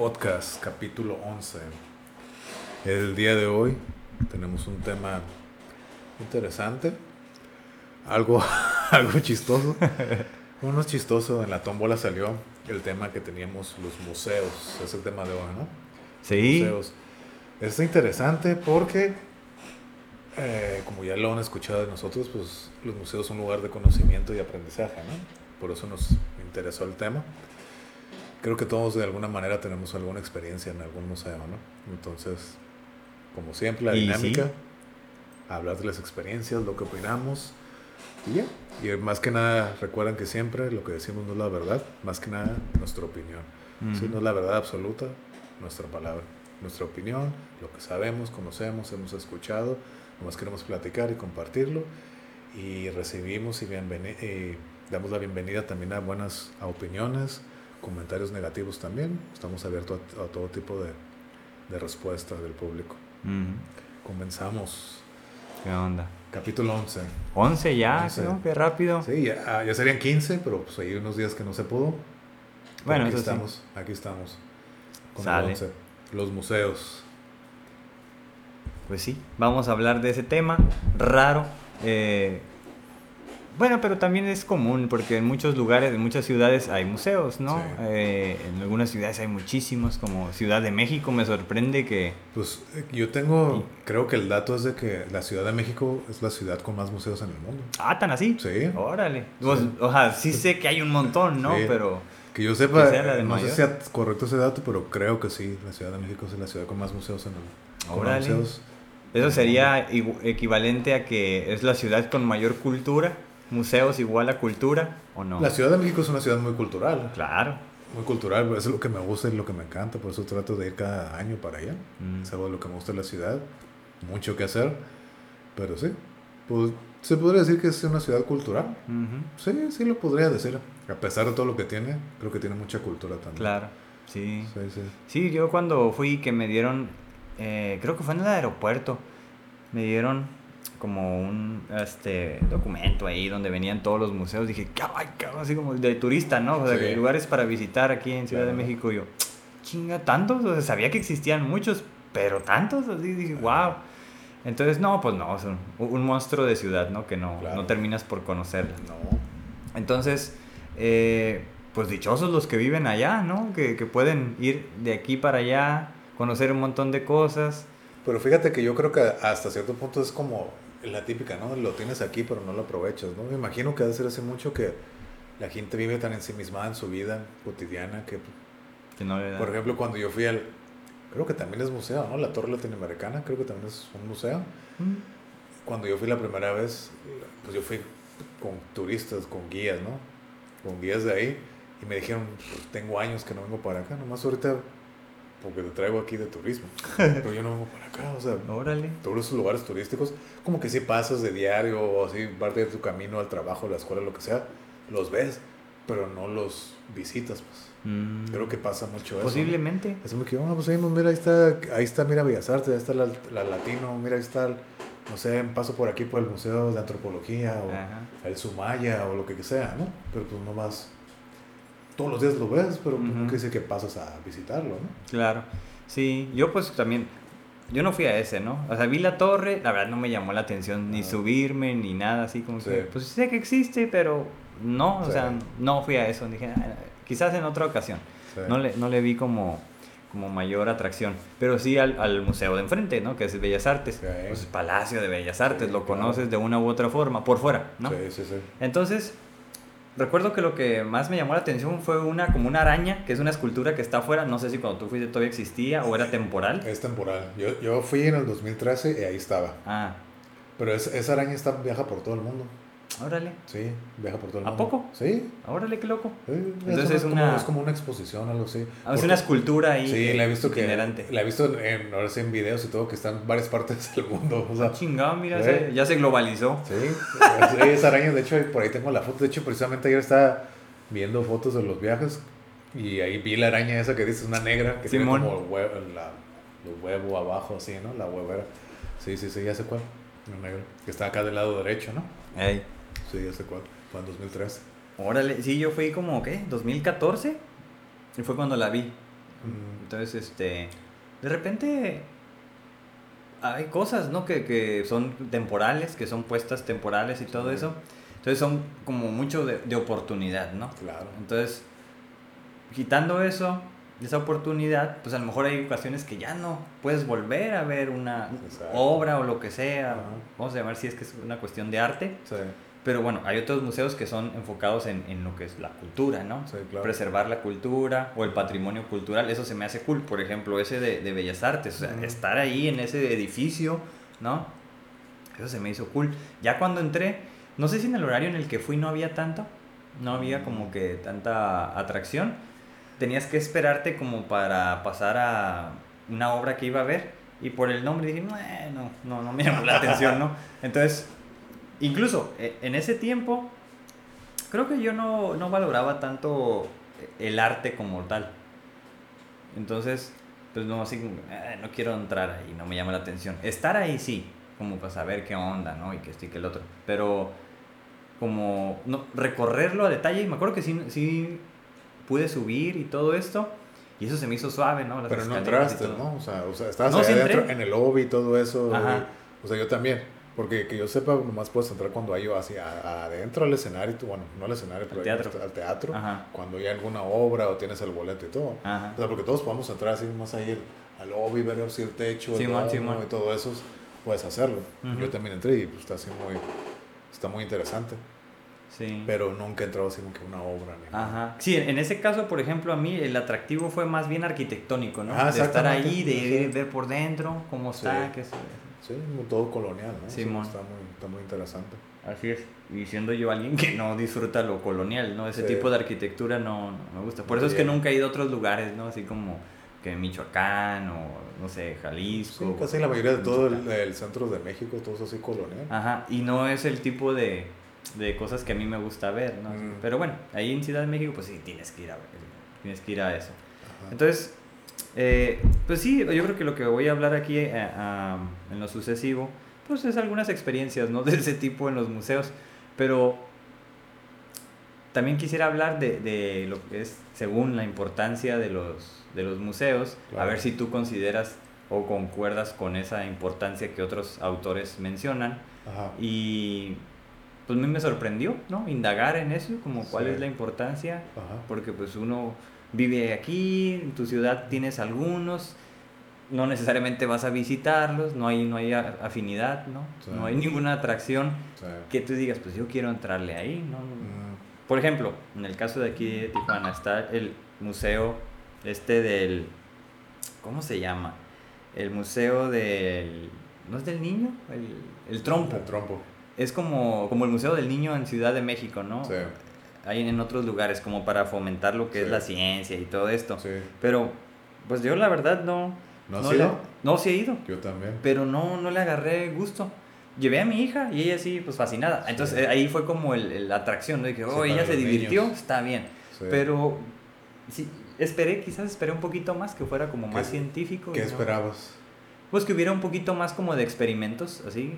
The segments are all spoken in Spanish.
Podcast, capítulo 11. El día de hoy tenemos un tema interesante, algo, algo chistoso. Bueno, no es chistoso, en la tómbola salió el tema que teníamos, los museos, es el tema de hoy, ¿no? Sí. Museos. Es interesante porque, eh, como ya lo han escuchado de nosotros, pues los museos son un lugar de conocimiento y aprendizaje, ¿no? Por eso nos interesó el tema. Creo que todos de alguna manera tenemos alguna experiencia en algún museo, ¿no? Entonces, como siempre, la dinámica, sí. hablar de las experiencias, lo que opinamos y ya. Y más que nada, recuerden que siempre lo que decimos no es la verdad, más que nada nuestra opinión. Sí, no es la verdad absoluta, nuestra palabra, nuestra opinión, lo que sabemos, conocemos, hemos escuchado, nomás queremos platicar y compartirlo. Y recibimos y, y damos la bienvenida también a buenas a opiniones, comentarios negativos también. Estamos abiertos a, a todo tipo de, de respuestas del público. Comenzamos. ¿Qué onda? Capítulo 11. 11 ya, 11. creo, qué rápido. Sí, ya, ya serían 15, pero pues hay unos días que no se pudo. Pero Bueno, aquí eso sí. estamos, aquí estamos. Con el Sale. 11. Los museos. Pues sí, vamos a hablar de ese tema raro. eh, bueno, pero también es común porque en muchos lugares, en muchas ciudades hay museos, ¿no? Sí. Eh, en algunas ciudades hay muchísimos, como Ciudad de México. Me sorprende que... Pues eh, yo tengo, creo que el dato es de que la Ciudad de México es la ciudad con más museos en el mundo. Ah, tan así. Sí. Órale. Sí. Pues, o sea, sí sé que hay un montón, ¿no? Sí. Pero... Que yo sepa, Que sea no sé si sea correcto ese dato, pero creo que sí, la Ciudad de México es la ciudad con más museos en el mundo. Órale. museos. Eso sería equivalente a que es la ciudad con mayor cultura, museos igual a cultura, ¿o no? La Ciudad de México es una ciudad muy cultural. Claro. Muy cultural, eso es lo que me gusta y lo que me encanta, por eso trato de ir cada año para allá. Mm. Es algo de lo que me gusta de la ciudad, mucho que hacer, pero sí, pues se podría decir que es una ciudad cultural. Sí, sí lo podría decir. A pesar de todo lo que tiene, creo que tiene mucha cultura también. Claro, sí. Sí, sí. Sí, yo cuando fui que me dieron, eh, creo que fue en el aeropuerto, me dieron como un este documento ahí donde venían todos los museos. Dije, ay, cabrón, así como de turista, ¿no? O sea, Sí. que lugares para visitar aquí en Ciudad Claro. de México. Y yo, chinga, tantos. O sea, sabía que existían muchos, pero tantos. Así dije, wow. Entonces, no, pues no, es un, un monstruo de ciudad, ¿no? Que no, Claro. no terminas por conocerla. No. Entonces, eh, pues dichosos los que viven allá, ¿no? Que, que pueden ir de aquí para allá, conocer un montón de cosas. Pero fíjate que yo creo que hasta cierto punto es como la típica, ¿no? Lo tienes aquí, pero no lo aprovechas, ¿no? Me imagino que ha de ser hace mucho que la gente vive tan ensimismada en su vida cotidiana que, Que no por ejemplo, cuando yo fui al. Creo que también es museo, ¿no? La Torre Latinoamericana, creo que también es un museo. Mm. Cuando yo fui la primera vez, pues yo fui con turistas, con guías, ¿no? Con guías de ahí. Y me dijeron, tengo años que no vengo para acá, nomás ahorita porque te traigo aquí de turismo. Pero yo no vengo para acá, o sea, Órale. todos esos lugares turísticos, como que si pasas de diario o así, parte de tu camino al trabajo, la escuela, lo que sea, los ves, pero no los visitas, pues. Mm. Creo que pasa mucho eso. Posiblemente. Es como que, ah, pues ahí, mira, ahí está, ahí está, mira, Bellas Artes, ahí está la, la Latino, mira, ahí está, no sé, paso por aquí por el Museo de Antropología o Ajá. el Sumaya o lo que sea, ¿no? Pero pues nomás, todos los días lo ves, pero pues, no Ujú. quiere decir que pasas a visitarlo, ¿no? Claro. Sí, yo pues también, yo no fui a ese, ¿no? O sea, vi la torre, la verdad no me llamó la atención ni Ah. subirme ni nada así como que, Sí. pues sé que existe, pero no, o Sí. sea, no fui a eso. Dije, "Ah, quizás en otra ocasión. Sí. No le, no le vi como, como mayor atracción. Pero sí al, al museo de enfrente, ¿no? Que es Bellas Artes. Pues Palacio de Bellas Artes, lo claro. conoces de una u otra forma, por fuera, ¿no? Sí, sí, sí. Entonces, recuerdo que lo que más me llamó la atención fue una como una araña, que es una escultura que está afuera. No sé si cuando tú fuiste todavía existía o era temporal. Es temporal. Yo, yo fui en el 2013 y ahí estaba. Ah, Pero es- esa araña está, viaja por todo el mundo. Órale, Sí, viaja por todo el ¿A mundo. poco? Sí. órale, qué loco. sí, Entonces es, es como, una- es como una exposición, algo así. Ah, Es una escultura ahí. Sí, la he visto que itinerante. la he visto en, ahora sí en videos y todo que están en varias partes del mundo, o sea, Chingado, mira, Sí. ya se globalizó. sí, sí, esa araña, de hecho, por ahí tengo la foto, de hecho, precisamente ayer estaba viendo fotos de los viajes y ahí vi la araña esa que dices, una negra, que Simón. tiene como el huevo, la, el huevo abajo, así, ¿no? La huevera. Sí, sí, sí, ya sé cuál, una negra, que está acá del lado derecho, ¿no? Ey, Sí, ya sé cuál, fue en 2013. Órale, sí, yo fui como, ¿qué? ¿2014? Y fue cuando la vi. Mm. Entonces, este, de repente hay cosas, ¿no? Que, que son temporales, que son puestas temporales y todo Sí. eso. Entonces son como mucho de, de oportunidad, ¿no? Claro. Entonces, quitando eso, esa oportunidad, pues a lo mejor hay ocasiones que ya no puedes volver a ver una Exacto. obra o lo que sea. Vamos a llamar si es que es una cuestión de arte. Sí, Pero bueno, hay otros museos que son enfocados en, en lo que es la cultura, ¿no? sí, claro. Preservar la cultura o el patrimonio cultural, eso se me hace cool. Por ejemplo, ese de, de Bellas Artes, o sea, estar ahí en ese edificio, ¿no? Eso se me hizo cool. Ya cuando entré, no sé si en el horario en el que fui no había tanto, no había como que tanta atracción. Tenías que esperarte como para pasar a una obra que iba a ver y por el nombre dije, "Eh, no, no, no me llamó la atención, ¿no? Entonces, incluso eh, en ese tiempo, creo que yo no, no valoraba tanto el arte como tal. Entonces, pues no, así como, "Eh, no quiero entrar ahí, no me llama la atención. Estar ahí sí, como para saber qué onda, ¿no? Y que esto y que el otro. Pero como no, recorrerlo a detalle, y me acuerdo que sí, sí pude subir y todo esto, y eso se me hizo suave, ¿no? Las Pero no entraste. ¿no? O sea, o sea estabas No, adentro en el lobby y todo eso. Ajá. y- o sea, yo también. Porque que yo sepa, nomás puedes entrar cuando hay así a- adentro al escenario, bueno, no al escenario, pero teatro. al teatro, Ajá. cuando hay alguna obra o tienes el boleto y todo. Ajá. O sea, porque todos podemos entrar así más ahí al lobby, ver así el techo, el y todo eso, puedes hacerlo. Yo también entré y pues, está así muy, está muy interesante. Sí. Pero nunca he entrado así como que una obra. Ni nada. Ajá. Sí, en ese caso, por ejemplo, a mí el atractivo fue más bien arquitectónico, ¿no? Ah, de estar ahí, de ver por dentro cómo está, qué sé. Sí, todo colonial, ¿no? Sí, Simón. está, muy, está muy interesante. Así es. Y siendo yo alguien que no disfruta lo colonial, ¿no? Ese Sí. tipo de arquitectura no, no me gusta. Por eso es que nunca he ido a otros lugares, ¿no? Así como que Michoacán o, no sé, Jalisco. Sí, casi la mayoría de todo el, centro de México, todo es así colonial. Ajá, y no es el tipo de, de cosas que a mí me gusta ver, ¿no? Mm. Pero bueno, ahí en Ciudad de México, pues sí, tienes que ir a ver, tienes que ir a eso. Ajá. Entonces, eh, pues sí, yo creo que lo que voy a hablar aquí eh, ah, en lo sucesivo, pues es algunas experiencias, ¿no? De ese tipo en los museos, pero también quisiera hablar de, de lo que es, según la importancia de los, de los museos, a Claro. ver si tú consideras o concuerdas con esa importancia que otros autores mencionan. Ajá. Y pues a mí me sorprendió, ¿no? Indagar en eso, como cuál Sí. es la importancia Ajá. porque pues uno vive aquí, en tu ciudad tienes algunos, no necesariamente vas a visitarlos, no hay, no hay afinidad, ¿no? Sí. No hay ninguna atracción Sí. que tú digas, pues yo quiero entrarle ahí, ¿no? Mm, Por ejemplo, en el caso de aquí de Tijuana está el museo este del, ¿cómo se llama? El museo del, ¿no es del niño? El, el trompo. El trompo. Es como, como el Museo del Niño en Ciudad de México, ¿no? Sí. Hay en otros lugares como para fomentar lo que es Sí. la ciencia y todo esto. Sí. Pero, pues yo la verdad no... ¿No has le- ido? no, sí he ido, Yo también. pero no, no le agarré gusto. Llevé a mi hija y ella sí, pues fascinada. Sí. Entonces eh, ahí fue como el, la atracción, ¿no? Dije, oh, ella se divirtió, niños. está bien. Pero sí, esperé, quizás esperé un poquito más, que fuera como ¿Qué más es- científico. ¿Qué no- esperabas? Pues que hubiera un poquito más como de experimentos, así,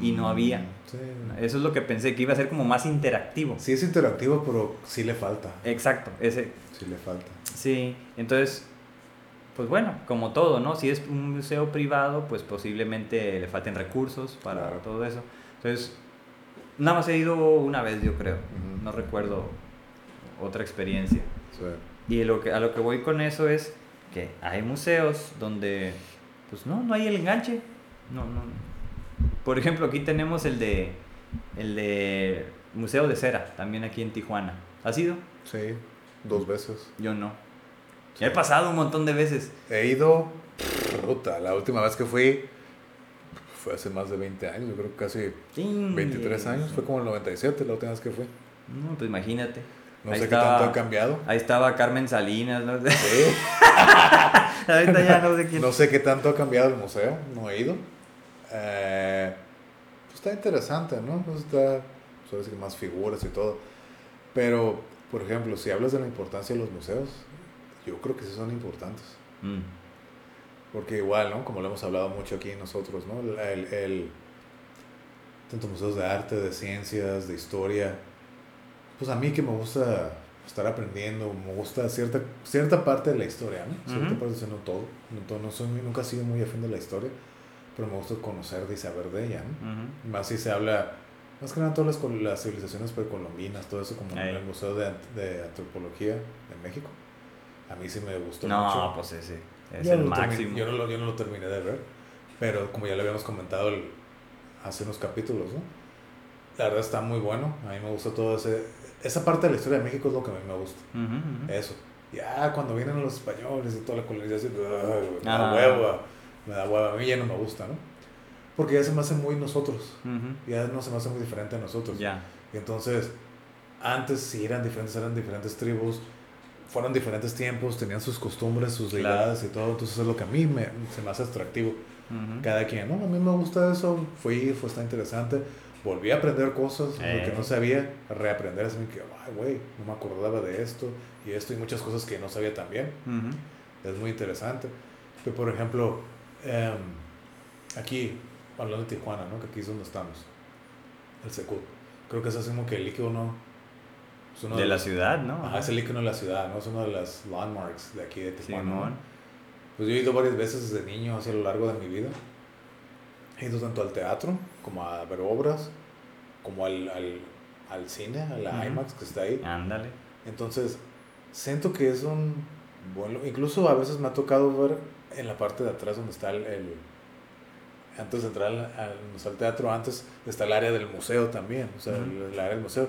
y no había. Sí. Eso es lo que pensé, que iba a ser como más interactivo. Sí es interactivo, pero sí le falta. Exacto, ese, Sí le falta. sí. Entonces, pues bueno, como todo, ¿no? Si es un museo privado, pues posiblemente le falten recursos para Claro. todo eso. Entonces, nada más he ido una vez, yo creo. No recuerdo otra experiencia. Sí. Y lo que, a lo que voy con eso es que hay museos donde, pues no, no hay el enganche. No, no. Por ejemplo, aquí tenemos el de, el de Museo de Cera, también aquí en Tijuana. ¿Has ido? Sí, dos veces. Yo no. He pasado un montón de veces. He ido, puta, la última vez que fui fue hace más de 20 años, yo creo que casi 23 años, fue como el 97 la última vez que fui. No, pues imagínate. No Ahí sé estaba- qué tanto ha cambiado. Ahí estaba Carmen Salinas, ¿no? Sí. Ahorita ya no sé quién. No sé qué tanto ha cambiado el museo, no he ido. Eh, pues está interesante, ¿no? Pues está, sabes que más figuras y todo. Pero, por ejemplo, si hablas de la importancia de los museos, yo creo que sí son importantes. Mm, Porque igual, ¿no? Como lo hemos hablado mucho aquí nosotros, ¿no? El, el, tanto museos de arte, de ciencias, de historia. Pues a mí que me gusta estar aprendiendo, me gusta cierta, cierta parte de la historia, ¿no? Cierta Ujú. parte, no todo, no, todo, no soy, nunca he sido muy afín de la historia, pero me gusta conocer y saber de ella, ¿no? Más si se habla, más que nada todas las, las civilizaciones precolombinas, todo eso como en el Museo de, de Antropología de México. A mí sí me gustó No, mucho. pues ese es Yo el no máximo. yo, no lo, yo no lo terminé de ver, pero como ya lo habíamos comentado el- hace unos capítulos, ¿no? La verdad está muy bueno. A mí me gustó todo ese... Esa parte de la historia de México es lo que a mí me gusta. Eso. Ya cuando vienen los españoles y toda la colonización, Ah. hueva. Me da hueva. A mí ya no me gusta, ¿no? Porque ya se me hace muy nosotros. Ujú. Ya no se me hace muy diferente a nosotros. Ya. Y entonces, antes sí eran diferentes, eran diferentes tribus, fueron diferentes tiempos, tenían sus costumbres, sus Claro. deidades y todo. Entonces es lo que a mí me, se me hace atractivo. Ujú. Cada quien, ¿no? A mí me gusta eso, fui, fue está interesante. Volví a aprender cosas lo que Eh. no sabía, reaprender, así que, ay, güey, no me acordaba de esto y esto y muchas cosas que no sabía también. Ujú. Es muy interesante. Pero, por ejemplo, em, aquí, hablando de Tijuana, ¿no? Que aquí es donde estamos, el Secut. Creo que es así como que el icono. es uno De la los- ciudad, ¿no? Ajá, es el icono de la ciudad, ¿no? Es uno de las landmarks de aquí de Tijuana. Pues yo he ido varias veces desde niño hacia lo largo de mi vida. He ido tanto al teatro como a ver obras, como al, al, al cine, a la. IMAX que está ahí. Ándale. Entonces, siento que es un buen... lu- Incluso a veces me ha tocado ver en la parte de atrás donde está el... el- antes de entrar al, al- el teatro, antes está el área del museo también. O sea, Ujú. el, el área del museo.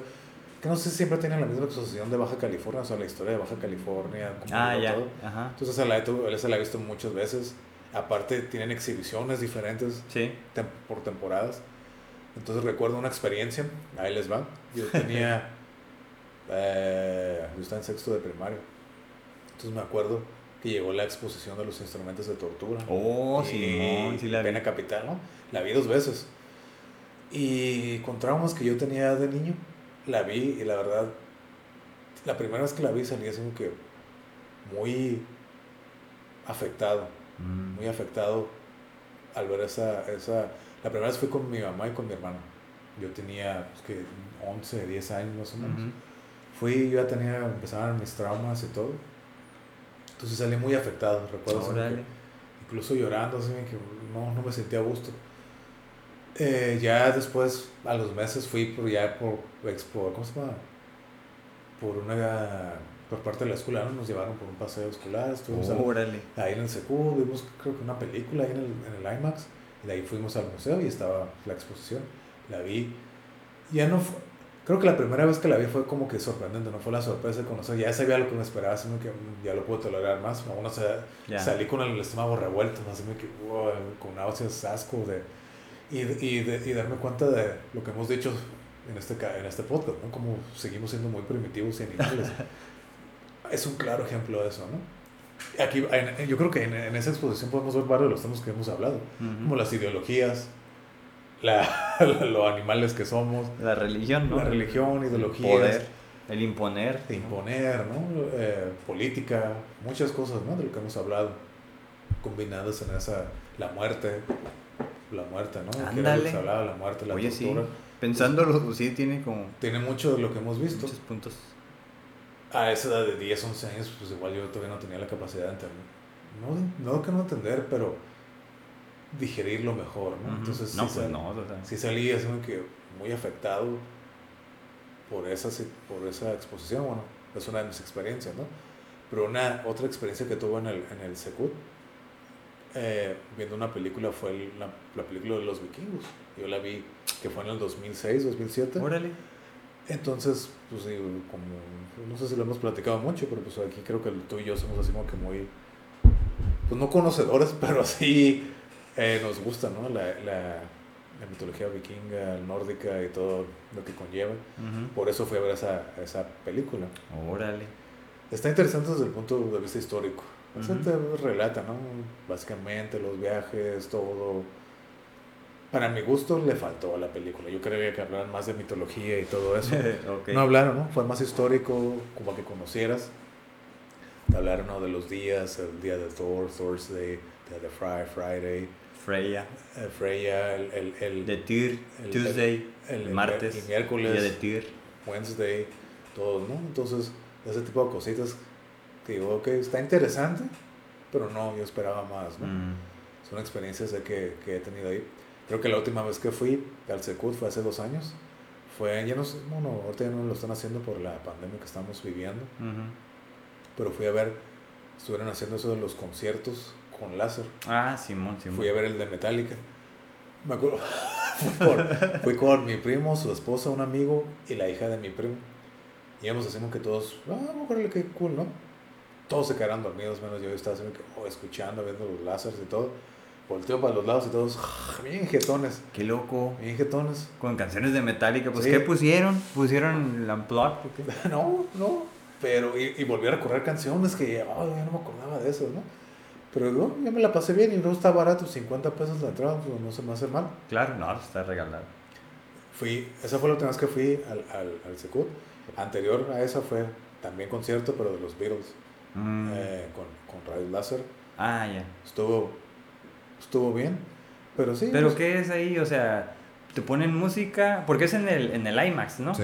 Que no sé si siempre tienen la misma exposición de Baja California, o sea, la historia de Baja California. como Ah, ya. todo. Ajá. Entonces la, he tu- esa la he visto muchas veces. Aparte tienen exhibiciones diferentes Sí. tem- por temporadas. Entonces recuerdo una experiencia, ahí les va. Yo tenía, eh, yo estaba en sexto de primaria. Entonces me acuerdo que llegó la exposición de los instrumentos de tortura. Oh, Simón, sí la vi. Pena Capital, ¿no? La vi dos veces. Y con traumas que yo tenía de niño, la vi y la verdad, la primera vez que la vi salí así como que muy afectado, Mm. muy afectado al ver esa, esa... La primera vez fui con mi mamá y con mi hermano. Yo tenía, pues que 11, 10 años más o menos. Fui, yo ya tenía, empezaban mis traumas y todo. Entonces salí muy afectado, recuerdo incluso llorando, así que no, no me sentía a gusto. Eh, ya después, a los meses, fui por ya por, por ¿cómo se llama? Por una, por parte de la escuela, ¿no? nos llevaron por un paseo escolar, estuvimos al- Órale. ahí en el Secu, vimos creo que una película ahí en el, en el IMAX, y de ahí fuimos al museo y estaba la exposición, la vi, ya no fue, creo que la primera vez que la vi fue como que sorprendente, no fue la sorpresa de conocer, ya sabía lo que me esperaba, así que mm, ya lo puedo tolerar más, aún así, Ya. salí con el estómago revuelto, así que wow, con náuseas, asco de, y, y, de- y darme cuenta de lo que hemos dicho en este, en este podcast, ¿no? Como seguimos siendo muy primitivos y animales. es un claro ejemplo de eso, ¿no? Aquí, en- yo creo que en, en esa exposición podemos ver varios de los temas que hemos hablado, Ujú. como las ideologías, la, los animales que somos, La religión, ¿no? la religión, El ideologías, poder, el imponer. de ¿no? imponer, ¿no? Eh, política, muchas cosas, ¿no? De lo que hemos hablado, combinadas en esa, la muerte, la muerte, ¿no? Que que Ándale. se hablaba, la muerte, la Oye, sí. Pensándolo, sí tiene como Tiene mucho de lo que hemos visto. muchos puntos. A esa edad de 10, 11 años, pues igual yo todavía no tenía la capacidad de entender. No, no que no entender, pero digerirlo mejor, ¿no? Ujú. Entonces, no, sí, pues sal- no, sí salí así como que muy afectado por esa, por esa exposición, bueno, es una de mis experiencias, ¿no? Pero una otra experiencia que tuve en el, en el Secut, eh, viendo una película, fue el- la, la película de los vikingos. Yo la vi, que fue en el 2006, 2007. Órale. Entonces, pues digo, como, no sé si lo hemos platicado mucho, pero pues aquí creo que tú y yo somos así como que muy, pues no conocedores, pero sí eh, nos gusta, ¿no? La, la, la mitología vikinga, nórdica y todo lo que conlleva. Por eso fui a ver esa, esa película. Órale. Está interesante desde el punto de vista histórico. O sea, Ujú. te relata, ¿no? Básicamente los viajes, todo. Para mi gusto le faltó a la película. Yo creía que hablaran más de mitología y todo eso. No hablaron, ¿no? Fue más histórico, como que conocieras. Te hablaron ¿no? de los días, el día de Thor, Thursday, día de Fry, Friday, Freya. eh, Freya, el, el, el, De Tyr. el- Tuesday. el- el martes. el miércoles. Día de Tyr. Wednesday, todo, ¿no? Entonces, ese tipo de cositas que digo, ok, está interesante, pero no, yo esperaba más, ¿no? Mm. Son experiencias que, que he tenido ahí. Creo que la última vez que fui al Secut fue hace dos años. Fue, ya no sé, bueno, ahorita ya no lo están haciendo por la pandemia que estamos viviendo, Ujú. pero fui a ver, estuvieron haciendo eso de los conciertos con láser. Ah, Simón, Simón. Fui a ver el de Metallica. Me acuerdo, fui, por- fui con mi primo, su esposa, un amigo y la hija de mi primo. Y íbamos haciendo que todos, ah, órale, qué cool, ¿no? Todos se quedaron dormidos, menos yo estaba que, oh, escuchando, viendo los láseres y todo. Volteo para los lados y todos, bien jetones, Qué loco. bien jetones. Con canciones de Metallica, pues Sí. ¿qué pusieron? ¿Pusieron la Unplugged? No, no, pero y, y volví a recorrer canciones que, oh, ya no me acordaba de eso, ¿no? Pero no, ya me la pasé bien y no está barato, 50 pesos la entrada, pues no se me hace mal. Claro, no, está regalado. Fui, esa fue la última vez que fui al, al, al Secut. Anterior a esa fue también concierto, pero de los Beatles, Mm. eh, con, con Radio Láser. Ah, ya. Estuvo, estuvo bien, pero sí. ¿Pero pues, qué es ahí? O sea, te ponen música, porque es en el, en el IMAX, ¿no? Sí.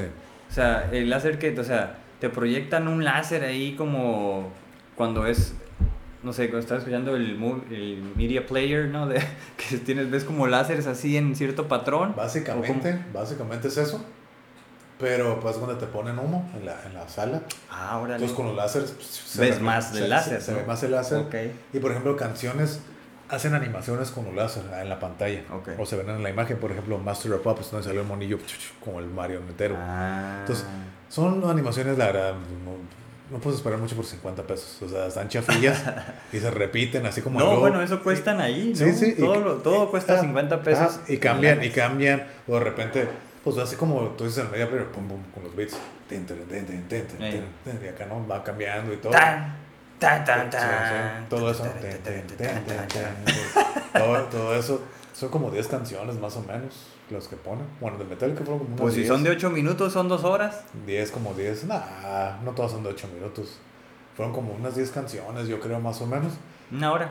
O sea, el láser que, o sea, te proyectan un láser ahí como cuando es, no sé, cuando estás escuchando el, el media player, ¿no? De, que tienes, ves como láseres así en cierto patrón. Básicamente, básicamente es eso. Pero pues cuando te ponen humo en la, en la sala, Ah, órale. entonces con los láseres pues, se Ves ve- más del se- láser, Se, se ve más el láser. Ok. Y por ejemplo, canciones hacen animaciones con un láser ah, en la pantalla. Ok. O se ven en la imagen, por ejemplo, Master of Puppets, donde salió el monillo como el marionetero. Ah. Entonces, Son animaciones, la verdad, no, puedes esperar mucho por 50 pesos. O sea, están chafillas y se repiten así como... no, bueno, eso cuestan ahí, ¿no? Sí, sí. y- Todo, lo- todo cuesta ah, 50 pesos. ah, y cambian, y cambian. O de repente, pues así como tú dices en media player, pum, pum, con los beats. Ey. tin, tin, Y acá no va cambiando y todo. Tan, tan, tan, sí, tan. todo eso. Todo, todo eso. Son como 10 canciones más o menos los que ponen. Bueno, de Metallica fueron como unas Pues si 10. son de 8 minutos, son 2 horas. 10 como 10, nah, no todas son de 8 minutos. Fueron como unas 10 canciones, yo creo, más o menos. Una hora.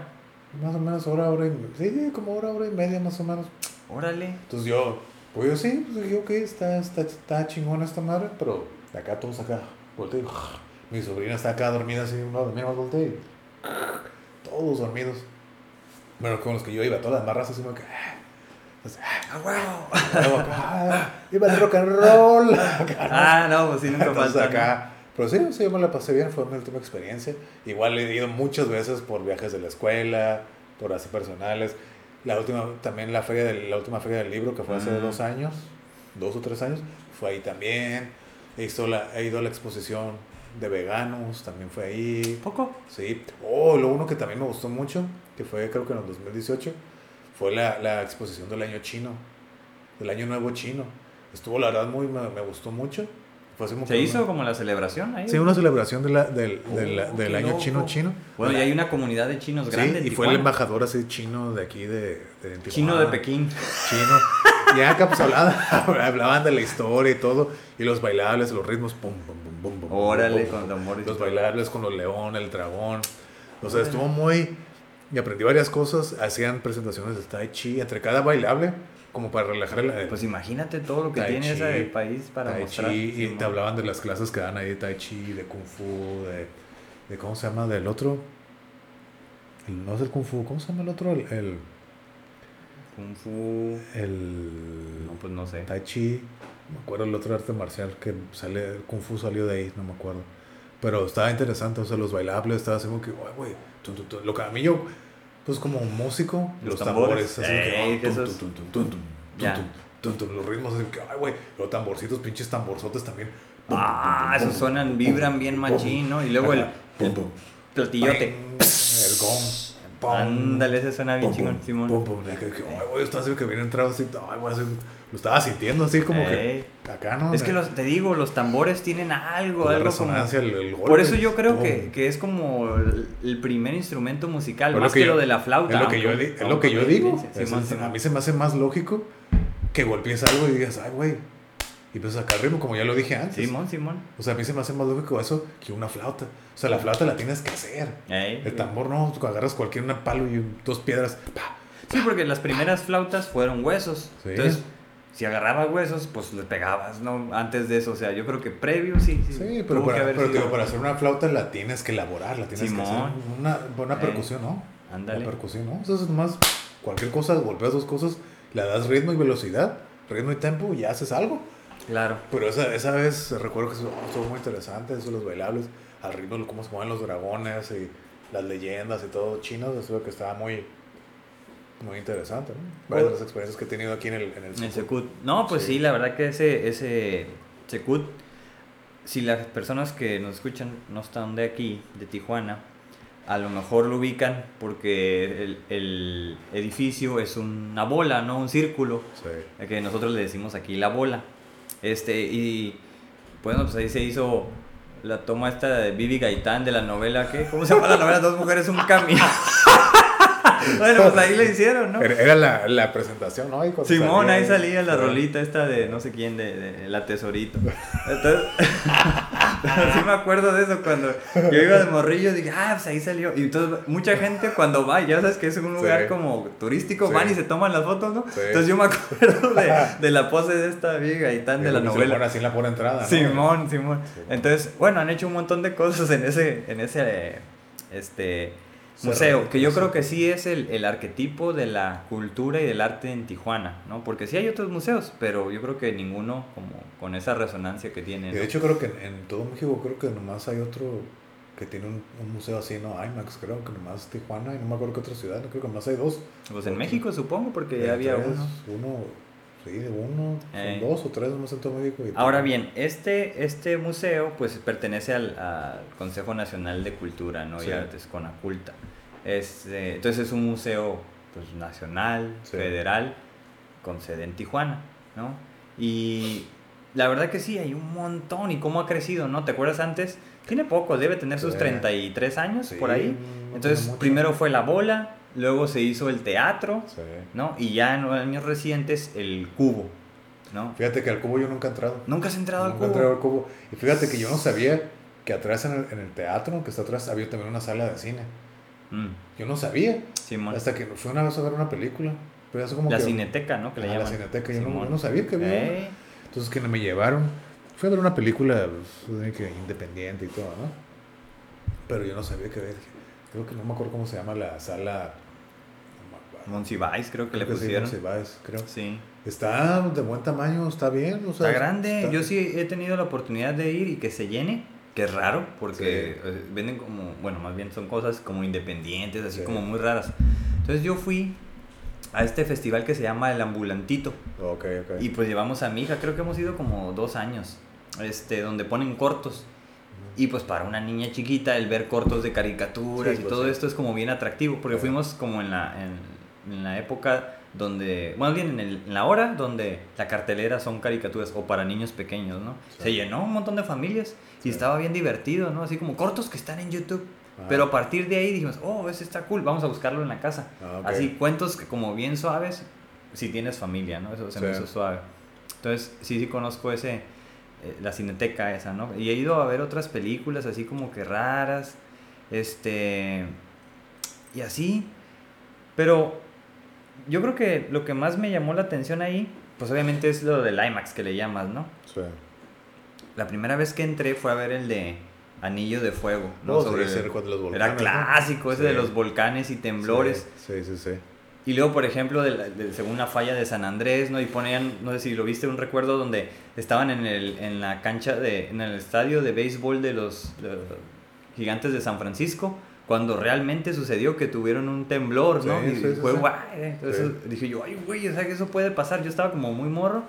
Más o menos hora, hora y Sí, como hora, hora y media, más o menos. Órale. Entonces yo, pues yo sí, pues dije, ok, está, está, está chingona esta madre, pero de acá todos acá, volteé. Mi sobrina está acá dormida así, un lado, mira, volteé. Todos dormidos. Bueno, con los que yo iba, todas las marras así como que. Pues, ¡Ah, huevo! ah, iba el rock and roll. Ah, no, pues sí, nunca Entonces falta. acá, pero sí, sí, yo me la pasé bien, fue mi última experiencia. Igual he ido muchas veces por viajes de la escuela, por así personales. La última, también la feria del, la última feria del libro, que fue hace Mm. dos años, dos o tres años, fue ahí también. He, visto la, he ido a la exposición de veganos, también fue ahí. ¿Poco? Sí. Oh, lo uno que también me gustó mucho, que fue creo que en el 2018, fue la, la exposición del año chino, del año nuevo chino. Estuvo la verdad muy, me, me gustó mucho. Fue así como ¿Se hizo una- como la celebración ahí? Sí, una celebración de la, del, del, Oh, del año loco. chino chino. Bueno, y hay una comunidad de chinos Sí, grande. en y fue el embajador así chino de aquí de, de. Chino de Pekín. Chino. Y acá pues hablaban, hablaban de la historia y todo. Y los bailables, los ritmos, pum, pum, pum, pum, pum. pum, Órale, pum, con pum. Los bailables con los león, el dragón. O sea, estuvo muy... Y aprendí varias cosas. Hacían presentaciones de Tai Chi entre cada bailable, como para relajar el... Pues imagínate todo lo que Tai tiene Chi, ese país para tai mostrar. Chi, y te hablaban de las clases que dan ahí de Tai Chi, de Kung Fu, de, de ¿cómo se llama? Del otro. el- no es el Kung Fu, ¿cómo se llama el otro? El, el, Kung Fu. el No, pues no sé. Tai Chi, me acuerdo el otro arte marcial que sale, el Kung Fu salió de ahí, no me acuerdo. Pero estaba interesante, o sea, los bailables, estaba así como que, "Ay, güey, tum". Lo que a mí yo, pues como músico, Los los, tambores, los ritmos, así que, ay, güey, los tamborcitos, pinches tamborzotes también. Ah, esos suenan, vibran bien machín, ¿no? Y luego el, el platillote. El gong. pum, Ándale, ese suena bien pum, chingón, pum, Simón. pum, pum, Ay, güey, estaba así que viene entrado así. Ay, güey, así, lo estaba sintiendo así como Ey. que acá, ¿no? Es que los, te digo, los tambores tienen algo, con la algo como... resonancia, el, el golpe. Por eso yo creo que, que es como el, el primer instrumento musical, más que, yo- lo de la flauta. Es lo que yo, es lo que yo digo. evidencia. Es- Simón. a mí se me hace más lógico que golpees algo y digas, ay, güey. Y pues acá ritmo, como ya lo dije antes. Simón, Simón. O sea, a mí se me hace más lógico eso que una flauta. O sea, la flauta la tienes que hacer. Ey. El tambor no, tú agarras cualquier una palo y dos piedras. pa. Sí, porque las primeras flautas fueron huesos. Sí. Entonces, si agarraba huesos, pues le pegabas, ¿no? Antes de eso, o sea, yo creo que previo sí. Sí, sí pero, para, pero digo, para, hacer una flauta la tienes que elaborar, la tienes que hacer una buena eh, percusión, ¿no? Ándale. La percusión, ¿no? Eso es más, cualquier cosa, golpeas dos cosas, le das ritmo y velocidad, ritmo y tempo y haces algo. Claro. Pero esa, esa vez recuerdo que estuvo muy interesante, eso, los bailables, al ritmo de cómo se mueven los dragones y las leyendas y todo chinos, eso que estaba muy, muy interesante, ¿no? Varias de las experiencias que he tenido aquí en el, en el Secut. No, pues sí. la verdad que ese, ese Secut, si las personas que nos escuchan no están de aquí, de Tijuana, a lo mejor lo ubican porque el, el edificio es una bola, ¿no? Un círculo. Sí. Que nosotros le decimos aquí la bola. Este, y bueno, pues ahí se hizo la toma esta de Bibi Gaitán de la novela, ¿qué? ¿Cómo se llama la novela? Dos mujeres, un camino. bueno, pues ahí le hicieron, ¿no? Era la, la presentación, ¿no? Simón, ahí salía la rolita esta de no sé quién, de, de La Tesorito. Entonces, sí me acuerdo de eso cuando yo iba de morrillo, dije, ah, pues ahí salió. Y entonces, mucha gente cuando va, ya sabes que es un lugar como turístico, van y se toman las fotos, ¿no? Entonces yo me acuerdo de, de, la pose de esta vieja y tan de la novela. así en la pura entrada, ¿no? Simón, Simón. Entonces, bueno, han hecho un montón de cosas en ese, en ese, este museo, que yo creo que sí es el, el, arquetipo de la cultura y del arte en Tijuana, ¿no? Porque sí hay otros museos, pero yo creo que ninguno como con esa resonancia que tiene. De hecho creo que en, todo México creo que nomás hay otro que tiene un, un, museo así, ¿no? IMAX creo que nomás Tijuana y no me acuerdo qué otra ciudad, creo que nomás hay dos. Pues en México supongo, porque ya había uno. Uno, sí, uno, eh. dos o tres en todo México. Ahora bien, este, este museo pues pertenece al, al Consejo Nacional de Cultura, ¿no? Sí. Y Artes, Conaculta. Este, entonces es un museo pues, nacional, federal, con sede en Tijuana, ¿no? Y la verdad que sí, hay un montón. ¿Y cómo ha crecido, no? ¿Te acuerdas antes? Tiene poco, debe tener sus 33 años por ahí. Entonces, primero fue la bola, luego se hizo el teatro, ¿no? Y ya en años recientes el cubo, ¿no? Fíjate que al cubo yo nunca he entrado. ¿Nunca has entrado al cubo? Nunca he entrado al cubo. Y fíjate que yo no sabía que atrás en el, en el teatro, que está atrás, había también una sala de cine. Mm. Yo no sabía. Hasta que fui una vez a ver una película. Pero como la cineteca, ¿no? Que le llaman. La cineteca, yo no, no, sabía que había. Entonces que me llevaron. Fui a ver una película pues, independiente y todo, ¿no? Pero yo no sabía que había. Creo que no me acuerdo cómo se llama la sala. Monsiváis, creo que le pusieron. Sí, creo. Sí. Está de buen tamaño, está bien. O sea, está grande. Yo sí he tenido la oportunidad de ir y que se llene que es raro porque eh, venden como, bueno, más bien son cosas como independientes, así como muy raras. Entonces yo fui a este festival que se llama El Ambulantito. Okay, okay. Y pues llevamos a mi hija, creo que hemos ido como dos años, este, donde ponen cortos. Y pues para una niña chiquita el ver cortos de caricaturas y pues todo esto es como bien atractivo, porque fuimos como en la, en, en la época donde, bueno, bien en, la hora donde la cartelera son caricaturas o para niños pequeños, ¿no? Se llenó un montón de familias y estaba bien divertido, ¿no? Así como cortos que están en YouTube. Pero a partir de ahí dijimos, oh, ese está cool, vamos a buscarlo en la casa. Ah, Así, cuentos que como bien suaves, si tienes familia, ¿no? Eso se me hizo suave. Entonces, sí, sí conozco ese, eh, la cineteca esa, ¿no? Y he ido a ver otras películas así como que raras, este, y así. Pero yo creo que lo que más me llamó la atención ahí, pues obviamente es lo del IMAX que le llamas, ¿no? Sí. La primera vez que entré fue a ver el de Anillo de Fuego, ¿no? Oh, Sobre los volcanes, era clásico, ese de los volcanes y temblores. Sí, sí, sí. Y luego, por ejemplo, de, según la falla de San Andrés, ¿no? Y ponían, no sé si lo viste, un recuerdo donde estaban en, el, en la cancha, de, en el estadio de béisbol de los gigantes de San Francisco cuando realmente sucedió que tuvieron un temblor, ¿no? y fue guay. Entonces dije yo, ay, güey, o sea que eso puede pasar. Yo estaba como muy morro,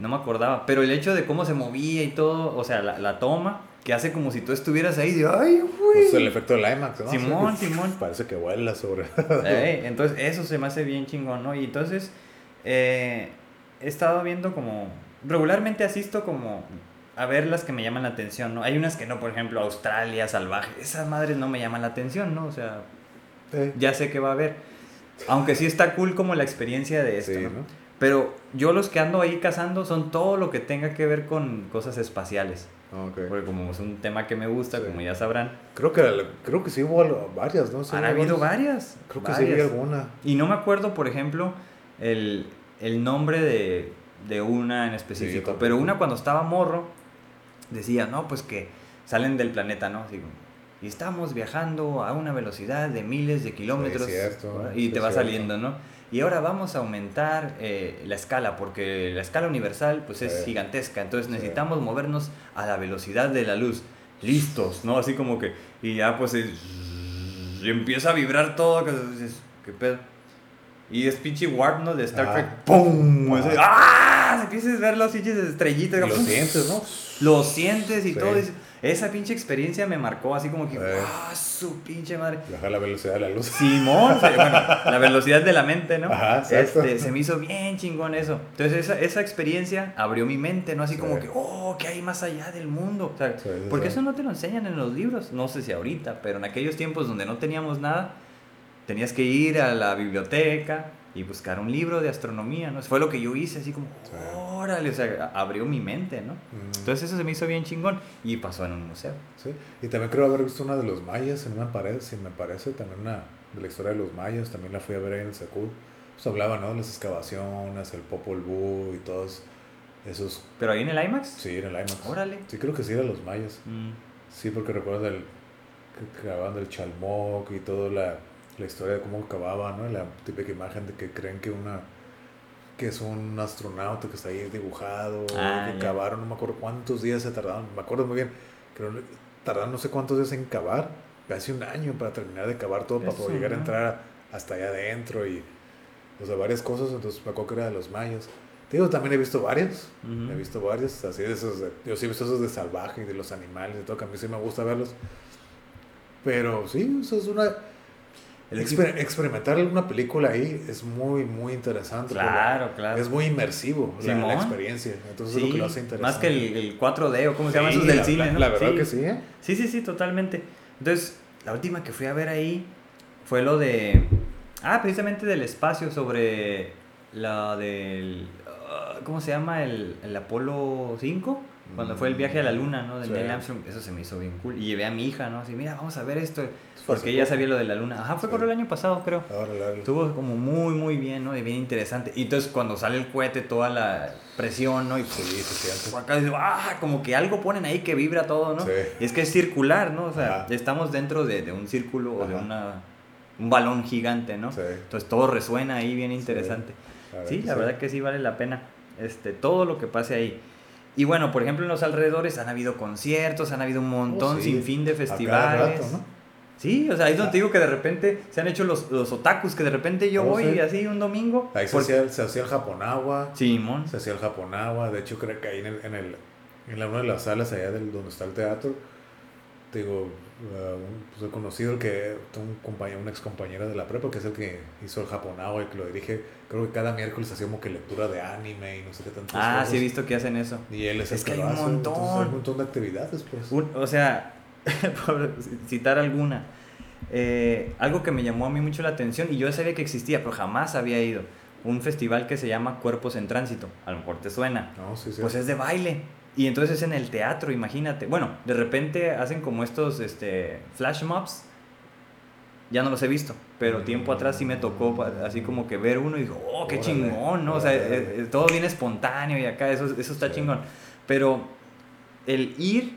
no me acordaba. Pero el hecho de cómo se movía y todo, o sea, la, la toma, que hace como si tú estuvieras ahí, de, ay, güey. Pues el efecto del IMAX, ¿no? Simón, Simón. Parece que vuela sobre. eh, entonces, eso se me hace bien chingón, ¿no? Y entonces, eh, he estado viendo como. Regularmente asisto como a ver las que me llaman la atención, ¿no? Hay unas que no, por ejemplo, Australia, salvaje, esas madres no me llaman la atención, ¿no? O sea, ya sé que va a haber. Aunque sí está cool como la experiencia de esto, ¿no? Pero yo los que ando ahí cazando son todo lo que tenga que ver con cosas espaciales. Okay. Porque como es un tema que me gusta, como ya sabrán. Creo que, creo que sí hubo varias, ¿no? Han habido varias. Creo que sí hubo alguna. Y no me acuerdo, por ejemplo, el, el nombre de de una en específico. Sí, pero una cuando estaba morro, decía, no, pues que salen del planeta, ¿no? Así y estamos viajando a una velocidad de miles de kilómetros. cierto, y sí, te va cierto. saliendo, ¿no? Y ahora vamos a aumentar eh, la escala, porque la escala universal pues es Sí. gigantesca, entonces Sí. necesitamos movernos a la velocidad de la luz. Listos, ¿no? Así como que, y ya pues es- y empieza a vibrar todo, que ¿qué pedo? Y es pinche warp, ¿no? De Star Ajá. Trek, ¡pum! Ajá. Así, ¡Ah! Empiezas a ver los pinches estrellitas, Y lo ¡pum! sientes, ¿no? Lo sientes y Sí. todo. Esa pinche experiencia me marcó así como que. ¡ah, su pinche madre! Bajar la velocidad de la luz. Simón, bueno, la velocidad de la mente, ¿no? Ajá, este, se me hizo bien chingón eso. Entonces esa, esa experiencia abrió mi mente, ¿no? Así Sí. como que, oh, ¿qué hay más allá del mundo? O sea, Sí, sí, porque eso no te lo enseñan en los libros, no sé si ahorita, pero en aquellos tiempos donde no teníamos nada, tenías que ir a la biblioteca y buscar un libro de astronomía, ¿no? Fue lo que yo hice, así como, órale, o sea, abrió mi mente, ¿no? Mm. Entonces eso se me hizo bien chingón y pasó en un museo. Sí, y también creo haber visto una de los mayas, no me parece, si me parece, también una de la historia de los mayas, también la fui a ver ahí en el Secud. Pues hablaba, ¿no? De las excavaciones, el Popol Vuh y todos esos, Pero ahí en el IMAX, sí, en el IMAX. órale. Sí, creo que sí eran los mayas. Mm, Sí, porque recuerdo el, que cavaban del Chalmoc y toda la, la historia de cómo cavaban, ¿no? La típica imagen de que creen que una que es un astronauta que está ahí dibujado, Ah, que cavaron, no me acuerdo cuántos días se tardaron, me acuerdo muy bien, creo que tardaron no sé cuántos días en cavar, casi un año para terminar de cavar todo, para Eso, poder llegar a ¿no? entrar hasta allá adentro y, o sea, varias cosas, entonces me acuerdo que era de los mayas. Te digo, también he visto varios, Ujú. He visto varios, así de esos, de- yo sí he visto esos de salvaje y de los animales y todo, que a mí sí me gusta verlos. Pero sí, eso es una... El exper- experimentar alguna película ahí es muy, muy interesante. Claro, claro. Es muy inmersivo la, la experiencia. Entonces es lo Sí, que lo hace interesante. más que el, el 4D o cómo se llaman Sí, esos del la- cine, ¿no? la verdad que sí, ¿eh? Sí, sí, sí, totalmente. Entonces, la última que fui a ver ahí fue lo de... Ah, precisamente del espacio sobre la del... ah, ¿Cómo se llama? El, el Apolo 5. Cuando fue el viaje a la luna, ¿no? De Sí. Neil Armstrong. Eso se me hizo bien cool. Y llevé a mi hija, ¿no? Así, mira, vamos a ver esto. Porque ella sabía lo de la luna. Ajá, fue Sí. por el año pasado, creo. Ahora la- Estuvo como muy, muy bien, ¿no? Y bien interesante. Y entonces cuando sale el cohete, toda la presión, ¿no? Y Sí, se siente. acá dice, ah, como que algo ponen ahí que vibra todo, ¿no? Sí. Y es que es circular, ¿no? O sea, Ajá. estamos dentro de, de un círculo o de una, un balón gigante, ¿no? Sí. Entonces todo resuena ahí bien interesante. Sí, la verdad que sí vale la pena este, todo lo que pase ahí. Y bueno, por ejemplo, en los alrededores han habido conciertos, han habido un montón Oh, sí. sin fin de festivales. rato, ¿no? Sí, o sea, ahí es donde te digo que de repente se han hecho los, los otakus, que de repente yo Oh, voy sí. así un domingo. Ahí se hacía, se hacía el Japonagua. Simón. Se hacía el Japonagua. De hecho, creo que ahí en, el, en, el, en la, una de las salas allá del, donde está el teatro, te digo, uh, un- pues conocido el que, un compañero, una ex compañera de la prepa, que es el que hizo el Japonagua y que lo dirige. Creo que cada miércoles hacía como que lectura de anime y no sé qué tantas Ah, cosas. sí he visto que hacen eso. Y él es, el Es que que hay un hace, entonces montón. hay un montón de actividades, pues. Un- o sea, por citar alguna, eh, algo que me llamó a mí mucho la atención y yo sabía que existía, pero jamás había ido. Un festival que se llama Cuerpos en Tránsito. A lo mejor te suena. No, sí, sí. Pues es de baile. Y entonces es en el teatro, imagínate. Bueno, de repente hacen como estos este, flash mobs. Ya no los he visto, pero tiempo atrás sí me tocó así como que ver uno y digo, oh, qué Órale, chingón, ¿no? O sea, eh, eh, todo bien espontáneo y acá, eso, eso está Sí. chingón. Pero el ir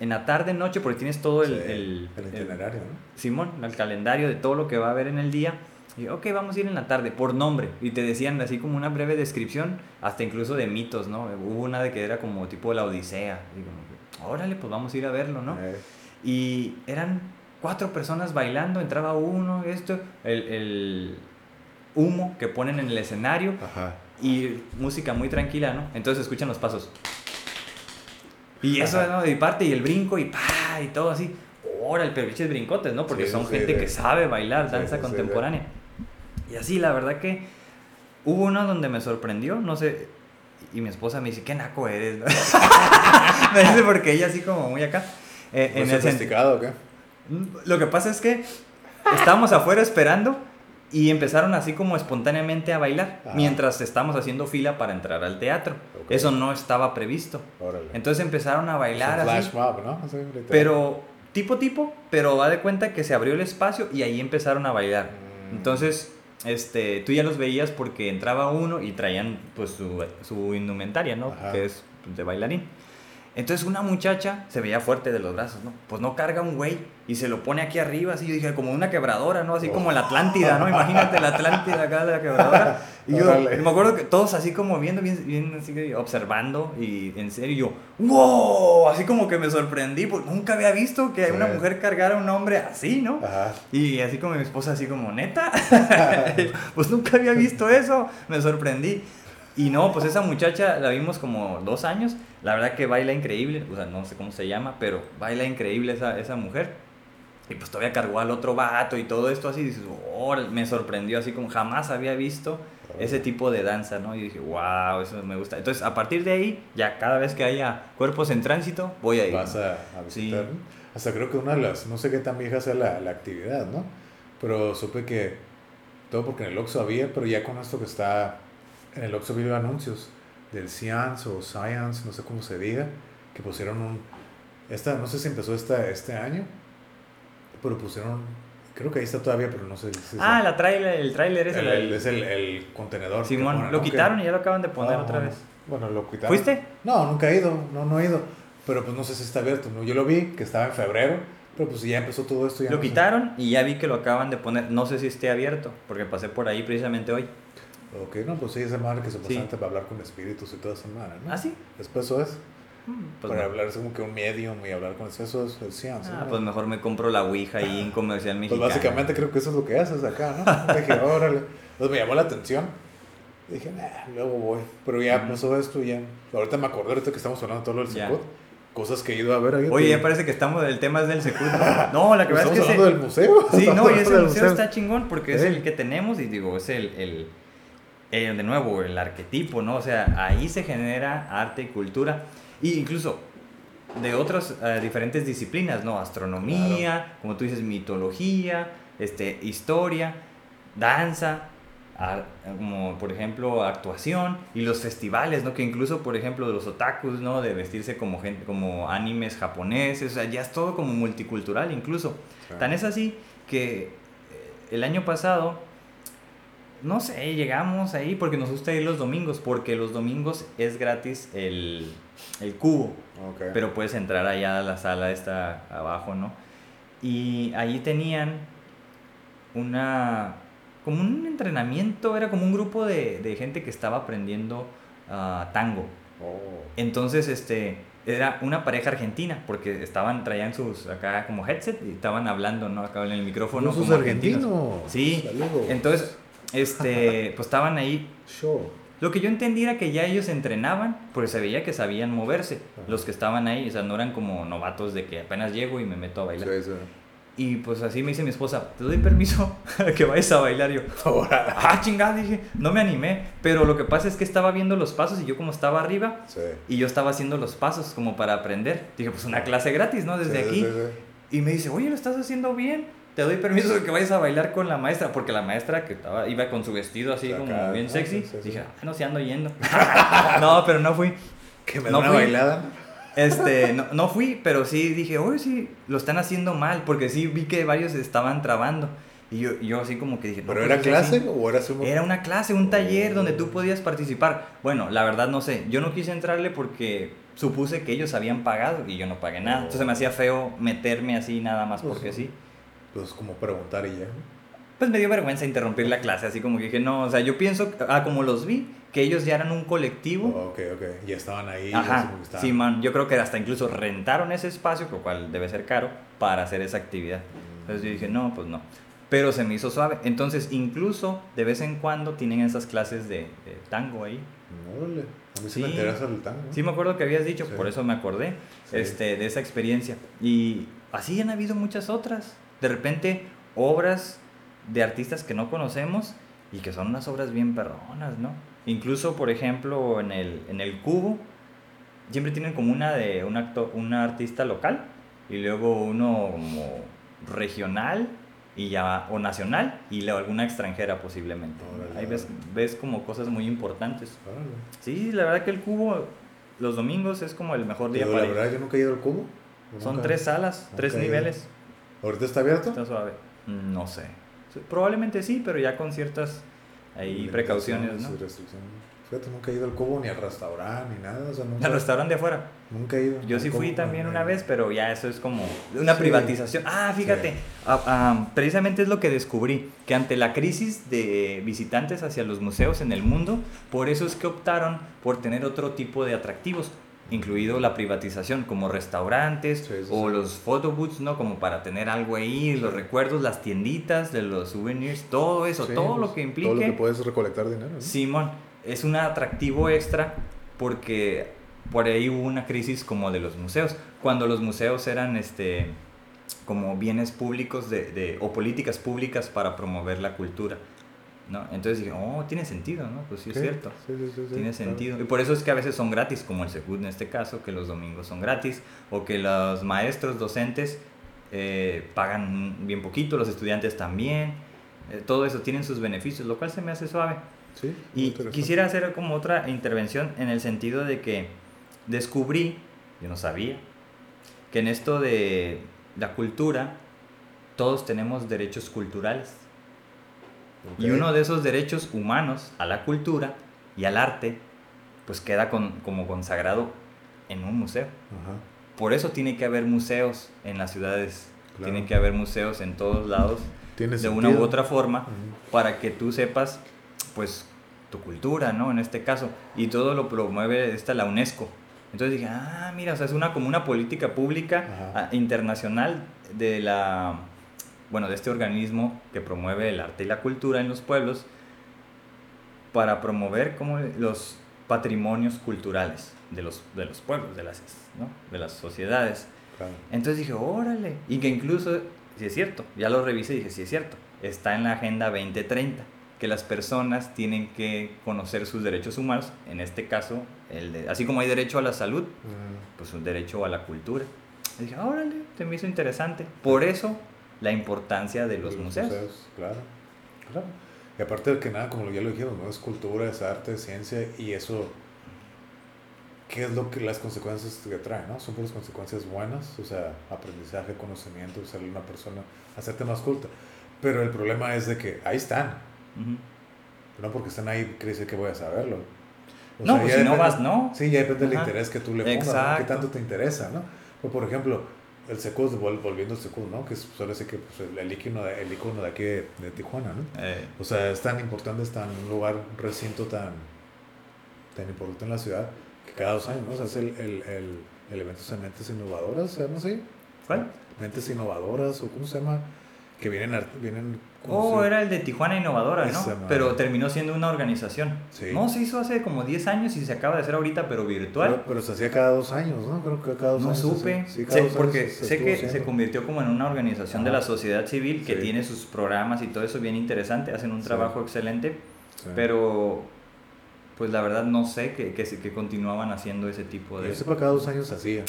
en la tarde, noche, porque tienes todo el, Sí, el- el el- itinerario, ¿no? Simón, el calendario de todo lo que va a haber en el día. Y ok, vamos a ir en la tarde, por nombre. Y te decían así como una breve descripción, hasta incluso de mitos, ¿no? Hubo una de que era como tipo la Odisea. Y como órale, pues vamos a ir a verlo, ¿no? Eh, Y eran cuatro personas bailando, entraba uno, esto, el, el humo que ponen en el escenario Ajá. y música muy tranquila, ¿no? Entonces escuchan los pasos. Y eso, Ajá. ¿no? Y parte y el brinco y pa, y todo así. Órale, pero brincotes, ¿no? Porque Sí, son sí, gente que sabe bailar danza contemporánea. Y así, la verdad que hubo uno donde me sorprendió, no sé, y mi esposa me dice, qué naco eres, ¿no? me dice porque ella así como muy acá. Eh, ¿No en es el sen- sofisticado o qué? lo que pasa es que estábamos afuera esperando y empezaron así como espontáneamente a bailar Ajá. mientras estábamos haciendo fila para entrar al teatro. Eso no estaba previsto. Órale. Entonces empezaron a bailar así. flash mob, ¿no? Así. Pero tipo tipo, pero va de cuenta que se abrió el espacio y ahí empezaron a bailar. Mm. Entonces este, tú ya los veías porque entraba uno y traían pues su, su indumentaria, ¿no? Ajá. Que es de bailarín. Entonces una muchacha se veía fuerte de los brazos, ¿no? Pues no carga un güey y se lo pone aquí arriba, así yo dije, como una quebradora, ¿no? Así como la Atlántida, ¿no? Imagínate la Atlántida acá, la quebradora. Y yo me acuerdo que todos así como viendo, bien, bien así que observando y en serio, yo, ¡wow! Así como que me sorprendí, porque nunca había visto que Sí. una mujer cargara a un hombre así, ¿no? Ajá. Y así como mi esposa, así como, neta, pues nunca había visto eso, me sorprendí. Y no, pues esa muchacha la vimos como dos años, la verdad que baila increíble, o sea, no sé cómo se llama, pero baila increíble esa, esa mujer. Y pues todavía cargó al otro vato y todo esto así, y dices, "Órale", me sorprendió así como jamás había visto ese tipo de danza, ¿no? Y dije, wow, eso me gusta. Entonces, a partir de ahí, ya cada vez que haya cuerpos en tránsito, voy a ir. Vas a, visitar. Hasta creo que una de las, no sé qué tan vieja sea la, la actividad, ¿no? Pero supe que todo porque en el Oxxo había, pero ya con esto que está en el Oxxo vi anuncios del Science o Science, no sé cómo se diga, que pusieron un, esta, no sé si empezó esta, este año, pero pusieron, creo que ahí está todavía, pero no sé si Ah, la trailer, el tráiler es el, el, el- es el, el contenedor. Simón, ponen, lo ¿no? Que- quitaron y ya lo acaban de poner Ah, otra vez. Bueno, lo quitaron. ¿Fuiste? No, nunca he ido, no, no he ido. Pero pues no sé si está abierto, ¿no? Yo lo vi, que estaba en febrero, pero pues ya empezó todo esto. Ya Lo no sé. quitaron y ya vi que lo acaban de poner. No sé si esté abierto, porque pasé por ahí precisamente hoy. Ok, no, pues sí, esa madre que supuestamente para hablar con espíritus y toda esa madre, ¿no? ¿Ah, sí? Después eso es, Mm, Pues, para no. hablar, es como que un medium y hablar con eso, eso es el science, Ah, ¿no? pues mejor me compro la Ouija ahí en comercial Pues mexicano. básicamente creo que eso es lo que haces acá, ¿no? Dije, órale. Entonces me llamó la atención. Dije, nah, luego voy. Pero ya Ujú. pasó esto ya. Ahorita me acordé, ahorita que estamos hablando todo lo del Ya. Secut, cosas que he ido a ver ahí. Oye, Pues, ya parece que estamos, el tema es del Secut. ¿no? No, la que verdad Estamos es que hablando ese- del museo. Sí, Estamos no, y hablando ese museo está chingón porque es Sí. el que tenemos y digo, es el, el, el, de nuevo, el arquetipo, ¿no? O sea, ahí se genera arte y cultura. Y incluso de otras eh, diferentes disciplinas, ¿no? Astronomía, como tú dices, mitología, este, historia, danza, ar- como por ejemplo actuación y los festivales, ¿no? Que incluso, por ejemplo, de los otakus, ¿no? De vestirse como gente, como animes japoneses, o sea, ya es todo como multicultural incluso. Claro. Tan es así que eh, el año pasado, no sé, llegamos ahí porque nos gusta ir los domingos, porque los domingos es gratis el, el cubo, Ok. pero puedes entrar allá a la sala esta abajo, ¿no? Y allí tenían una, como un entrenamiento, era como un grupo de, de gente que estaba aprendiendo ah, tango. Oh. Entonces, este, era una pareja argentina, porque estaban, traían sus, acá como headset y estaban hablando, ¿no? Acá en el micrófono. ¿No como argentinos. argentino? Sí, Saludos. entonces, este, pues estaban ahí. Lo que yo entendí era que ya ellos entrenaban, porque se veía que sabían moverse, Ajá. los que estaban ahí, o sea, no eran como novatos de que apenas llego y me meto a bailar. Sí, sí. Y pues así me dice mi esposa, ¿te doy permiso que vayas a bailar? Yo, Ahora. ah, chingada, dije, no me animé, pero lo que pasa es que estaba viendo los pasos y yo como estaba arriba, Sí. y yo estaba haciendo los pasos como para aprender. Dije, pues una clase gratis, ¿no? Desde Sí, aquí. sí. Y me dice, oye, lo estás haciendo bien. Te doy permiso de que vayas a bailar con la maestra. Porque la maestra que estaba, iba con su vestido así Acá, como bien sexy. Sí, sí. Dije, ah, no, si ando yendo. no, pero no fui. Que me No una fui. bailada. Este, no, no fui, pero sí dije, oye, sí, lo están haciendo mal. Porque sí vi que varios se estaban trabando. Y yo, yo así como que dije, no, ¿Pero pues era clase así. o era su Era una clase, un taller donde tú podías participar. Bueno, la verdad no sé. Yo no quise entrarle porque supuse que ellos habían pagado y yo no pagué nada. Entonces me hacía feo meterme así nada más Pues porque sí. sí. Pues como preguntar y ya. Pues me dio vergüenza interrumpir la clase, así como que dije, no, o sea, yo pienso, ah, como los vi, que ellos ya eran un colectivo. Ok, ok. Ya estaban ahí. Ajá, estaban- sí, man, yo creo que hasta incluso rentaron ese espacio, lo cual debe ser caro, para hacer esa actividad. Entonces yo dije, no, pues no. Pero se me hizo suave. Entonces, incluso de vez en cuando tienen esas clases de, de tango ahí. Órale. A mí sí, me interesa el tango. Sí, me acuerdo que habías dicho, Sí. por eso me acordé Sí. este, de esa experiencia. Y así han habido muchas otras. De repente, obras de artistas que no conocemos y que son unas obras bien perronas, ¿no? Incluso, por ejemplo, en el, en el Cubo, siempre tienen como una de un, acto, un artista local y luego uno como regional y ya, o nacional y luego alguna extranjera posiblemente. Órale, Ahí ves, ves como cosas muy importantes. Órale. Sí, la verdad que el cubo los domingos es como el mejor día Pero la para ir. verdad, yo nunca he ido al cubo. Son Nunca. tres salas, tres niveles. ¿Ahorita está abierto? Está suave. Mm, No sé. Probablemente sí, pero ya con ciertas ahí precauciones, ¿no? y restricciones. Fíjate, nunca he ido al cubo ni al restaurante ni nada. O sea, nunca, Al restaurante de afuera. Nunca he ido. Yo sí fui Cubo, también no, una no. vez, pero ya eso es como una Sí. privatización. Ah, fíjate, Sí. ah, ah, precisamente es lo que descubrí, que ante la crisis de visitantes hacia los museos en el mundo, por eso es que optaron por tener otro tipo de atractivos, incluido la privatización, como restaurantes Sí, sí, o sí. los photobooths, ¿no? Como para tener algo ahí, los recuerdos, las tienditas de los souvenirs, todo eso, todo lo pues, que implique. Todo lo que puedes recolectar dinero. ¿no? Simón, es un atractivo extra porque por ahí hubo una crisis como de los museos. Cuando los museos eran este como bienes públicos de, de- o políticas públicas para promover la cultura. ¿No? Entonces dije, oh, tiene sentido, ¿no? Pues sí, es cierto. sí, sí, sí, Tiene claro. sentido. Y por eso es que a veces son gratis, como el Secut en este caso, que los domingos son gratis, o que los maestros docentes eh, pagan bien poquito, los estudiantes también. Eh, todo eso tienen sus beneficios, lo cual se me hace suave. Sí, Y quisiera hacer como otra intervención en el sentido de que descubrí, yo no sabía, que en esto de la cultura todos tenemos derechos culturales. Y uno de esos derechos humanos a la cultura y al arte, pues queda con- como consagrado en un museo. Ajá. Por eso tiene que haber museos en las ciudades, Claro. tiene que haber museos en todos lados, de una u otra forma, para que tú sepas, pues, tu cultura, ¿no? En este caso. Y todo lo promueve esta la UNESCO. Entonces dije, ah, mira, o sea, es una como una política pública Ajá. ah, internacional de la, bueno, de este organismo que promueve el arte y la cultura en los pueblos para promover como los patrimonios culturales de los, de los pueblos, de las, ¿no? de las sociedades. Claro. Entonces dije, órale. Y que incluso, si es cierto, ya lo revisé y dije, sí es cierto, está en la Agenda 2030, que las personas tienen que conocer sus derechos humanos, en este caso, el de, así como hay derecho a la salud, Mm, pues un derecho a la cultura. Y dije, órale, se me hizo interesante. Por eso, la importancia de los museos. Claro, claro. Y aparte de que nada, como ya lo dijimos, ¿no? es cultura, es arte, es ciencia, y eso, ¿qué es lo que las consecuencias que trae? ¿no? Son puras consecuencias buenas, o sea, aprendizaje, conocimiento, ser una persona, hacerte más culta. Pero el problema es de que ahí están, Ujú. no porque están ahí, decir que voy a saberlo. O No, sea, pues si no depende- vas, no. Sí, ya depende del Ajá. interés que tú le pongas, ¿no? ¿Qué tanto te interesa, no? Pues, por ejemplo, el Secud, vol- volviendo al Secud, ¿no? Que es, suele ser que pues, el, icono de, el icono de aquí de, de Tijuana, ¿no? Eh, O sea, es tan importante, es tan un lugar, un recinto tan, tan importante en la ciudad, que cada dos años, ¿no? Hace el, el, el, el evento de Mentes Innovadoras, ¿se llama así? ¿Cuál? Mentes Innovadoras, o ¿cómo se llama? Que vienen, vienen Oh, era el de Tijuana Innovadora, ¿no? Madre. Pero terminó siendo una organización. Sí. No, se hizo hace como 10 años y se acaba de hacer ahorita, pero virtual. Pero, pero se hacía cada dos años, ¿no? Creo que cada dos no años. se supe. Sí, cada Sé- dos años porque se sé que se convirtió como en una organización de la sociedad civil que Sí. tiene sus programas y todo eso bien interesante, hacen un trabajo excelente, pero pues la verdad no sé que, que, se- que continuaban haciendo ese tipo Yo de... sepa, cada dos años se hacía.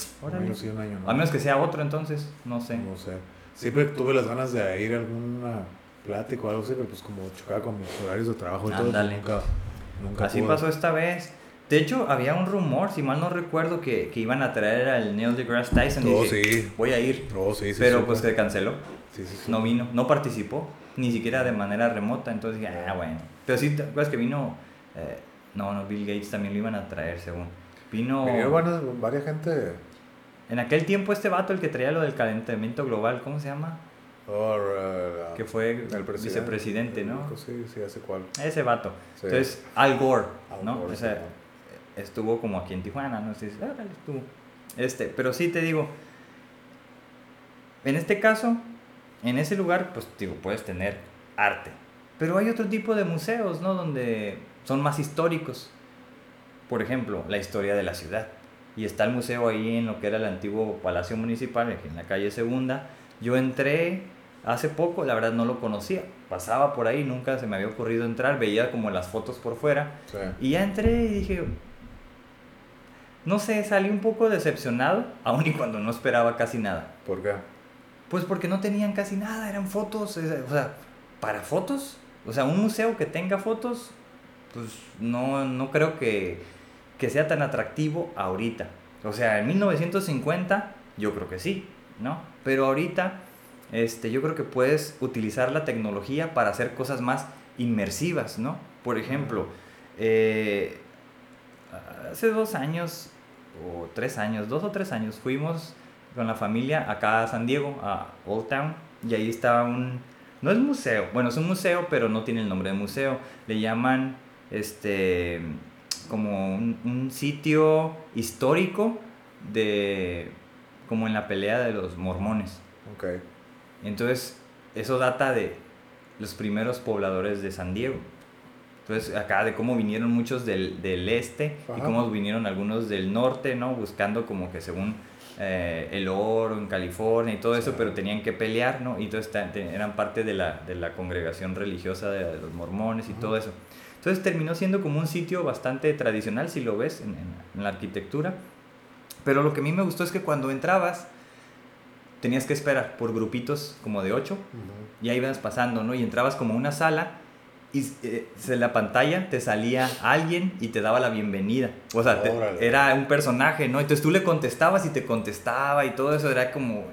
Sí, un año no. A menos que sea otro entonces, no sé. No sé. Siempre tuve las ganas de ir a alguna plática o algo así, pero pues como chocaba con mis horarios de trabajo y todo, pues nunca, nunca Así pude. pasó esta vez. De hecho, había un rumor, si mal no recuerdo, que, que iban a traer al Neil deGrasse Tyson. y Oh, dije, sí. voy a ir. Oh, sí, sí, pero pues se canceló. Sí, sí, sí. No vino, no participó, ni siquiera de manera remota. Entonces dije, ah, bueno. Pero sí, ¿te acuerdas que vino? eh, no, no, Bill Gates también lo iban a traer, según. Vino. Vinieron varias, varias gente. En aquel tiempo, este vato, el que traía lo del calentamiento global, ¿cómo se llama? Oh, uh, Que fue el presidente. vicepresidente, ¿no? Sí, sí, hace cuál. Ese vato. Sí. Entonces, Al Gore, Al ¿no? Gore, Ese- sí, estuvo como aquí en Tijuana, ¿no? Entonces, estuvo. Este, pero sí te digo, en este caso, en ese lugar, pues digo, puedes tener arte. Pero hay otro tipo de museos, ¿no? Donde son más históricos. Por ejemplo, la historia de la ciudad. Y está el museo ahí en lo que era el antiguo Palacio Municipal, aquí en la calle Segunda. Yo entré hace poco, la verdad no lo conocía. Pasaba por ahí, nunca se me había ocurrido entrar, veía como las fotos por fuera. Sí. Y ya entré y dije, no sé, salí un poco decepcionado, aun y cuando no esperaba casi nada. ¿Por qué? Pues porque no tenían casi nada, eran fotos, o sea, para fotos, o sea, un museo que tenga fotos, pues no, no creo que, que sea tan atractivo ahorita. O sea, en 1950 yo creo que sí, ¿no? Pero ahorita este, yo creo que puedes utilizar la tecnología para hacer cosas más inmersivas, ¿no? Por ejemplo, eh, hace dos años o tres años, dos o tres años, fuimos con la familia acá a San Diego, a Old Town, y ahí estaba un, no es museo, bueno, es un museo, pero no tiene el nombre de museo, le llaman, este, como un, un sitio histórico de, como en la pelea de los mormones. Ok. Entonces, eso data de los primeros pobladores de San Diego. Entonces, acá de cómo vinieron muchos del, del este y cómo vinieron algunos del norte, ¿no? Buscando como que según eh, el oro en California y todo eso, pero tenían que pelear, ¿no? Y entonces eran parte de la, de la congregación religiosa de, de los mormones y Ajá. todo eso. Entonces terminó siendo como un sitio bastante tradicional, si lo ves, en, en- en la arquitectura. Pero lo que a mí me gustó es que cuando entrabas, tenías que esperar por grupitos como de ocho y ahí ibas pasando, ¿no? Y entrabas como a una sala y eh, en la pantalla te salía alguien y te daba la bienvenida. O sea, te- era un personaje, ¿no? Entonces tú le contestabas y te contestaba y todo eso era como...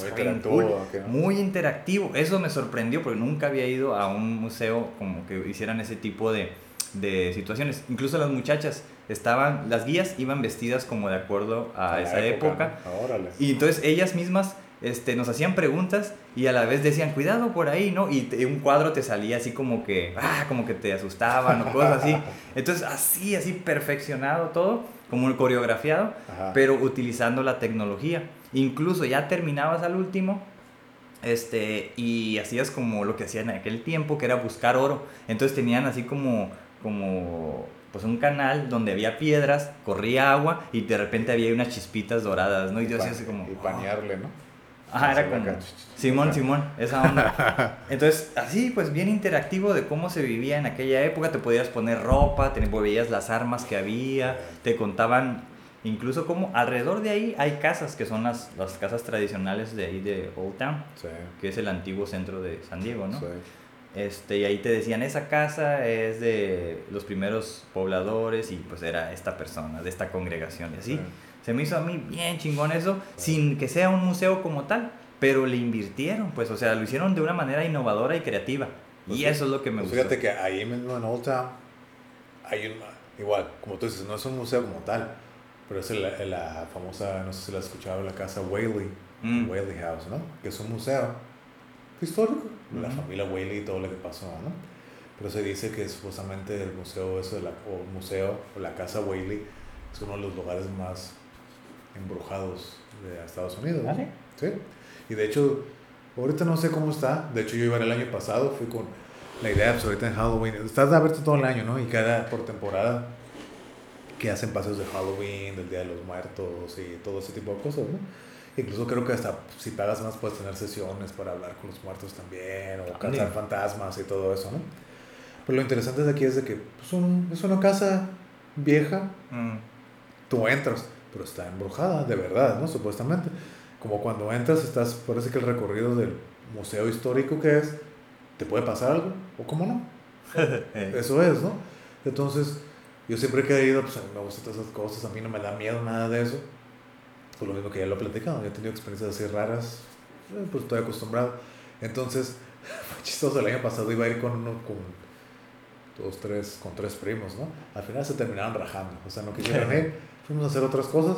Muy bien interactivo, cool. Muy interactivo. Eso me sorprendió porque nunca había ido a un museo como que hicieran ese tipo de, de situaciones. Incluso las muchachas estaban, las guías iban vestidas como de acuerdo a, la esa época. ¿no? Órale. Y entonces ellas mismas este, nos hacían preguntas y a la vez decían, cuidado por ahí, ¿no? Y te- un cuadro te salía así como que, ah, como que te asustaban o cosas así. Entonces así, así perfeccionado todo, como coreografiado, Ajá. pero utilizando la tecnología. Incluso ya terminabas al último. Este, y hacías como lo que hacían en aquel tiempo, que era buscar oro. Entonces tenían así como, como pues un canal donde había piedras, corría agua y de repente había unas chispitas doradas, ¿no? Y yo hacía así como... Y panearle, ¿no? Ajá, era como... Simón, Simón, esa onda. Entonces, así, pues bien interactivo de cómo se vivía en aquella época. Te podías poner ropa, te veías las armas que había, te contaban incluso como alrededor de ahí hay casas que son las, las casas tradicionales de ahí de Old Town, Sí. que es el antiguo centro de San Diego, ¿no? Sí. Este, y ahí te decían, esa casa es de los primeros pobladores y pues era esta persona, de esta congregación y así. Sí. Se me hizo a mí bien chingón eso, sin que sea un museo como tal, pero le invirtieron, pues, o sea, lo hicieron de una manera innovadora y creativa. Pues y eso es lo que me Pues gustó. fíjate que ahí mismo en Old Town hay un, igual, como tú dices, no es un museo como tal, pero es la, la famosa, no sé si la has escuchado, la casa Whaley, Mm. Whaley House, ¿no? Que es un museo histórico, de la Ujú. familia Whaley y todo lo que pasó, ¿no? Pero se dice que supuestamente el museo, eso de la, o museo, o la casa Whaley, es uno de los lugares más embrujados de Estados Unidos. ¿no? ¿Ah, sí? Sí. Y de hecho, ahorita no sé cómo está. De hecho, yo iba el año pasado, fui con la idea, pues ahorita en Halloween, estás abierto todo el año, ¿no? Y cada, por temporada, que hacen paseos de Halloween, del Día de los Muertos y todo ese tipo de cosas, ¿no? Incluso creo que hasta si pagas más puedes tener sesiones para hablar con los muertos también, o Ande. cazar fantasmas y todo eso, ¿no? Pero lo interesante de aquí es de que pues, un- es una casa vieja, Mm. tú entras, pero está embrujada, de verdad, ¿no? Supuestamente. Como cuando entras, estás, parece que el recorrido del museo histórico que es, te puede pasar algo, o cómo no. Eso es, ¿no? Entonces, yo siempre he ido, pues a mí me gustan todas esas cosas, a mí no me da miedo nada de eso. Por lo mismo que ya lo he platicado, yo he tenido experiencias así raras, eh, pues estoy acostumbrado. Entonces, fue chistoso, el año pasado iba a ir con uno, con dos, tres, con tres primos, ¿no? Al final se terminaron rajando, o sea, no quisieron ir, fuimos a hacer otras cosas,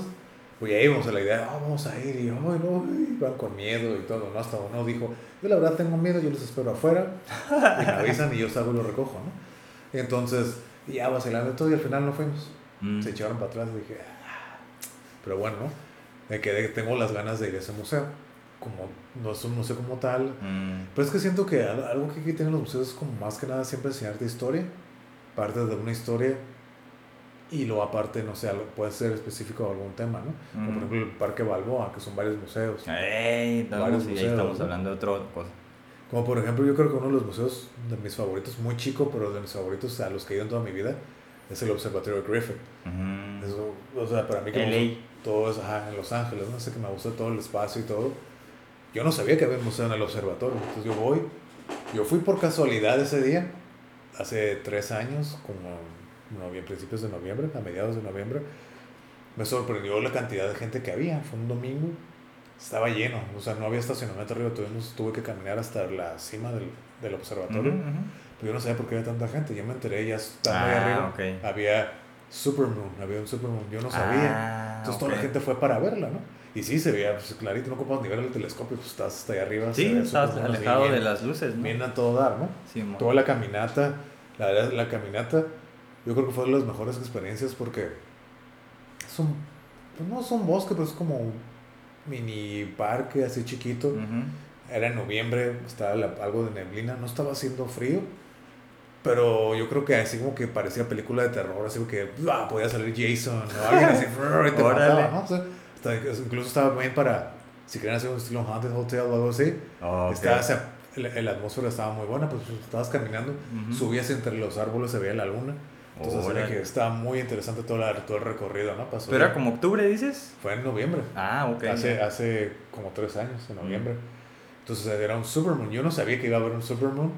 pues ya íbamos a la idea, ah, vamos a ir, y ay, no, y van con miedo y todo, ¿no? Hasta uno dijo, yo la verdad tengo miedo, yo los espero afuera, y me avisan y yo salgo y lo recojo, ¿no? Y entonces, y ya vacilando y todo, y al final no fuimos. mm. Se echaron para atrás y dije, "Ah". pero bueno, ¿no? Me quedé, tengo las ganas de ir a ese museo. Como no es un museo como tal, Mm. pero es que siento que al- algo que aquí tienen los museos es como más que nada siempre enseñarte historia, parte de una historia, y luego aparte, no sé, puede ser específico de algún tema, ¿no? Como por Mm. ejemplo el Parque Balboa, que son varios museos. Ey, Varios y ahí museos, estamos ¿no? hablando de otra cosa. Como por ejemplo, yo creo que uno de los museos de mis favoritos, muy chico, pero de mis favoritos a los que he ido en toda mi vida, es el Observatorio Griffith. Ujú. Eso, o sea, para mí que me todo eso, ajá, en Los Ángeles, no sé que me gustó todo el espacio y todo. Yo no sabía que había un museo en el observatorio, entonces yo voy, yo fui por casualidad ese día, hace tres años, como novie- principios de noviembre, a mediados de noviembre, me sorprendió la cantidad de gente que había, fue un domingo, estaba lleno, o sea, no había estacionamiento arriba, tuvimos, tuve que caminar hasta la cima del, del observatorio, pero yo no sabía por qué había tanta gente, yo me enteré ya estando ahí Ah, arriba, ok. había Supermoon, había un Supermoon, yo no sabía, Ah, entonces toda la gente fue para verla, ¿no? Y sí, se veía pues, clarito, no ocupabas ni ver el telescopio, pues estás hasta ahí arriba. Sí, así, alejado bien- de las luces, ¿no? Bien a todo dar, ¿no? Sí. Toda la caminata, la verdad, la caminata, yo creo que fue de las mejores experiencias porque es un, pues no es un bosque, pero es como un mini parque así chiquito. Era en noviembre, estaba la- algo de neblina, no estaba haciendo frío, pero yo creo que así como que parecía película de terror, así que ¡ah! podía salir Jason o alguien así, y te mataba, ¿no? O sea, hasta- incluso estaba bien para, si querían hacer un estilo Haunted Hotel o algo así, estaba, la, la atmósfera estaba muy buena, pues estabas caminando, subías entre los árboles, se veía la luna. Entonces, era Órale. que estaba muy interesante todo, la- todo el recorrido, ¿no? Pasó ¿Pero era como octubre, dices? Fue en noviembre, Ah, ok. hace, hace como tres años, en noviembre. Entonces era un Supermoon. Yo no sabía que iba a haber un Supermoon.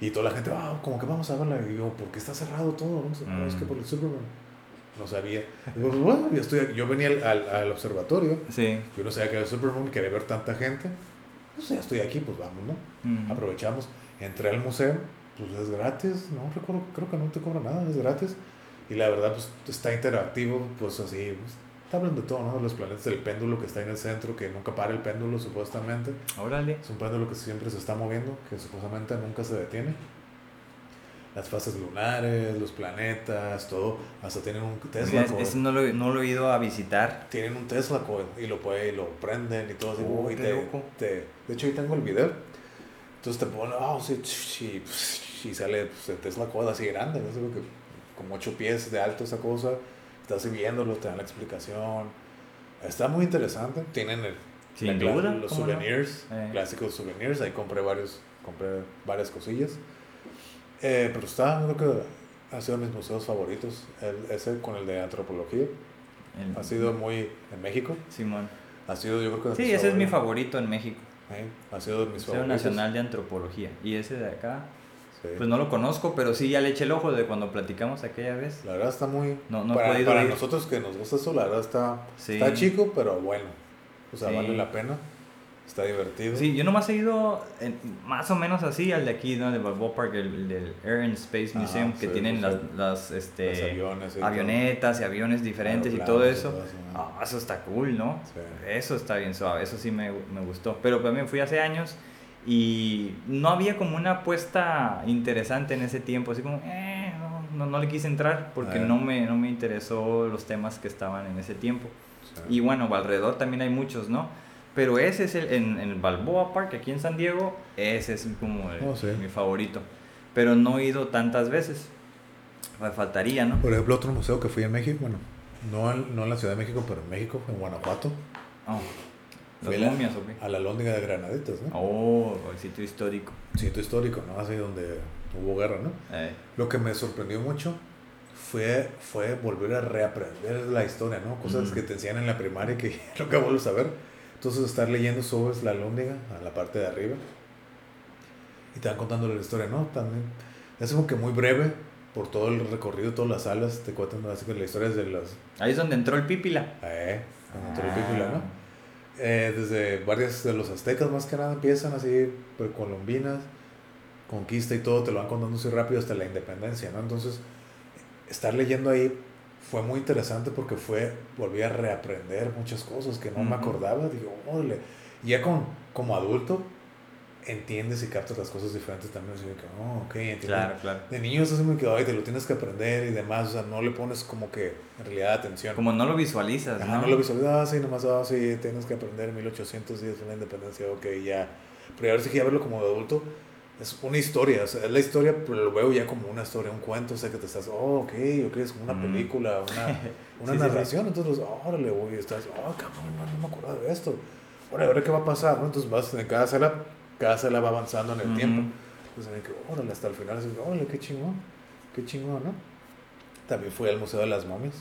Y toda la gente, ah, como que vamos a verla. Y yo, ¿por qué está cerrado todo? No, sé, "No, es que Mm. por el Supermoon. No sabía. Y pues, bueno, yo, estoy, yo venía al, al, al observatorio. Sí. Yo no sabía que era Supermoon, quería ver tanta gente. Pues ya estoy aquí, pues vamos, ¿no? Ujú. aprovechamos, entré al museo, pues es gratis, no recuerdo, creo que no te cobra nada, es gratis. Y la verdad, pues está interactivo, pues así, pues, está hablando de todo, ¿no? Los planetas del péndulo que está en el centro, que nunca para el péndulo supuestamente. Órale. Es un péndulo que siempre se está moviendo, que supuestamente nunca se detiene. Las fases lunares, los planetas, todo, hasta tienen un Tesla Mira, ese no lo, no lo he ido a visitar. Tienen un Tesla coil y lo puede, y lo prenden y todo así. Oh, y qué te- te- de hecho, ahí tengo el video. Entonces te pone, ah, sí, y, y sale pues, el Tesla coil así grande, no sé, que como 8 pies de alto esa cosa. Estás viéndolo, te dan la explicación. Está muy interesante. Tienen el, Sin la cla- duda, los souvenirs, Eh. clásicos souvenirs. Ahí compré varios, compré varias cosillas. Eh, pero está, creo que ha sido de mis museos favoritos. El, ese con el de antropología. El- Ha sido muy en México. Simón. Ha sido, yo creo que. Sí, ese es mi favorito en México. Eh, Ha sido de mis Museo. Nacional de Antropología. Y ese de acá, Sí. pues no lo conozco, pero sí ya le eché el ojo de cuando platicamos aquella vez. La verdad está muy. No- no he para podido para ir. nosotros que nos gusta eso, la verdad está, Sí. está chico, pero bueno. O sea, vale la pena. Está divertido. Sí, yo nomás he ido en- más o menos así al de aquí, ¿no? De Balboa Park, el, el del Air and Space Ajá, Museum, que sí, tienen las, las, este, aviones. y todo. avionetas y aviones diferentes y todo Aeroplanos y eso. todo eso, ¿no? Ah, eso está cool, ¿no? Sí. Eso está bien suave, eso sí me, me gustó. Pero también fui hace años y no había como una apuesta interesante en ese tiempo, así como, eh, no, no, no le quise entrar porque Ah. no me, no me interesó los temas que estaban en ese tiempo. Sí. Y bueno, alrededor también hay muchos, ¿no? Pero ese es el, en, en el Balboa Park, aquí en San Diego, ese es como el- Oh, sí. mi favorito. Pero no he ido tantas veces. Me faltaría, ¿no? Por ejemplo, otro museo que fui en México, bueno, no en, no en la Ciudad de México, pero en México, en Guanajuato, Oh, ¿Las la- momias a la Lóndiga de Granaditas, ¿no? Oh, el sitio histórico. Sitio histórico, ¿no? Así donde hubo guerra, ¿no? Eh, Lo que me sorprendió mucho fue, fue volver a reaprender la historia, ¿no? Cosas Mm. que te enseñan en la primaria que nunca vuelves a ver. Entonces, estar leyendo sobre la lóndiga, a la parte de arriba, y te van contando la historia, ¿no? También es como que muy breve, por todo el recorrido, todas las salas, te cuentan así que la historia de las... Ahí es donde entró el Pípila. Eh, cuando entró el Pípila, Ah. ¿no? Eh, desde varias de los aztecas más que nada empiezan así, precolombinas, conquista y todo, te lo van contando así rápido hasta la independencia, ¿no? Entonces, estar leyendo ahí fue muy interesante porque fue, volví a reaprender muchas cosas que no me Ujú. acordaba, digo, órale, y ya con, como adulto, entiendes y captas las cosas diferentes también, así de que, oh, ok, entiendo. Claro, claro. De niño es así como que, ay, te lo tienes que aprender y demás, o sea, no le pones como que en realidad atención. Como no lo visualizas, Ajá, ¿no? no lo visualizas, ah, sí, nomás, ah, sí, tienes que aprender 1810 la independencia, ok, ya. Pero ahora sí que ya verlo como de adulto, es una historia, o sea, la historia, lo veo ya como una historia, un cuento, o sea, que te estás, oh, ok, ok, es como una Mm. película, una, una Sí, sí, sí. narración, entonces, órale, güey, estás, oh, cabrón, no, no me acuerdo de esto, ahora, ahora qué va a pasar, ¿no? Entonces vas en cada sala, cada sala va avanzando en el Ujú. tiempo, entonces, ven que, órale, hasta el final, así, órale, qué chingón, qué chingón, ¿no? También fui al Museo de las Momias,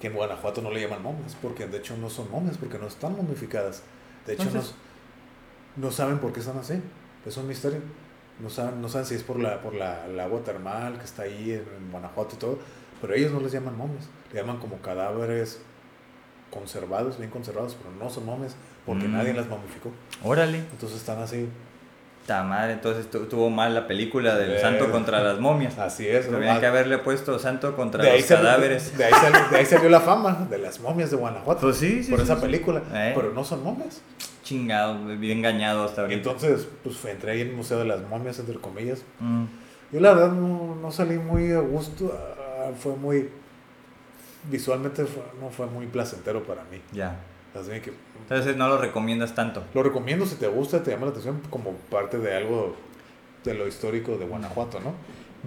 que en Guanajuato no le llaman momias, porque de hecho no son momias, porque no están momificadas. De hecho, Entonces- no, no saben por qué están así. Es un misterio. No saben, no saben si es por la por la, el agua termal que está ahí en, en Guanajuato y todo, pero ellos no les llaman momias, le llaman como cadáveres conservados, bien conservados, pero no son momias porque Mm. nadie las momificó. Órale. Entonces están así. Ta madre, entonces tu- tuvo mal la película del Eh. santo contra las momias. Así es. Tendrían ¿no? que haberle puesto santo contra de ahí, los salió, cadáveres. de, ahí salió, de ahí salió la fama de las momias de Guanajuato. Pues sí, sí. por sí, esa sí. película. Eh. Pero no son momias. Chingado, bien engañado hasta ahorita. Entonces, pues fue- entré ahí en el Museo de las Momias, entre comillas. Mm, Yo la verdad no, no salí muy a gusto. ah, Fue muy. Visualmente fue- no fue muy placentero para mí. ya. Así que Entonces no lo recomiendas tanto. lo recomiendo si te gusta, te llama la atención como parte de algo de lo histórico de Guanajuato, ¿no?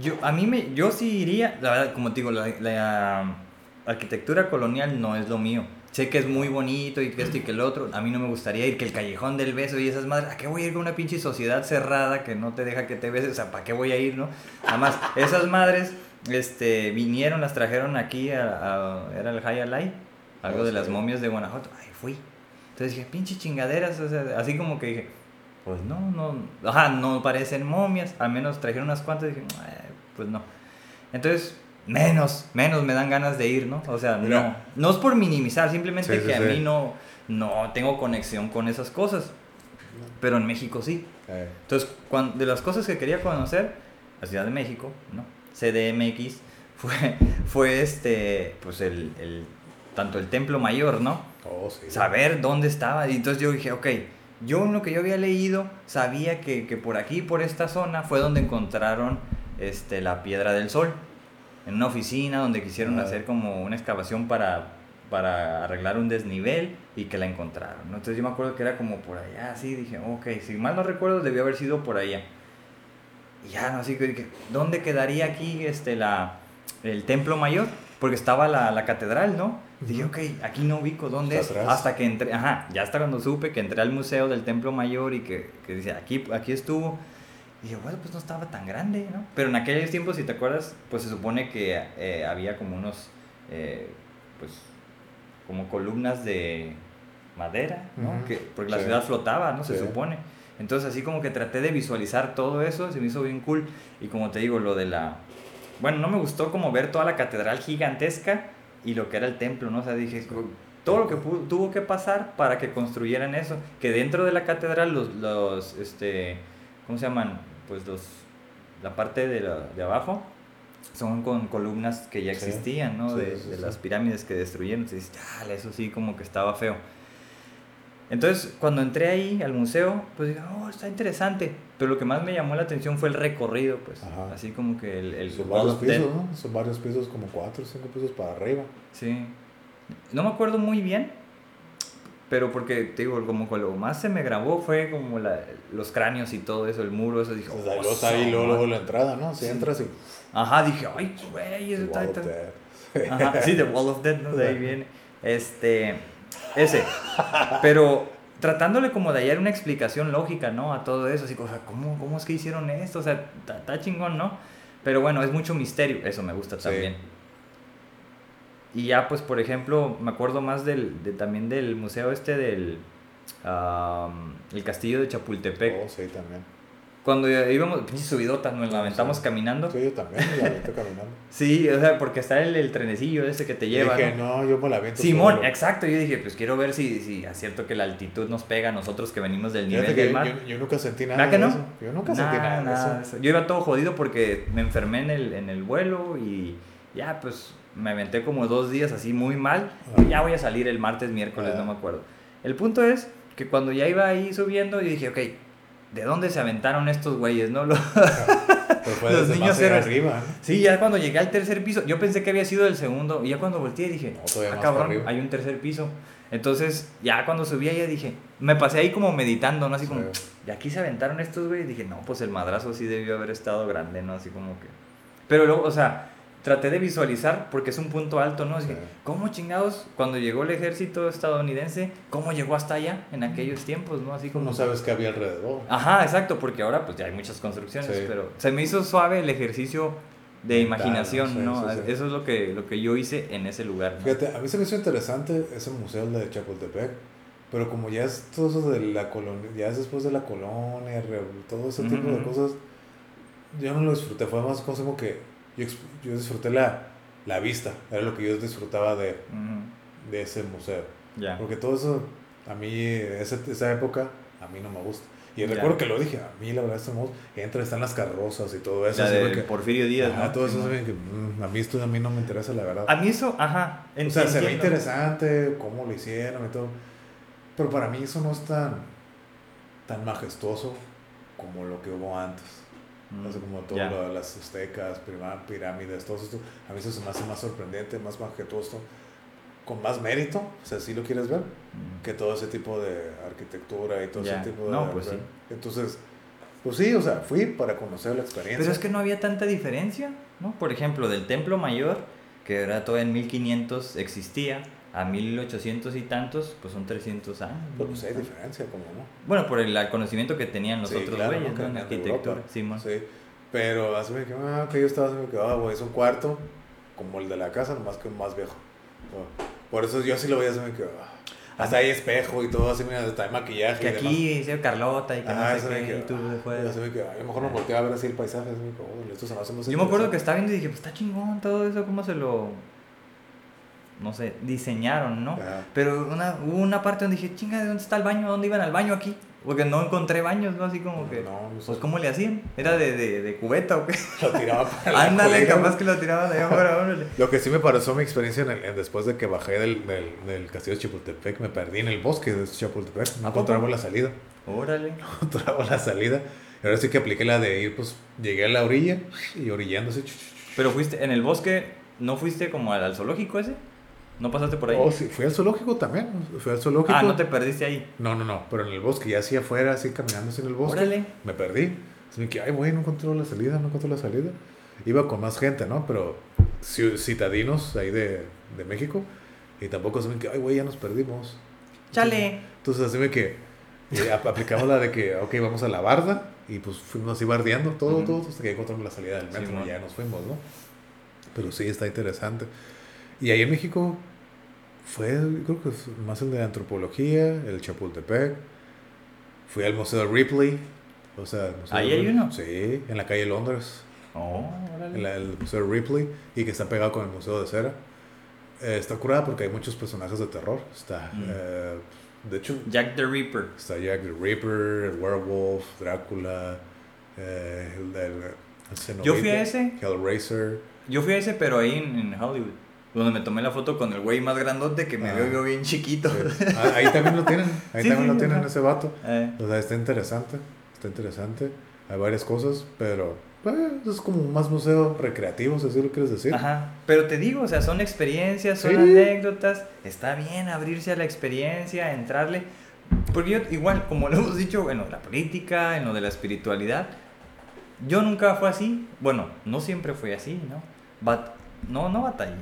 Yo, a mí me, yo sí iría, la verdad, como te digo, la, la arquitectura colonial no es lo mío. Sé que es muy bonito y que esto y que el otro. A mí no me gustaría ir que el callejón del beso y esas madres. ¿A qué voy a ir con una pinche sociedad cerrada que no te deja que te beses? O sea, ¿para qué voy a ir, no? Además, esas madres este, vinieron, las trajeron aquí a, a- era el High Alay, algo de las momias de Guanajuato. Ay, fui. Entonces dije, pinche chingaderas, o sea, así como que dije, pues no, no, ajá, no parecen momias, al menos trajeron unas cuantas y dije, "Eh, pues no. Entonces, menos, menos me dan ganas de ir, ¿no? O sea, no, Mira. no es por minimizar, simplemente Sí, sí, que a mí no, no tengo conexión con esas cosas, pero en México sí. Eh, Entonces, cuan- de las cosas que quería conocer, la Ciudad de México, ¿no? CDMX, fue, fue este, pues el, el, tanto el Templo Mayor, ¿no? oh, sí. saber dónde estaba. Y entonces yo dije, ok, yo en lo que yo había leído sabía que, que por aquí, por esta zona, fue donde encontraron este, la piedra del sol. En una oficina donde quisieron Ah. hacer como una excavación para, para arreglar un desnivel y que la encontraron. ¿no? Entonces yo me acuerdo que era como por allá, así dije, ok, si mal no recuerdo, debió haber sido por allá. Y ya, no, así que dije, ¿dónde quedaría aquí este, la, el templo mayor? Porque estaba la, la catedral, ¿no? Dije, ok, aquí no ubico dónde es. Atrás. Hasta que entré, ajá, ya hasta cuando supe que entré al museo del templo mayor y que, que dice, aquí, aquí estuvo. Dije, bueno, pues no estaba tan grande, ¿no? Pero en aquellos tiempos, si te acuerdas, pues se supone que eh, había como unos, eh, pues, como columnas de madera, ¿no? Ujú, que, porque la sí. ciudad flotaba, ¿no? Se Sí. supone. Entonces así como que traté de visualizar todo eso, se me hizo bien cool. Y como te digo, lo de la... Bueno, no me gustó como ver toda la catedral gigantesca y lo que era el templo, ¿no? O sea, dije, todo lo que tuvo que pasar para que construyeran eso. Que dentro de la catedral los, los este, ¿cómo se llaman? Pues los, la parte de, la- de abajo son con columnas que ya Sí. existían, ¿no? Sí, de sí, de sí. las pirámides que destruyeron. Entonces, eso sí como que estaba feo. Entonces, cuando entré ahí al museo, pues dije, oh, está interesante. Pero lo que más me llamó la atención fue el recorrido, pues. Ajá. Así como que el, el Son varios pisos, ¿no? Son varios pisos, como cuatro o cinco pisos para arriba. Sí. No me acuerdo muy bien, pero porque, te digo, como que lo más se me grabó fue como la, los cráneos y todo eso, el muro, eso. Dije, oh, luego está ahí, luego, la entrada, ¿no? Si Sí. entras y... Ajá, dije, ay, güey, eso está... Está-. Ajá, sí, The Wall of Death, ¿no? De ahí viene. Este, ese. Pero tratándole como de hallar una explicación lógica, ¿no? A todo eso, así, o sea, ¿cómo, cómo es que hicieron esto? O sea, está chingón, ¿no? Pero bueno, es mucho misterio, eso me gusta Sí. Y ya, pues, por ejemplo, me acuerdo más del, de, también del museo este del... el castillo de Chapultepec. Oh, sí, también. Cuando íbamos, pinche subidota, nos la aventamos sí. caminando. Sí, yo también me la caminando. Sí, o sea, porque está el, el trenecillo ese que te lleva. dije, ¿no? no, yo me la Simón, solo. exacto. Yo dije, pues quiero ver si, si es cierto que la altitud nos pega a nosotros que venimos del nivel del mar. Yo, yo nunca sentí nada ¿Verdad que de no? eso. Yo nunca sentí Nada, nada, nada de eso. Yo iba todo jodido porque me enfermé en el, en el vuelo y ya, pues me aventé como dos días así muy mal. Ah. Ya voy a salir el martes, miércoles, Ah. no me acuerdo. El punto es que cuando ya iba ahí subiendo, yo dije, ok, ¿de dónde se aventaron estos güeyes, no? Lo- Pero fue Los niños héroes. arriba. Sí, ya cuando llegué al tercer piso, yo pensé que había sido el segundo, y ya cuando volteé dije, No, ah, cabrón, hay un tercer piso. Entonces, ya cuando subía, ya dije, me pasé ahí como meditando, ¿no? Así como, Sí. de aquí se aventaron estos, güey. Y dije, no, pues el madrazo sí debió haber estado grande, ¿no? Así como que. Pero luego, o sea, traté de visualizar porque es un punto alto, ¿no? Así, Sí. ¿cómo chingados, cuando llegó el ejército estadounidense, cómo llegó hasta allá en aquellos tiempos, ¿no? Así como. No sabes qué había alrededor. Ajá, exacto, porque ahora pues ya hay muchas construcciones, Sí. pero se me hizo suave el ejercicio de imaginación, sí, ¿no? sí, sí. Eso es lo que, lo que yo hice en ese lugar. ¿no? Fíjate, a mí se me hizo interesante ese museo de Chapultepec, pero como ya es todo eso de la colonia, ya es después de la colonia, todo ese tipo de cosas, yo no lo disfruté, fue más como que yo, yo disfruté la, la vista, era lo que yo disfrutaba de, de ese museo. Porque todo eso, a mí, esa, esa época, a mí no me gusta. Y recuerdo que lo dije, a mí la verdad este museo, entra, están las carrozas y todo eso. La de que- Porfirio Díaz, Ajá, ¿no? todo eso mm, a mí esto a mí no me interesa la verdad. A mí eso, ajá. o sea, se ve interesante cómo lo hicieron y todo. Pero para mí eso no es tan, tan majestuoso como lo que hubo antes. Mm, como lo de las aztecas, pirá- pirámides, todo esto. A mí eso se me hace más sorprendente, más majestuoso, con más mérito, o sea, si lo quieres ver, Mm. que todo ese tipo de arquitectura y todo Ya. ese tipo de... No, pues sí. Entonces, pues sí, o sea, fui para conocer la experiencia. Pero es que no había tanta diferencia, ¿no? Por ejemplo, del Templo Mayor, que era todo en 1500 existía, a 1800 y tantos, pues son 300 años. ¿no? Pues, hay diferencia, como no. Bueno, por el al conocimiento que tenían los Sí, otros claro, güeyes, ¿no? En arquitectura, sí. Sí, pero así me que, ah, que yo estaba así me que, ah, güey, es un cuarto como el de la casa, nomás que más viejo. Por eso yo sí lo veía así me que, ah, hasta hay espejo y todo, así mira, hasta hay maquillaje. Que aquí dice Carlota y que Ajá, no sé qué, y tú ah, fuera. así me que, ay, mejor no volteé a ver así el paisaje, así me que, oh, esto se me hace más Yo me acuerdo que estaba viendo y dije, pues está chingón todo eso, cómo se lo, no sé, diseñaron, ¿no? Ajá. Pero una, hubo una parte donde dije, chinga, ¿de dónde está el baño? ¿Dónde iban al baño aquí? Porque no encontré baños, ¿no? Así como que, No, no sé. pues ¿cómo le hacían? ¿Era de, de, de cubeta o qué? Lo tiraba para Ándale, capaz que lo tiraban allá afuera, órale. Lo que sí me pareció mi experiencia en el- en- después de que bajé del, del, del castillo de Chapultepec, me perdí en el bosque de Chapultepec, no encontraba la salida. Órale. encontraba la salida. Y ahora sí que apliqué la de ir, pues llegué a la orilla y orillándose. Pero fuiste, en el bosque, ¿no fuiste como al, al zoológico ese? ¿No pasaste por ahí? Oh, sí, fui al zoológico también. Fui al zoológico. ah, no te perdiste ahí. no, no, no, pero en el bosque, ya así afuera, así caminando así en el bosque. Órale. Me perdí. Así que, ay, güey, no encontré la salida, no encontré la salida. Iba con más gente, ¿no? Pero ci- citadinos ahí de, de México. Y tampoco se me que, ay, güey, ya nos perdimos. Chale. Entonces así me que eh, ap- aplicamos la de que, ok, vamos a la barda y pues fuimos así bardeando todo, Ujú. todo, hasta que encontramos la salida del metro Simón. y ya nos fuimos, ¿no? Pero sí, está interesante. Y ahí en México fue, creo que es más el de antropología, el Chapultepec. Fui al Museo de Ripley. O sea, ¿Ahí de hay uno? Sí, en la calle Londres. Oh, en la- el Museo de Ripley y que está pegado con el Museo de Cera. Eh, está curada porque hay muchos personajes de terror. Está, Mm. eh, de hecho, Jack the Ripper. Está Jack the Ripper, el Werewolf, Drácula, eh, el, el, Yo fui a ese. Hellraiser. Yo fui a ese, pero ahí en, en Hollywood. Donde me tomé la foto con el güey más grandote que me Ah. veo yo bien chiquito. Sí. Ah, ahí también lo tienen, ahí Sí, también sí, lo tienen ajá. ese vato. Eh, O sea, está interesante, está interesante. Hay varias cosas, pero eh, es como más museo recreativo, si así lo quieres decir. Ajá. Pero te digo, o sea, son experiencias, son Sí. anécdotas. Está bien abrirse a la experiencia, entrarle. Porque yo, igual, como lo hemos dicho, de la política, en lo de la espiritualidad, yo nunca fue así. Bueno, no siempre fue así, ¿no? Bat- no, no batallé.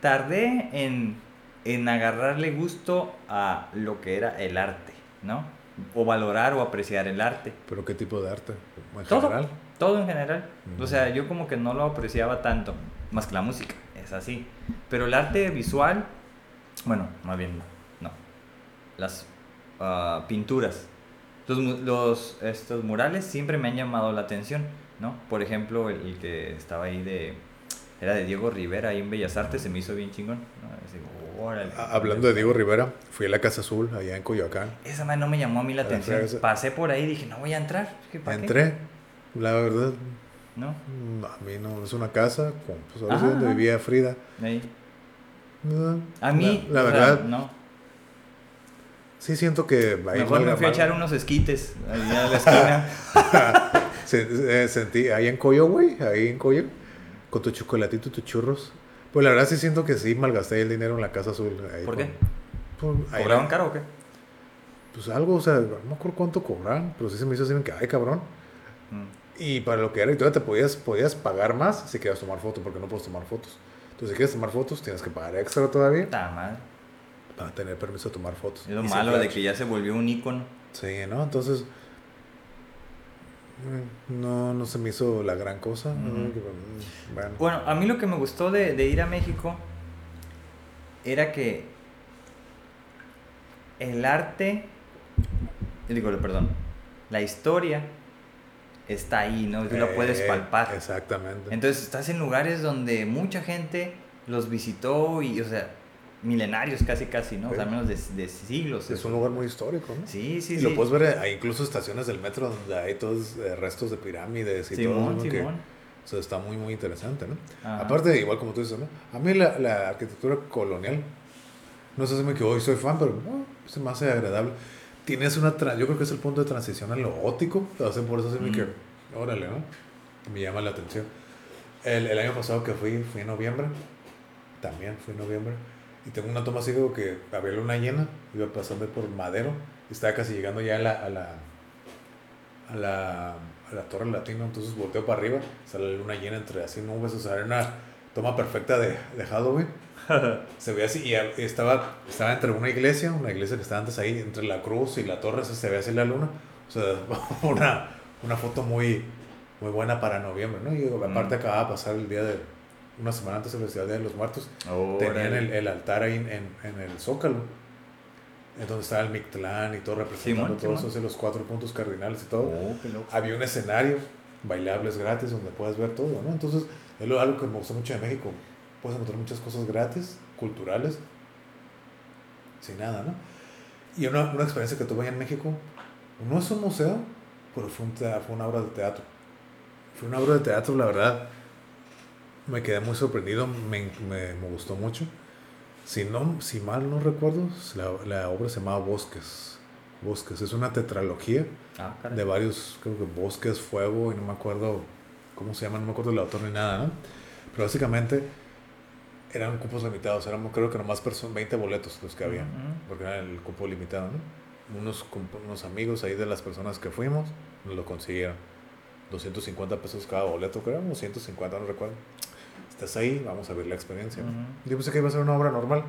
Tardé en, en agarrarle gusto a lo que era el arte, ¿no? O valorar o apreciar el arte. Pero ¿qué tipo de arte? En Todo. general. Todo en general. O sea, yo como que no lo apreciaba tanto, más que la música, es así. Pero el arte visual, bueno, más bien no. Las ah, pinturas, los, los estos murales siempre me han llamado la atención, ¿no? Por ejemplo, el, el que estaba ahí de era de Diego Rivera ahí en Bellas Artes, se me hizo bien chingón. ¿no? Así, órale. Ah, Hablando de Diego Rivera, fui a la Casa Azul, allá en Coyoacán. Esa madre no me llamó a mí la atención. esa- Pasé por ahí y dije, no voy a entrar. Entré, la verdad, ¿No? a mí no, es una casa, con, pues Ajá, donde ajá. vivía Frida. Ahí. No, A mí, la, la o sea, verdad, no. sí siento que ahí Mejor me fui a echar unos esquites allá a la esquina. Eh, sentí ahí en Coyo, güey, ahí en Coyo, con tu chocolatito y tus churros. Pues la verdad sí siento que sí malgasté el dinero en la Casa Azul. ahí ¿Por con- qué? pues, ahí ¿Cobraban la- caro o qué? Pues algo, o sea, no me acuerdo cuánto cobraban, pero sí se me hizo así que, ay, cabrón. Mm. Y para lo que era, y todavía te podías, podías pagar más si querías tomar fotos, porque no puedes tomar fotos. Entonces, si quieres tomar fotos, tienes que pagar extra todavía Ta madre. para tener permiso de tomar fotos. Es lo Y malo de que ya se volvió un ícono. Sí, ¿no? Entonces, no, no se me hizo la gran cosa. mm, Bueno, Bueno, a mí lo que me gustó de, de ir a México era que el arte, digo, perdón, la historia está ahí, ¿no? Tú la puedes eh, palpar. Exactamente. Entonces estás en lugares donde mucha gente los visitó y, o sea, milenarios casi, casi, ¿no? O sea, menos de, de siglos. Es un lugar muy histórico, ¿no? Sí, sí, y sí. lo puedes ver, hay incluso estaciones del metro donde hay todos eh, restos de pirámides y Simón, todo, ¿no? Que- Simón. o sea, está muy, muy interesante, ¿no? Ajá. Aparte, igual como tú dices, ¿no? A mí la, la arquitectura colonial, no sé si me que hoy soy fan, pero no, se me hace agradable. Tienes una, yo creo que es el punto de transición a lo gótico, o sea, por eso se me Mm. que, órale, ¿no? Me llama la atención. El, el año pasado que fui, fui en noviembre, también fui en noviembre, y tengo una toma así como que había luna llena, iba pasando por Madero, estaba casi llegando ya a la, a la, a la, a la Torre Latino, entonces volteo para arriba, sale la luna llena entre así nubes, o sea, era una toma perfecta de, de Halloween. Se ve así, y estaba, estaba entre una iglesia, una iglesia que estaba antes ahí, entre la cruz y la torre, se ve así la luna. O sea, una, una foto muy, muy buena para noviembre, ¿no? Y aparte Mm. acababa de pasar el día de, una semana antes del Festival Día de los Muertos, tenían el, el altar ahí en, en, el Zócalo, en donde estaba el Mictlán y todo representando Simón, todos esos, los cuatro puntos cardinales y todo Oh, había un escenario, bailables gratis, donde puedes ver todo, ¿no? Entonces, es algo que me gustó mucho de México. Puedes encontrar muchas cosas gratis, culturales, sin nada, ¿no? Y una, una experiencia que tuve en México, no es un museo, pero fue, un fue una obra de teatro. Fue una obra de teatro, la verdad, me quedé muy sorprendido, me, me, me gustó mucho. Si, no, si mal no recuerdo, la, la obra se llamaba Bosques. Bosques, es una tetralogía Ah, de varios, creo que Bosques, Fuego, y no me acuerdo cómo se llama, no me acuerdo el autor ni nada, ¿no? Pero básicamente eran cupos limitados, éramos creo que nomás perso- 20 boletos los que había, Ujú. porque era el cupo limitado, ¿no? Unos, unos amigos ahí de las personas que fuimos nos lo consiguieron. 250 pesos cada boleto, creo, o 150, no recuerdo. Estás ahí, vamos a ver la experiencia. ¿no? Ujú. Yo pensé que iba a ser una obra normal.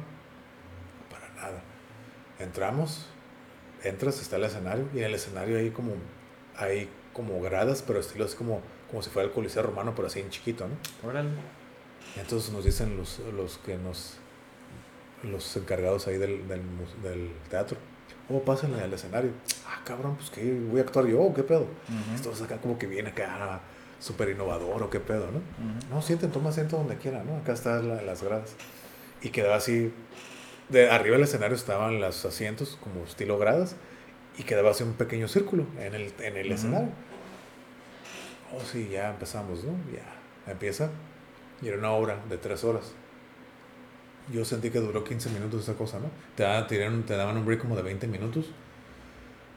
Para nada. Entramos, entras, está el escenario, y en el escenario hay como, hay como gradas, pero estilo así como, como si fuera el Coliseo Romano, pero así en chiquito, ¿no? Órale. Entonces nos dicen los, los que nos, los encargados ahí del, del, del teatro, oh, pásenle al escenario. Ah, cabrón, pues que voy a actuar yo, ¿qué pedo? Ujú. Esto es acá como que viene acá súper innovador o qué pedo, ¿no? Ujú. No, sienten, toma asiento donde quiera, ¿no? Acá están la- las gradas. Y quedaba así, de arriba del escenario estaban los asientos como estilo gradas y quedaba así un pequeño círculo en el, en el escenario. Oh, sí, ya empezamos, ¿no? Ya, empieza. Y era una obra de tres horas. Yo sentí que duró 15 minutos esa cosa, ¿no? Te daban, te daban un break como de 20 minutos.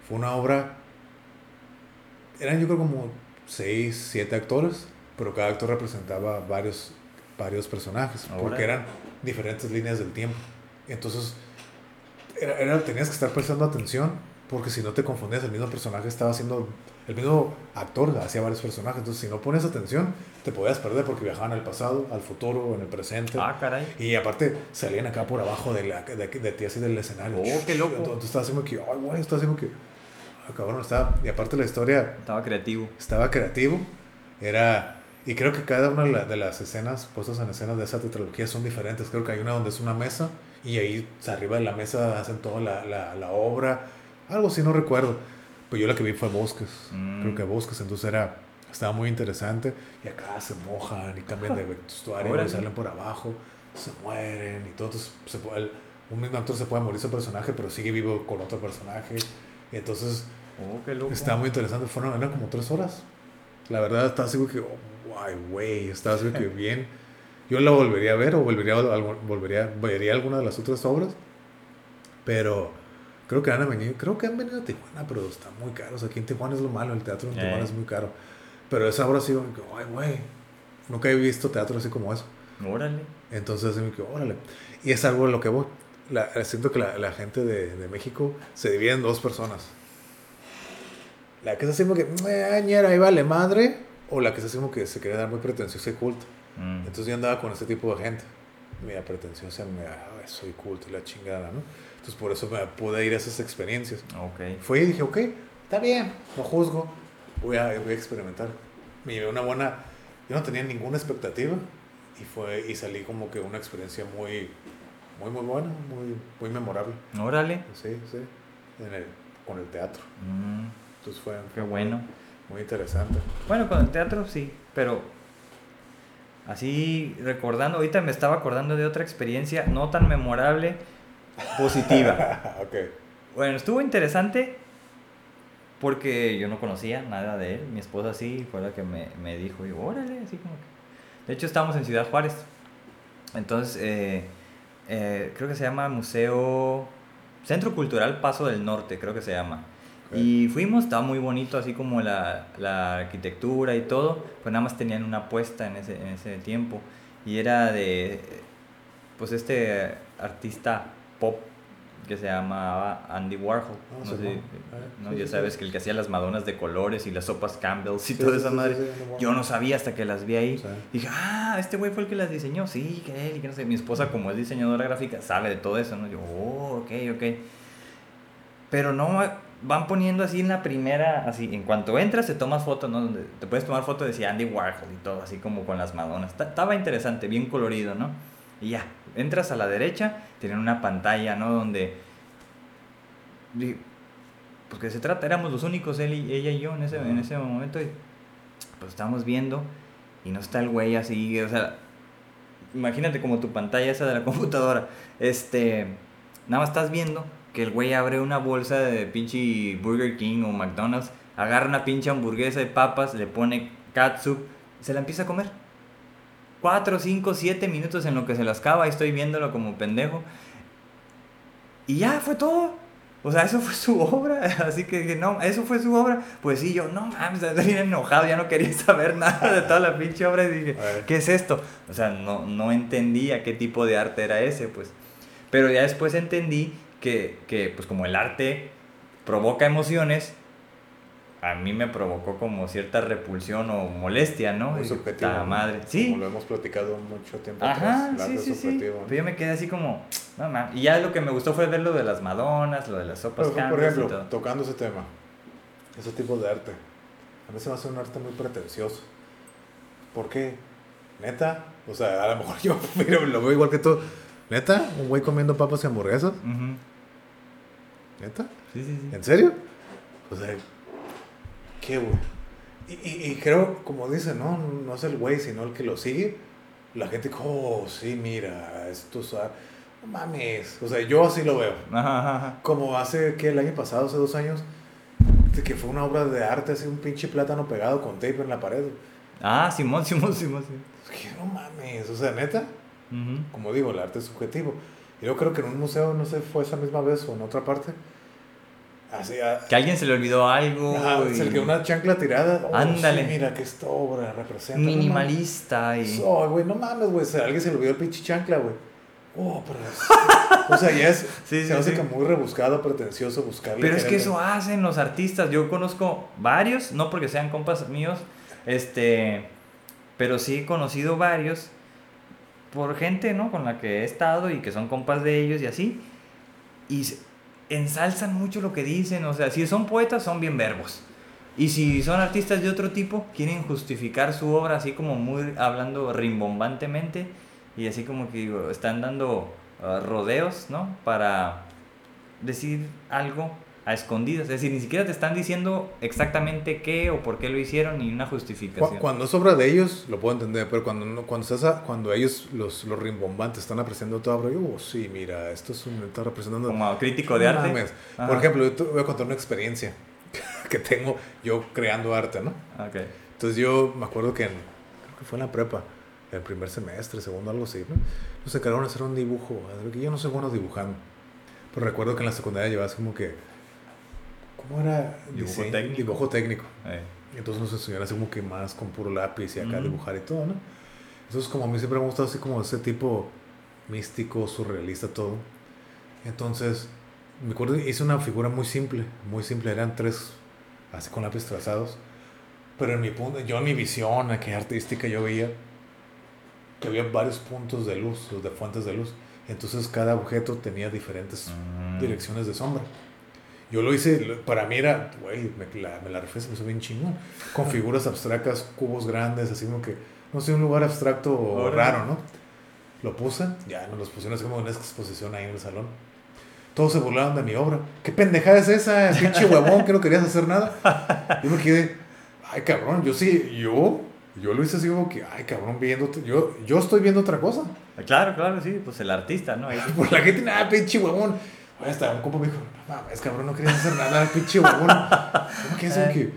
Fue una obra... Eran yo creo como 6, 7 actores, pero cada actor representaba varios, varios personajes, porque Órale. eran diferentes líneas del tiempo. Entonces, era, era- tenías que estar prestando atención, porque si no te confundías, el mismo personaje estaba haciendo, el mismo actor hacía varios personajes, entonces si no pones atención, te podías perder porque viajaban al pasado, al futuro, en el presente. Ah, caray. Y aparte salían acá por abajo de, la, de, de ti así del escenario. Oh, qué loco. Entonces estaba haciendo que, ay, güey, haciendo que, cabrón, estaba, y aparte la historia Estaba creativo. estaba creativo, era, y creo que cada una de, la- de las escenas, puestas en escenas de esa tetralogía son diferentes. Creo que hay una donde es una mesa y ahí arriba de la mesa hacen toda la, la, la obra, algo así, no recuerdo. Pero yo la que vi fue Bosques, Mm. creo que Bosques, entonces era, estaba muy interesante y acá se mojan y cambian de vestuario y salen por abajo, se mueren y todo. Entonces, se puede- un mismo actor se puede morir su personaje, pero sigue vivo con otro personaje. Entonces Oh, qué loco. Está muy interesante, fueron eran como tres horas. La verdad, estaba así como que, oh, ay, güey, estaba así como que bien. Yo la volvería a ver o volvería volvería, vería alguna de las otras obras. Pero creo que han venido, creo que han venido a Tijuana, pero está muy caro. O sea, aquí en Tijuana es lo malo, el teatro en Eh. Tijuana es muy caro. Pero esa obra sí, ay, güey, nunca he visto teatro así como eso. Órale. Entonces, como que, órale. Y es algo a lo que voy. La, siento que la, la gente de, de México se divide en dos personas. La que es así como que, "Eh, ñera, ahí vale madre. O la que es así como que se quiere dar muy pretenciosa y culta. Mm. Entonces yo andaba con ese tipo de gente. Media pretenciosa, me, "Ah, soy culto y la chingada, ¿no? Entonces por eso me pude ir a esas experiencias. Ok. Fui y dije, ok, está bien, no juzgo, voy a, voy a experimentar. Me llevé una buena, yo no tenía ninguna expectativa y fue y salí como que una experiencia muy, muy, muy buena, muy, muy memorable. Órale. Sí, sí, en el- con el teatro. Mm, Entonces fue qué bueno. muy interesante. Bueno, con el teatro sí, pero así recordando, ahorita me estaba acordando de otra experiencia no tan memorable, positiva. ok. Bueno, estuvo interesante porque yo no conocía nada de él. Mi esposa sí fue la que me, me dijo, y órale, así como que... De hecho, estábamos en Ciudad Juárez. Entonces, eh, eh, creo que se llama Museo... Centro Cultural Paso del Norte, creo que se llama. Y fuimos, estaba muy bonito, así como la, la arquitectura y todo. Pues nada más tenían una apuesta en ese, en ese tiempo. Y era de, pues este artista pop que se llamaba Andy Warhol. Ah, no sé, Ah, ¿no? sí, ya sí, sabes que el que hacía las madonas de colores y las sopas Campbell's y toda esa madre. Yo no sabía hasta que las vi ahí. Dije, ah, este güey fue el que las diseñó. Sí, que él, y que no sé. Mi esposa, como es diseñadora gráfica, sabe de todo eso, ¿no? Yo, oh, ok, ok. Pero no van poniendo así en la primera, así, en cuanto entras te tomas foto, ¿no? Donde te puedes tomar foto, decía Andy Warhol y todo, así como con las madonas. Ta- Estaba interesante, bien colorido, ¿no? Y ya, entras a la derecha, tienen una pantalla, ¿no? Donde... Pues que se trata, éramos los únicos, él y ella y yo en ese, en ese momento. Y pues estábamos viendo y no está el güey así, o sea, imagínate como tu pantalla esa de la computadora, este, nada más estás viendo que el güey abre una bolsa de pinche Burger King o McDonald's, agarra una pinche hamburguesa de papas, le pone catsup, se la empieza a comer. 4, 5, 7 minutos en lo que se las acaba, y estoy viéndolo como pendejo. Y ya fue todo. O sea, eso fue su obra. Así que dije, no, eso fue su obra. Pues sí, yo, no mames, estoy bien enojado, ya no quería saber nada de toda la pinche obra. Y dije. ¿qué es esto? O sea, no, no entendía qué tipo de arte era ese, pues. Pero ya después entendí que, que, pues como el arte provoca emociones, a mí me provocó como cierta repulsión o molestia, ¿no? Muy subjetivo. "Ta ¿no? madre. Sí, Como lo hemos platicado mucho tiempo Ajá, atrás. sí, sí, sí. Pero yo me quedé así como, no mames. Y ya lo que me gustó fue ver lo de las Madonas, lo de las sopas Por, por y ejemplo, todo. tocando ese tema, ese tipo de arte, a mí se me hace un arte muy pretencioso. ¿Por qué? ¿Neta? O sea, a lo mejor yo lo veo igual que tú. ¿Neta? ¿Un güey comiendo papas y hamburguesas? Ujú. ¿Neta? Sí, sí, sí. ¿En serio? O sea, ¿qué, güey? Y, y, y creo, como dice, no, no es el güey, sino el que lo sigue. La gente, oh, sí, mira, esto es... No mames. O sea, yo así lo veo. Ajá, ajá, ajá. Como hace, que El año pasado, hace dos años, que fue una obra de arte, así un pinche plátano pegado con tape en la pared. Ah, Simón, Simón, Simón, Simón. Que no mames, o sea, neta, Ujú. como digo, el arte es subjetivo. Y yo creo que en un museo, no sé, fue esa misma vez o en otra parte, así, a- Que a alguien se le olvidó algo. Ajá, y se le quedó una chancla tirada. Oh, Ándale. sí, mira que esta obra representa. no Minimalista mames. y... Oh, güey, no mames, güey. a alguien se le olvidó el pinche chancla, güey. Oh, pero es- O sea, ya es. Sí, se sí, hace como muy rebuscado, pretencioso buscarle. Pero es que eso hacen los artistas. Yo conozco varios, no porque sean compas míos, este, pero sí he conocido varios por gente, ¿no? Con la que he estado y que son compas de ellos y así. Y se- ensalzan mucho lo que dicen. O sea, si son poetas, son bien verbos. Y si son artistas de otro tipo, quieren justificar su obra así como muy hablando rimbombantemente y así como que digo, están dando ah, rodeos, ¿no? Para decir algo a escondidas. Es decir, ni siquiera te están diciendo exactamente qué o por qué lo hicieron ni una justificación. Cuando es obra de ellos, lo puedo entender, pero cuando no- cuando estás a- cuando ellos, los, los rimbombantes, están apreciando toda obra, yo, oh, sí, mira, esto es un, está representando. Como crítico de arte. Por ejemplo, yo te voy a contar una experiencia que tengo yo creando arte, ¿no? Ok. Entonces yo me acuerdo que en, creo que fue en la prepa, el primer semestre, segundo, algo así, ¿no? Nos encargaron de hacer un dibujo, yo no soy bueno dibujando, pero recuerdo que en la secundaria llevabas como que, ¿cómo era? Dibujo técnico. Dibujo técnico. Eh, entonces nos enseñaron así como que más con puro lápiz y acá dibujar y todo, ¿no? Entonces como a mí siempre me ha gustado así como ese tipo místico, surrealista, todo. Entonces, me acuerdo, hice una figura muy simple, muy simple, eran tres, así con lápiz trazados. Pero en mi punto, yo en mi visión, aquí artística, yo veía que había varios puntos de luz, de fuentes de luz. Entonces cada objeto tenía diferentes mm, direcciones de sombra. Yo lo hice, para mí era, güey, me la, me la refé, se me hizo bien chingón. Con figuras abstractas, cubos grandes, así como que, no sé, un lugar abstracto o raro, ¿no? Lo puse, ya nos los pusieron así como en una exposición ahí en el salón. Todos se burlaron de mi obra. ¿Qué pendejada es esa, pinche huevón, que no querías hacer nada? Yo me quedé, ay cabrón, yo sí, yo Yo lo hice así como que, ay, cabrón, viéndote. Yo, yo estoy viendo otra cosa. Claro, claro, sí, pues el artista, ¿no? Por la gente, nada, pinche huevón. Hasta un compa me dijo, no mames, cabrón, no querías hacer nada, pinche huevón. ¿Cómo que es que,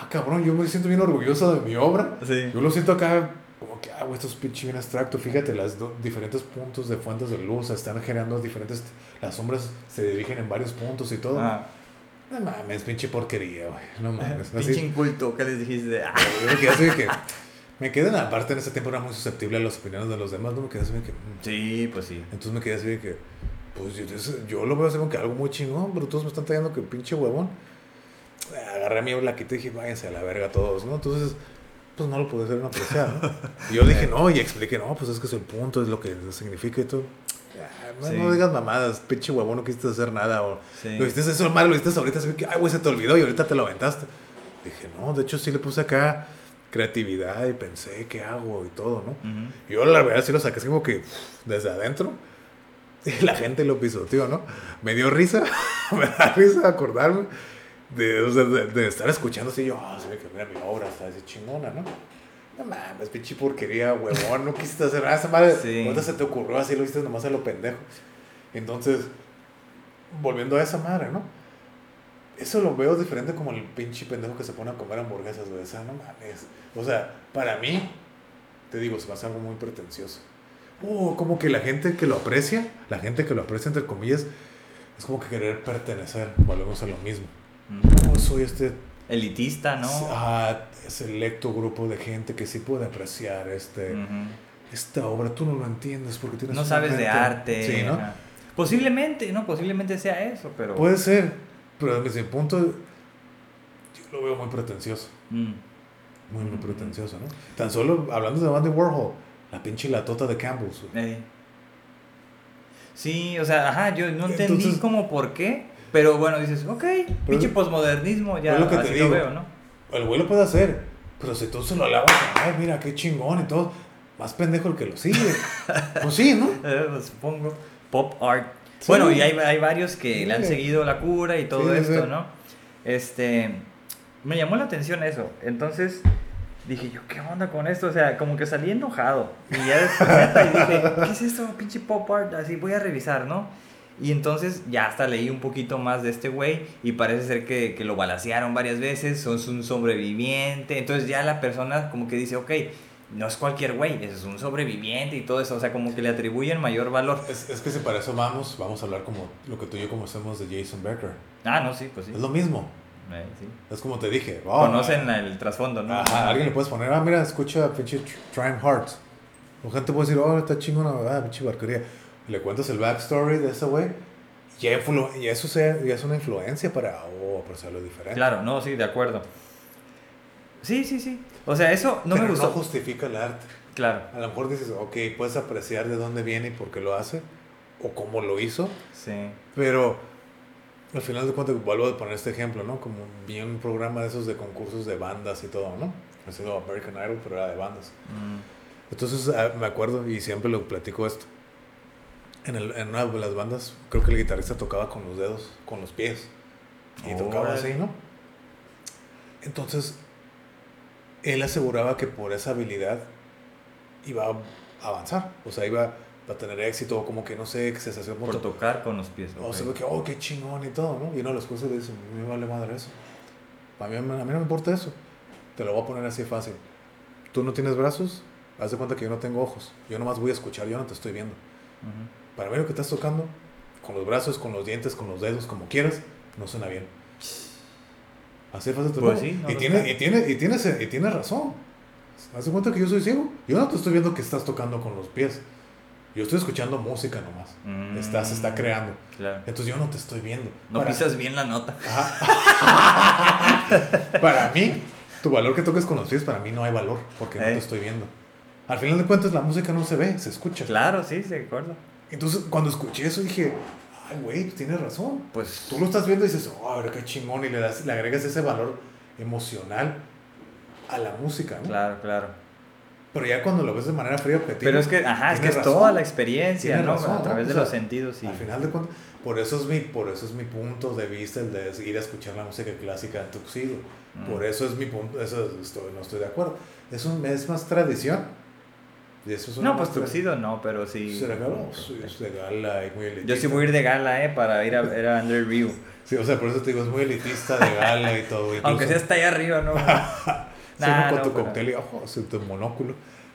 ah, cabrón, yo me siento bien orgulloso de mi obra. Sí. Yo lo siento acá como que, ah, esto es pinche bien abstracto. Fíjate, los diferentes puntos de fuentes de luz están generando diferentes. Las sombras se dirigen en varios puntos y todo. Ah, No mames, pinche porquería, güey. No mames. pinche inculto, ¿qué les dijiste? Ah, yo me quedé así de que. Me quedé en aparte en ese tiempo era muy susceptible a las opiniones de los demás, no me quedé así de que. mm. Sí, pues sí. Entonces me quedé así de que. Pues yo, yo lo veo así como que algo muy chingón, pero todos me están trayendo que pinche huevón. Agarré a mi blaquita y dije, váyanse a la verga todos, ¿no? Entonces, pues no lo pude hacer apreciar, ¿no? Y yo dije, no, y expliqué, no, pues es que es el punto, es lo que significa y todo. Ah, No, Sí. no digas mamadas, pinche huevón, no quisiste hacer nada. O, Sí. Lo hiciste eso mal, lo hiciste ahorita, así que, ay, güey, se te olvidó y ahorita te lo aventaste. Dije, no, de hecho sí le puse acá creatividad y pensé, ¿qué hago? Y todo, ¿no? Ujú. Yo la verdad sí lo saqué así como que desde adentro. La gente lo pisoteó, ¿no? Me dio risa, me da risa acordarme de, de, de estar escuchando así. Yo, ah, se ve que mira mi obra, está así chingona, ¿no? No mames, pinche porquería, huevón, no quisiste hacer nada. Esa madre, Sí. ¿cuándo se te ocurrió así? Lo hiciste nomás a lo pendejo. Entonces, volviendo a esa madre, ¿no? Eso lo veo diferente como el pinche pendejo que se pone a comer hamburguesas, güey. O sea, no mames. O sea, para mí, te digo, se me hace algo muy pretencioso. Uh, como que la gente que lo aprecia, la gente que lo aprecia, entre comillas, es como que querer pertenecer. Volvemos a lo mismo. Ujú. No, soy este Elitista, ¿no? ah, selecto grupo de gente que sí puede apreciar este, esta obra. Tú no lo entiendes porque tienes No sabes de arte. Sí, ¿no? ajá. Posiblemente, ¿no? Posiblemente sea eso, pero... Puede ser, pero desde mi punto, yo lo veo muy pretencioso. Mm. Muy, muy Ujú. pretencioso, ¿no? Tan solo hablando de Andy Warhol, la pinche latota de Campbell's. güey. Eh. Sí, o sea, ajá, yo no entendí Entonces- como por qué, pero bueno, dices, ok, pinche posmodernismo, ya lo que te así digo. lo veo, ¿no? El güey lo puede hacer, pero si tú se lo alabas, ay, mira qué chingón y todo, más pendejo el que lo sigue. pues sí, ¿no? Eh, pues, supongo. Pop art. Sí. Bueno, y hay, hay varios que le han seguido la cura y todo Sí, esto. ¿no? Este, me llamó la atención eso. Entonces dije yo, ¿qué onda con esto? O sea, como que salí enojado. Y ya después y dije, ¿qué es esto, pinche pop art? Así voy a revisar, ¿no? Y entonces ya hasta leí un poquito más de este güey y parece ser que, que lo balacearon varias veces, son un sobreviviente. Entonces ya la persona como que dice, ok, no es cualquier güey, es un sobreviviente y todo eso. O sea, como que le atribuyen mayor valor. Es, es que si para eso vamos, vamos a hablar como lo que tú y yo conocemos de Jason Becker. Ah, no, sí, pues sí. Es lo mismo. Eh, sí. Es como te dije. Conocen el trasfondo, ¿no? Ajá, alguien le puedes poner, ah, mira, escucha pinche Tr- Trying Hearts. O gente puede decir, oh, está chingona, ah, pinche barquería. Le cuentas el backstory de ese güey. Y, y eso sea, ya es una influencia para, oh, apreciarlo diferente. Claro, no, sí, de acuerdo. Sí, sí, sí. O sea, eso no Pero me gustó. no justifica el arte. Claro, A lo mejor dices, ok, puedes apreciar de dónde viene y por qué lo hace, o cómo lo hizo, sí. pero al final de cuentas, vuelvo a poner este ejemplo, ¿no? Como vi un programa de esos de concursos de bandas y todo, ¿no? Ha sido American Idol, pero era de bandas. Mm, Entonces ah, me acuerdo y siempre lo platico esto. En, el, en una de las bandas, creo que el guitarrista tocaba con los dedos, con los pies. Y tocaba así, ¿no? Entonces, él aseguraba que por esa habilidad iba a avanzar. O sea, iba a tener éxito, o como que no sé, que se hacía por tocar con los pies. O ok. se ve que, oh, qué chingón y todo, ¿no? Y uno de los jueces le dice, me vale madre eso. A mí, a mí no me importa eso. Te lo voy a poner así fácil. Tú no tienes brazos, haz de cuenta que yo no tengo ojos. Yo nomás voy a escuchar, yo no te estoy viendo. Ujú. Para mí lo que estás tocando, con los brazos, con los dientes, con los dedos, como quieras, no suena bien. Así fácil te Pues sí, no y, tiene, y, tiene, y, tienes, y tienes razón. Haz de cuenta que yo soy ciego. Yo no te estoy viendo que estás tocando con los pies. Yo estoy escuchando música nomás. Mm, Estás, se está creando. Claro. Entonces yo no te estoy viendo. No Para- pisas bien la nota. Para mí, tu valor que toques con los pies, para mí no hay valor, porque no Eh. te estoy viendo. Al final de cuentas, la música no se ve, se escucha. Claro, sí, se acuerdo. Entonces, cuando escuché eso, dije, ay, güey, tienes razón. Pues Tú lo estás viendo y dices, oh, a ver qué chingón, y le, das, le agregas ese valor emocional a la música, ¿no? Claro, claro. Pero ya cuando lo ves de manera fría objetiva. Pero es que, ajá, es que es toda la experiencia, ¿no? a través de los sentidos. Y... Al final de cuentas, por eso, es mi, por eso es mi punto de vista el de ir a escuchar la música clásica en Tuxedo. Mm. Por eso es mi punto, eso estoy, no estoy de acuerdo. Es, un, es más tradición. no, pues Tuxedo no, pero sí. ¿Será es de gala muy elitista. Yo sí voy a ir de gala, ¿eh? Para ir a ver a Under Review. Sí, o sea, por eso te digo, es muy elitista de gala y todo. Aunque sea hasta ahí arriba, ¿no? nah, con tu cóctel y ojo, tu monóculo.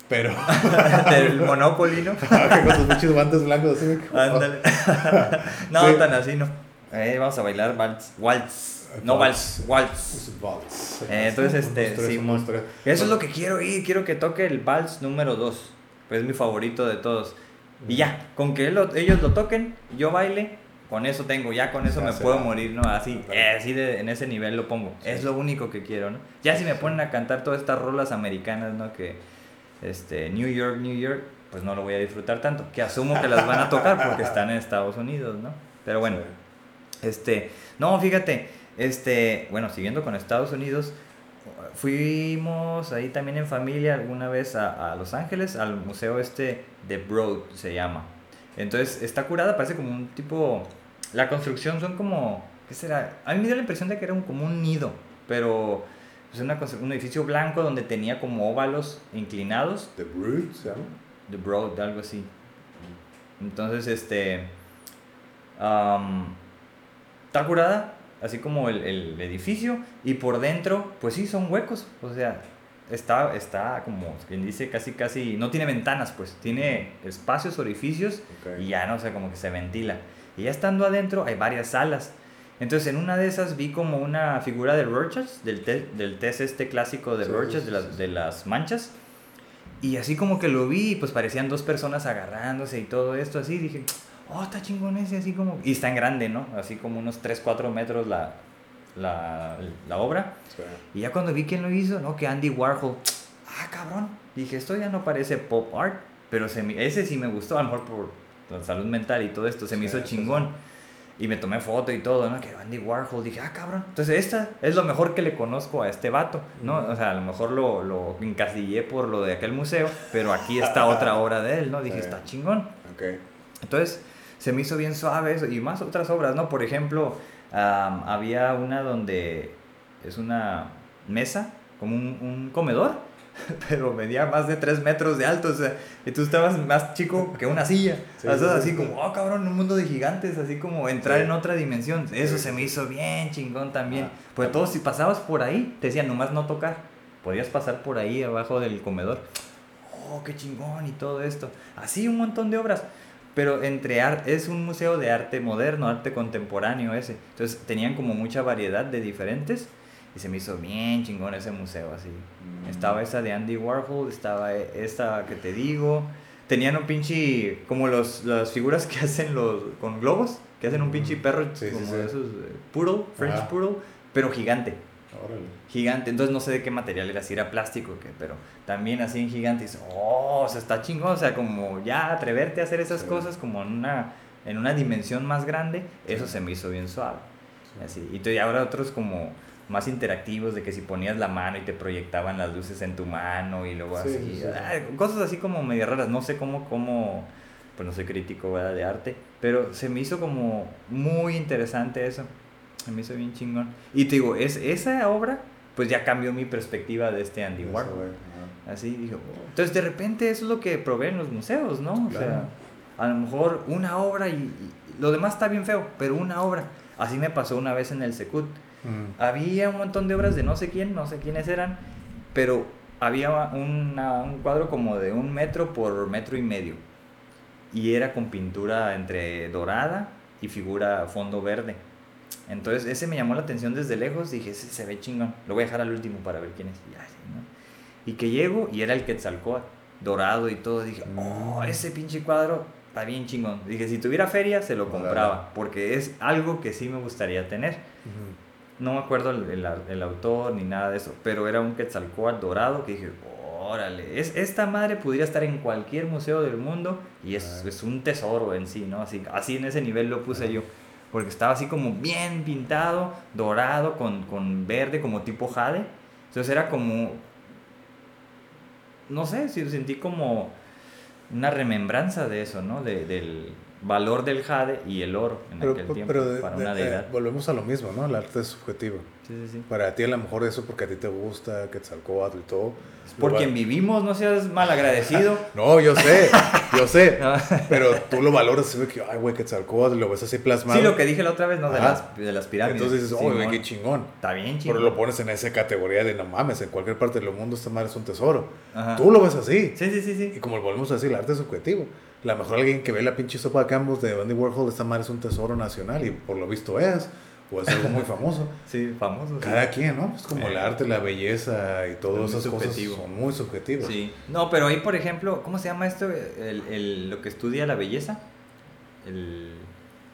Pero. Del Monopoly, ¿no? Con tus muchos guantes blancos así. Ándale. no, tan así, no. Eh, vamos a bailar waltz. Waltz. No waltz, waltz. Eh, entonces, este, Simón. Eso es lo que quiero ir. Quiero que toque el vals número 2. Pues es mi favorito de todos. Y ya, con que ellos lo toquen, yo baile, con eso tengo, ya con eso me puedo morir, ¿no? Así, eh, así de, en ese nivel lo pongo. Es lo único que quiero, ¿no? Ya si me ponen a cantar todas estas rolas americanas, ¿no? Que este, New York, New York, pues no lo voy a disfrutar tanto. Que asumo que las van a tocar porque están en Estados Unidos, ¿no? Pero bueno, este, no, fíjate, este, bueno, siguiendo con Estados Unidos, fuimos ahí también en familia alguna vez a, a Los Ángeles, al museo este de Broad se llama. Entonces está curada, parece como un tipo, la construcción son como, ¿qué será? A mí me dio la impresión de que era un, como un nido, pero es una, un edificio blanco donde tenía como óvalos inclinados. The Broad, ¿sabes? The Broad, algo así. Entonces, este. Um, está curada, así como el, el, edificio, y por dentro, pues sí, son huecos. O sea, está, está como quien dice, casi, casi. No tiene ventanas, pues. Tiene espacios, orificios, y ya no sé, como que se ventila. Y ya estando adentro, hay varias salas. Entonces en una de esas vi como una figura de Rorschach, del, del test este clásico de Rorschach, de, las, de las manchas. Y así como que lo vi, pues parecían dos personas agarrándose y todo esto así. Dije, oh, está chingón ese, así como... Y está en grande, ¿no? Así como unos 3, 4 metros la, la, la obra. Y ya cuando vi quién lo hizo, ¿no? Que Andy Warhol. Ah, cabrón. Dije, esto ya no parece pop art, pero se ese sí me gustó, a lo mejor por la salud mental y todo esto, se me hizo chingón. Y me tomé foto y todo, ¿no? Que Andy Warhol, dije, ah, cabrón. Entonces, esta es lo mejor que le conozco a este vato, ¿no? O sea, a lo mejor lo, lo encasillé por lo de aquel museo, pero aquí está otra obra de él, ¿no? Dije, está chingón. Okay. Entonces, se me hizo bien suave eso. Y más otras obras, ¿no? Por ejemplo, había una donde es una mesa, como un, un comedor, pero medía más de 3 metros de alto, o sea, y tú estabas más chico que una silla. así como, oh cabrón, un mundo de gigantes, así como entrar en otra dimensión. Eso se me hizo bien chingón también. Pues todos, si pasabas por ahí, te decían nomás no tocar. Podías pasar por ahí abajo del comedor. Oh, qué chingón y todo esto. Así un montón de obras. Pero entre arte, es un museo de arte moderno, arte contemporáneo ese. Entonces tenían como mucha variedad de diferentes y se me hizo bien chingón ese museo, así. Mm. Estaba esa de Andy Warhol, estaba e, esta que te digo. Tenían un pinche, como los, las figuras que hacen los, con globos, que hacen un pinche mm. perro como de esos, eh, poodle, French poodle, pero gigante. Gigante, entonces no sé de qué material era, si era plástico o qué, pero también así en gigante, y oh, o sea, está chingón, o sea, como ya atreverte a hacer esas cosas como en una, en una dimensión más grande, eso se me hizo bien suave. Así. Y ahora otros como más interactivos de que si ponías la mano y te proyectaban las luces en tu mano y luego así, ah, cosas así como medio raras, no sé cómo, cómo, pues no soy crítico de arte, pero se me hizo como muy interesante eso, se me hizo bien chingón. Y te digo, es, esa obra pues ya cambió mi perspectiva de este Andy Warhol. Así dijo, entonces de repente eso es lo que proveen los museos, ¿no? O sea, a lo mejor una obra y, y, lo demás está bien feo, pero una obra. Así me pasó una vez en el Secut Mm. Había un montón de obras de no sé quién, no sé quiénes eran, pero había un cuadro como de un metro por metro y medio. Y era con pintura entre dorada y figura fondo verde. Entonces ese me llamó la atención desde lejos. Dije, ese se ve chingón. Lo voy a dejar al último para ver quién es. Y, que llego y era el Quetzalcóatl, dorado y todo. Dije, oh, mm. ese pinche cuadro está bien chingón. Dije, si tuviera feria se lo compraba. Porque es algo que sí me gustaría tener no me acuerdo el, el, autor ni nada de eso, pero era un Quetzalcóatl dorado que dije, órale, es, esta madre podría estar en cualquier museo del mundo y es, es un tesoro en sí, ¿no? Así, así en ese nivel lo puse yo, porque estaba así como bien pintado, dorado, con, con verde, como tipo jade, entonces era como no sé, si sentí como una remembranza de eso, ¿no? De, del valor del jade y el oro en aquel tiempo para una deidad. volvemos a lo mismo, ¿no? El arte es subjetivo. Sí, sí, sí. Para ti a lo mejor eso porque a ti te gusta, Quetzalcóatl y todo. Por quien vivimos, no seas mal agradecido. no, yo sé, yo sé. pero tú lo valoras y que, ay, güey, Quetzalcóatl, lo ves así plasmado. Sí, lo que dije la otra vez, ¿no? De, las, de las pirámides. Entonces dices, oh, güey, qué chingón. Está bien chingón. Pero lo pones en esa categoría de, no mames, en cualquier parte del mundo esta madre es un tesoro. Tú lo ves así. Sí, sí, sí, sí. Y como volvemos a decir, el arte es subjetivo. La mejor alguien que ve la pinche sopa de Campos de Andy Warhol, esta madre es un tesoro nacional y por lo visto es, o es algo muy famoso. sí, famoso. Cada quien, ¿no? Es como el eh. arte, la belleza y todas esas cosas son muy subjetivas. Sí. No, pero ahí, por ejemplo, ¿cómo se llama esto? El, el, lo que estudia la belleza. El,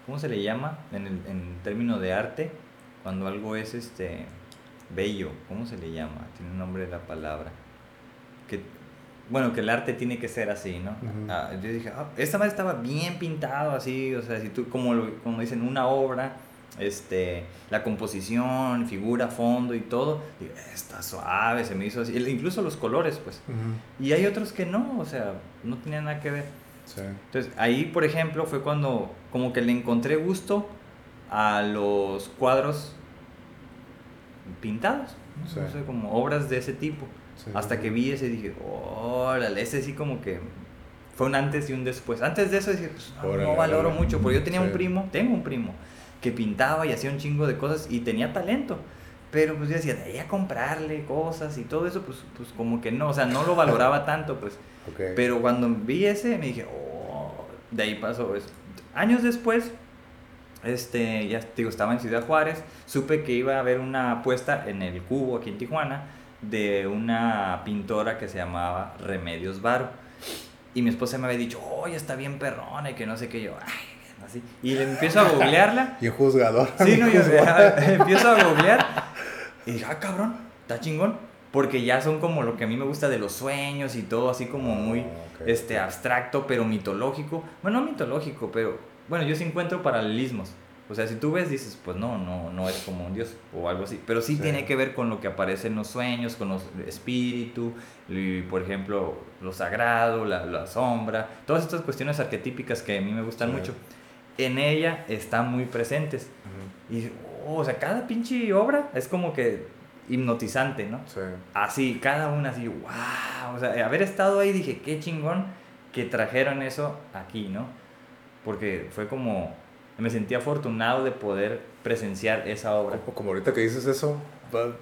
¿Cómo se le llama en, el, en términos de arte? Cuando algo es este bello, ¿cómo se le llama? Tiene un nombre la palabra. Que bueno, que el arte tiene que ser así, ¿no? Ah, yo dije, ah, esta madre estaba bien pintado así, o sea, si tú, como, como dicen, una obra, este, la composición, figura, fondo y todo, está suave, se me hizo así, incluso los colores, pues. Y hay otros que no, o sea, no tenían nada que ver. Sí. Entonces, ahí, por ejemplo, fue cuando como que le encontré gusto a los cuadros pintados, ¿no? sé, como obras de ese tipo. Hasta que vi ese dije, órale, ese sí como que fue un antes y un después. Antes de eso dije, pues no, valoro mucho, porque yo tenía un primo, tengo un primo, que pintaba y hacía un chingo de cosas y tenía talento. Pero pues yo decía, de a comprarle cosas y todo eso, pues, pues como que no, o sea, no lo valoraba tanto, pues. Pero cuando vi ese, me dije, oh, de ahí pasó eso. Años después, este, ya digo, estaba en Ciudad Juárez, supe que iba a haber una apuesta en el Cubo aquí en Tijuana de una pintora que se llamaba Remedios Varo. Y mi esposa me había dicho, oye, está bien perrona y que no sé qué. Yo, ay, así. Y le empiezo a googlearla. y juzgador. Sí, no, yo empiezo a googlear. Y dije, ah, cabrón, está chingón. Porque ya son como lo que a mí me gusta de los sueños y todo, así como muy oh, este, abstracto, pero mitológico. Bueno, no mitológico, pero bueno, yo sí encuentro paralelismos. O sea, si tú ves, dices, pues no, no, no es como un dios o algo así. Pero sí, tiene que ver con lo que aparece en los sueños, con los espíritus, y, por ejemplo, lo sagrado, la, la, sombra, todas estas cuestiones arquetípicas que a mí me gustan mucho. En ella están muy presentes. Y, oh, o sea, cada pinche obra es como que hipnotizante, ¿no? Sí. Así, cada una así, wow. O sea, haber estado ahí dije, qué chingón que trajeron eso aquí, ¿no? Porque fue como me sentí afortunado de poder presenciar esa obra. Como, ahorita que dices eso, pues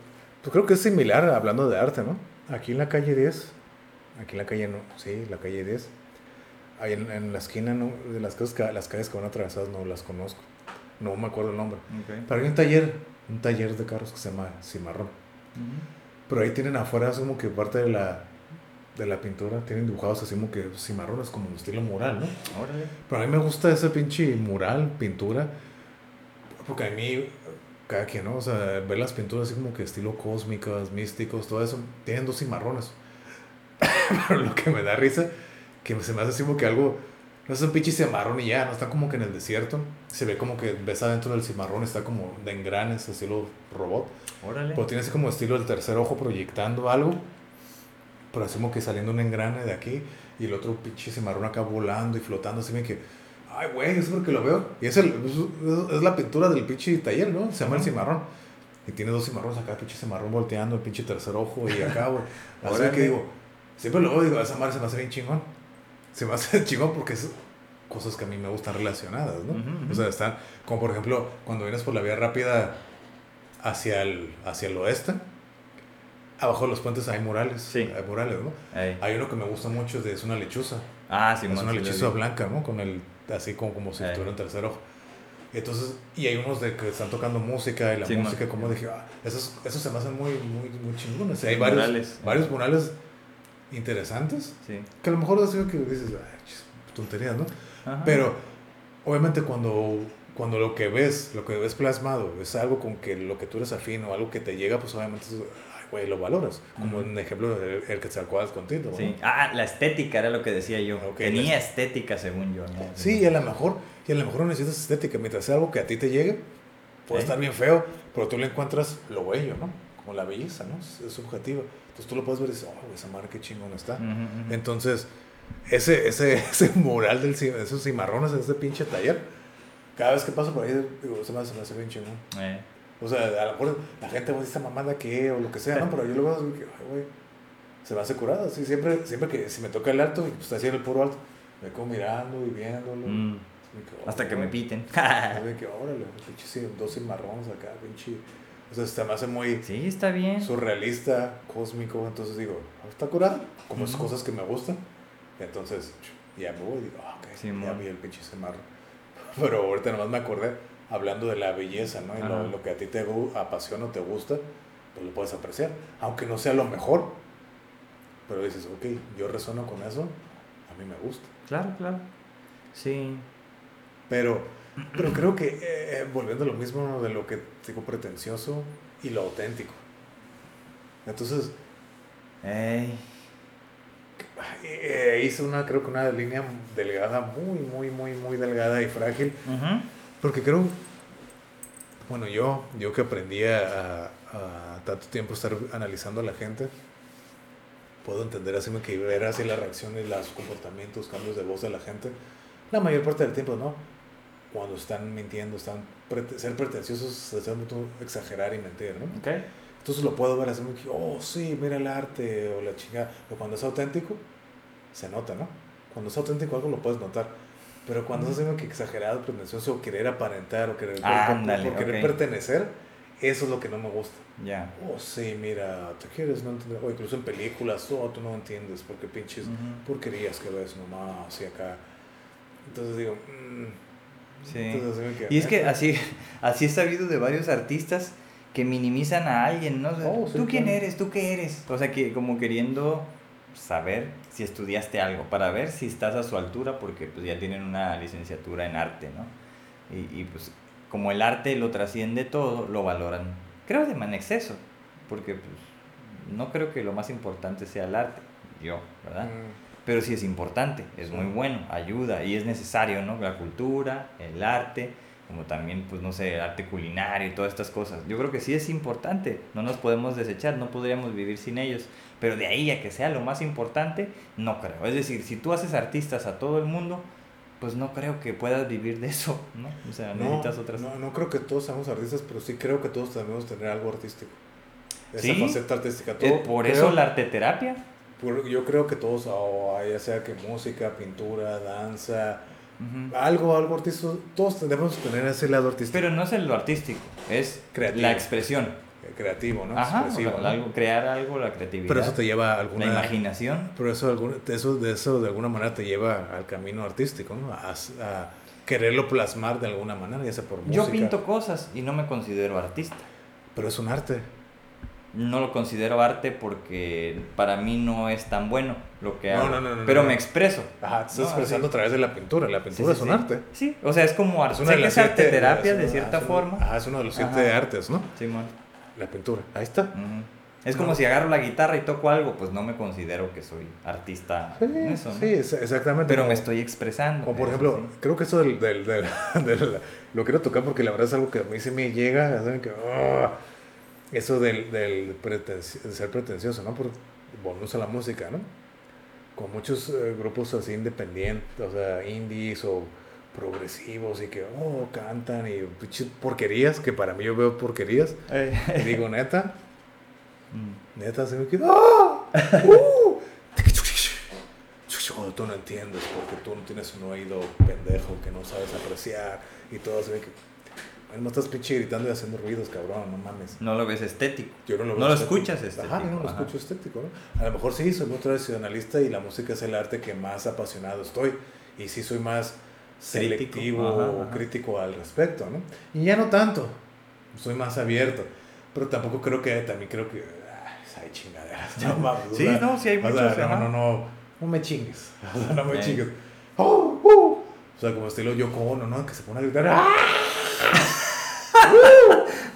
creo que es similar hablando de arte, ¿no? Aquí en la calle 10, aquí en la calle, no, sí, la calle 10, ahí en, la esquina, ¿no? De las, calles, las calles que van atravesadas no las conozco, no me acuerdo el nombre. Pero hay un taller, un taller de carros que se llama Cimarrón. Pero ahí tienen afuera, es como que parte de la de la pintura tienen dibujados así como que cimarrones, como un estilo mural, ¿no? Pero a mí me gusta ese pinche mural, pintura, porque a mí, cada quien, ¿no? O sea, ver las pinturas así como que estilo cósmicas, místicos, todo eso, tienen dos cimarrones. Pero lo que me da risa, que se me hace así como que algo, no es un pinche cimarrón y ya, no está como que en el desierto, se ve como que ves adentro del cimarrón, está como de engranes, estilo robot. Órale. Pero tiene así como estilo el tercer ojo proyectando algo pero así como que saliendo un engrane de aquí y el otro pinche cimarrón acá volando y flotando, así me que, ay, güey, es porque lo veo. Y es, el, es, la pintura del pinche taller, ¿no? Se llama el cimarrón. Y tiene dos cimarrones acá, el pinche cimarrón volteando, el pinche tercer ojo y acá, güey. Así que digo, siempre lo veo, digo, esa madre se me hace bien chingón. Se me hace chingón porque es cosas que a mí me gustan relacionadas, ¿no? O sea, están, como por ejemplo, cuando vienes por la vía rápida hacia el, hacia el oeste, abajo de los puentes hay murales. Sí. Hay murales, ¿no? Hay uno que me gusta mucho, de, es una lechuza. Ah, sí, Es una lechuza blanca, ¿no? Con el, así como, como si tuviera un tercer ojo. Entonces, y hay unos de que están tocando música y la música, como dije, ah, esos, esos se me hacen muy, muy, muy chingones. hay varios murales, varios murales interesantes. Sí. Que a lo mejor es que dices, ay, tonterías, ¿no? Pero, obviamente, cuando, cuando lo que ves, lo que ves plasmado, es algo con que lo que tú eres afín o algo que te llega, pues obviamente güey, lo valoras. Como un ejemplo el, el que se contigo. Sí. Ah, la estética era lo que decía yo. Tenía estética, según yo. Sí, y a lo mejor, y a lo mejor no necesitas estética. Mientras sea algo que a ti te llegue, puede estar bien feo, pero tú le encuentras lo bello, ¿no? como la belleza, ¿no? Es, es subjetiva. Entonces tú lo puedes ver y dices, oh, esa madre qué chingón está. Ujú, ujú. Entonces, ese, ese, ese mural del, esos cimarrones en ese pinche taller, cada vez que paso por ahí, digo, se me, hace- se me hace bien chingón. Eh, O sea, a lo mejor la gente va a decir, esta mamada que o lo que sea, ¿no? Pero yo lo veo que, ay, güey, se me hace curada. Así, siempre, siempre que si me toca el alto, y pues está en el puro alto, me quedo mirando y viéndolo. mm, Y Hasta que me piten. Así que, órale, pinche, sí, dos cimarrones acá, pinche. O sea, se me hace muy sí, está bien. surrealista, cósmico. Entonces digo, "Ah, está curado, como esas cosas que me gustan. Entonces, ya me voy y digo, ah, ok, Simón. ya vi el pinche cimarrón. Pero ahorita nomás me acordé, hablando de la belleza, ¿no? Y lo, que a ti te apasiona o te gusta, pues lo puedes apreciar. Aunque no sea lo mejor, pero dices, ok, yo resueno con eso, a mí me gusta. Claro, claro. Sí. Pero, pero creo que, eh, volviendo a lo mismo de lo que digo pretencioso y lo auténtico. Entonces, Ey. eh, hice una, creo que una línea delgada, muy, muy, muy, muy delgada y frágil. Ujú. Porque creo, bueno, yo, yo que aprendí a, a tanto tiempo estar analizando a la gente, puedo entender así que ver así las reacciones, los comportamientos, cambios de voz de la gente, la mayor parte del tiempo, ¿no? Cuando están mintiendo, están prete- ser pretenciosos, es mucho exagerar y mentir, ¿no? Ok. Entonces lo puedo ver así como que, oh, sí, mira el arte o la chingada. Pero cuando es auténtico, se nota, ¿no? Cuando es auténtico algo lo puedes notar. Pero cuando es como que exagerado, pretencioso, o querer aparentar o querer, por- Ándale, por, querer ok. pertenecer, eso es lo que no me gusta. Ya. Oh, sí, mira, te quieres no entender. O incluso en películas, oh, tú no entiendes porque pinches Ujú. porquerías que ves nomás, así acá. Entonces digo, mm, Sí. entonces me Y es que neta, así, así he sabido de varios artistas que minimizan a alguien, ¿no? O sea, Oh, sí, ¿Tú quién claro. eres? ¿Tú qué eres? O sea, que como queriendo saber si estudiaste algo, para ver si estás a su altura, porque pues ya tienen una licenciatura en arte, ¿no? Y, y, pues como el arte lo trasciende todo, lo valoran, creo de man exceso, porque pues no creo que lo más importante sea el arte, yo, ¿verdad? mm, pero sí es importante, es muy bueno, ayuda y es necesario, ¿no? La cultura, el arte, como también, pues no sé, el arte culinario y todas estas cosas. Yo creo que sí es importante, no nos podemos desechar, no podríamos vivir sin ellos, pero de ahí a que sea lo más importante, no creo. Es decir, si tú haces artistas a todo el mundo, pues no creo que puedas vivir de eso, ¿no? O sea, No, necesitas otras... no, no creo que todos seamos artistas, pero sí creo que todos debemos tener algo artístico. Esa Sí. faceta artística. Eh, Todo- por creo- eso la arteterapia. por- yo creo que todos, o ya sea que música, pintura, danza, algo, algo artístico, todos debemos tener ese lado artístico, Pero no es lo artístico, es Creativo. la expresión. Creativo, ¿no? Ajá, Expresivo, sea, ¿no? algo, crear algo, la creatividad. Pero eso te lleva a La alguna... imaginación. Pero eso, algún- eso, de eso de alguna manera te lleva al camino artístico, ¿no? A, a quererlo plasmar de alguna manera, ya sea por música. Yo pinto cosas y no me considero artista. Pero es un arte. No lo considero arte porque para mí no es tan bueno lo que No, hago. no, no, no, pero me expreso. Ajá, te estás expresando sí. a través de la pintura. La Sí, pintura sí, es un sí. arte. Sí, o sea, es como arte. Es una sé de que las siete- arteterapia es de una- cierta una- forma. Ajá, es uno de los siete Ajá. artes, ¿no? Simón. La pintura. Ahí está. Es como No. si agarro la guitarra y toco algo, pues no me considero que soy artista Sí, en eso, ¿no? sí, exactamente. Pero como- me estoy expresando. Como por ejemplo, sí. creo que eso del, del, del- del- lo quiero tocar porque la verdad es algo que a mí sí me llega, ¿saben? Que, ah, eso del, del ser pretencioso, ¿no? Por volvemos a la música, ¿no? Con muchos eh, grupos así independientes, o sea, indies o progresivos y que, oh, cantan y porquerías, que para mí yo veo porquerías, y digo, neta, Mm. Neta, se me quedó. ¡Ah! ¡Uh! Tú no entiendes porque tú no tienes un oído pendejo que no sabes apreciar y todo se ve que. No estás pinche gritando y haciendo ruidos, cabrón, no mames. No lo ves estético. Yo no lo, No veo lo estético. escuchas estético, Ajá, yo no lo ajá. escucho estético, ¿no? A lo mejor sí, soy muy tradicionalista y la música es el arte que más apasionado estoy. Y sí soy más selectivo o crítico al respecto, ¿no? Y ya no tanto. Soy más abierto. Pero tampoco creo que, también creo que, ay, hay chingaderas. No, mames, Sí, no, sí hay o sea, muchos, no, no, no, no me chingues. O sea, no me chingues. Oh, uh. O sea, como estilo Yoko Ono, ¿no? Que se pone a gritar. ¡Ah!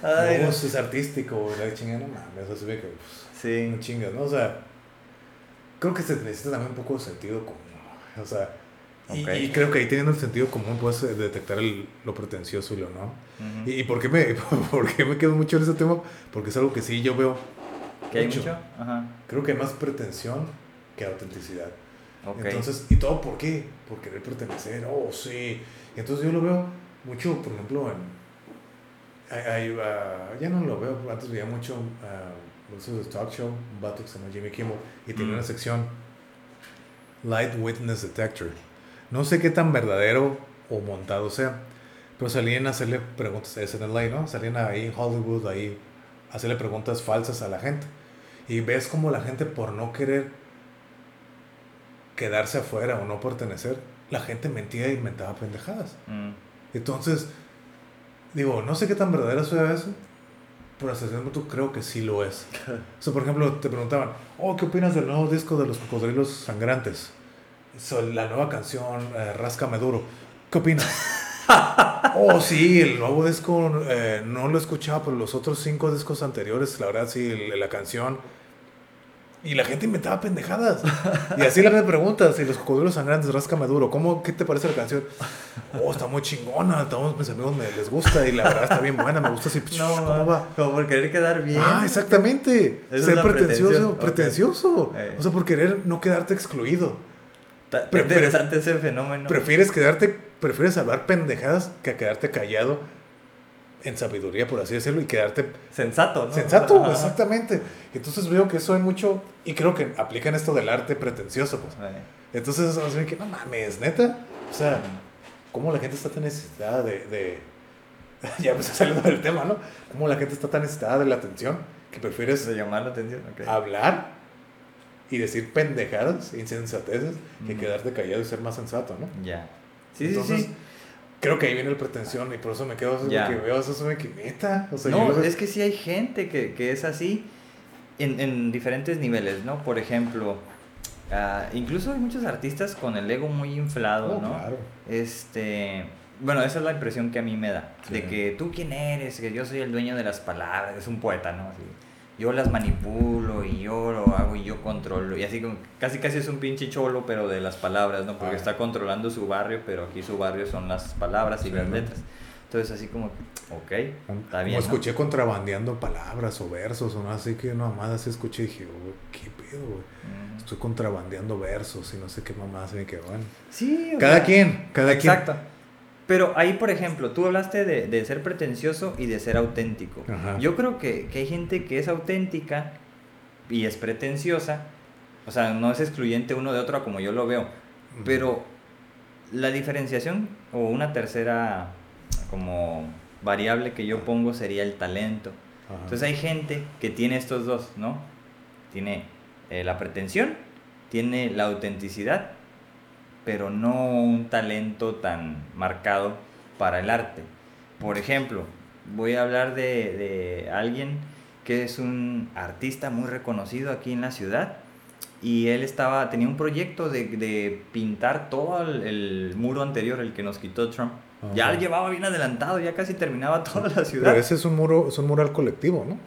Ay, no, eso es artístico, la chingada, no mames, eso se ve que pues, Sí. no chingas, ¿no? O sea, creo que se necesita también un poco de sentido común. O sea, Y, y, creo que ahí teniendo el sentido común puedes eh, detectar el, lo pretencioso y lo no. ¿Y, por, qué me, por qué me quedo mucho en ese tema? Porque es algo que sí yo veo. ¿Que hay mucho? Ajá. Creo que hay más pretensión que autenticidad. Entonces, ¿y todo por qué? Por querer pertenecer. Oh, sí. Y entonces yo lo veo mucho, por ejemplo, en. Hay, uh, ya no lo veo, antes veía mucho. Uh, talk show, un vato que se llama Jimmy Kimmel, y tiene una sección Light Witness Detector. No sé qué tan verdadero o montado sea, pero salían a hacerle preguntas, es en LA, ¿no? Salían ahí en Hollywood, ahí a hacerle preguntas falsas a la gente. Y ves como la gente por no querer quedarse afuera o no pertenecer, la gente mentía y inventaba pendejadas. Mm. Entonces, digo, no sé qué tan verdadero sea eso, pero hasta cierto punto creo que sí lo es. o sea, por ejemplo, te preguntaban, oh, ¿qué opinas del nuevo disco de los cocodrilos sangrantes? La nueva canción, eh, Ráscame Duro. ¿Qué opinas? oh, sí, el nuevo disco eh, no lo he escuchado, pero los otros cinco discos anteriores, la verdad, sí, la canción. Y la gente inventaba pendejadas. Y así la gente pregunta, si los cocodrilos sangrantes, Ráscame Duro, ¿cómo, ¿qué te parece la canción? Oh, está muy chingona, todos mis amigos me les gusta y la verdad está bien buena, me gusta así. No, ¿cómo va? Como por querer quedar bien. Ah, exactamente. Ser pretencioso, pretencioso. O sea, por querer no quedarte excluido. Pero, interesante ese fenómeno. Prefieres quedarte, prefieres hablar pendejadas que quedarte callado en sabiduría, por así decirlo, y quedarte... Sensato, ¿no? Sensato, exactamente. Entonces veo que eso hay mucho, y creo que aplican esto del arte pretencioso, pues. Entonces, o que no mames, neta. O sea, ¿cómo la gente está tan necesitada de... de... ya me está saliendo del tema, ¿no? ¿Cómo la gente está tan necesitada de la atención que prefieres... De llamar la atención, Hablar y decir pendejadas, insensateces, que quedarte callado y ser más sensato, ¿no? Ya. Sí, sí, sí. Creo que ahí viene la pretensión y por eso me quedo así que veo eso, me que neta. O sea, no, es que sí hay gente que, que es así en, en, diferentes niveles, ¿no? Por ejemplo, uh, incluso hay muchos artistas con el ego muy inflado, oh, ¿no? Claro. Este. Bueno, esa es la impresión que a mí me da. De que tú quién eres, que yo soy el dueño de las palabras, es un poeta, ¿no? Así yo las manipulo y yo lo hago y yo controlo. Y así como, casi casi es un pinche cholo, pero de las palabras, ¿no? Porque ah. está controlando su barrio, pero aquí su barrio son las palabras y las letras. Entonces así como, ok, está bien. Como escuché contrabandeando palabras o versos o no, así que una mamada así escuché y dije, ¿qué pedo, güey? Mm. Estoy contrabandeando versos y no sé qué mamada se me quedó. Bueno. Sí, cada quien, cada quien. Exacto. Pero ahí, por ejemplo, tú hablaste de, de ser pretencioso y de ser auténtico. Yo creo que, que, hay gente que es auténtica y es pretenciosa. O sea, no es excluyente uno de otro como yo lo veo. Pero la diferenciación o una tercera como variable que yo pongo sería el talento. Entonces hay gente que tiene estos dos, ¿no? Tiene eh, la pretensión, tiene la autenticidad pero no un talento tan marcado para el arte. Por ejemplo, voy a hablar de, de alguien que es un artista muy reconocido aquí en la ciudad y él estaba tenía un proyecto de, de pintar todo el, muro anterior, el que nos quitó Trump. Ya lo llevaba bien adelantado, ya casi terminaba toda la ciudad. Pero ese es un muro, es un mural colectivo, ¿no?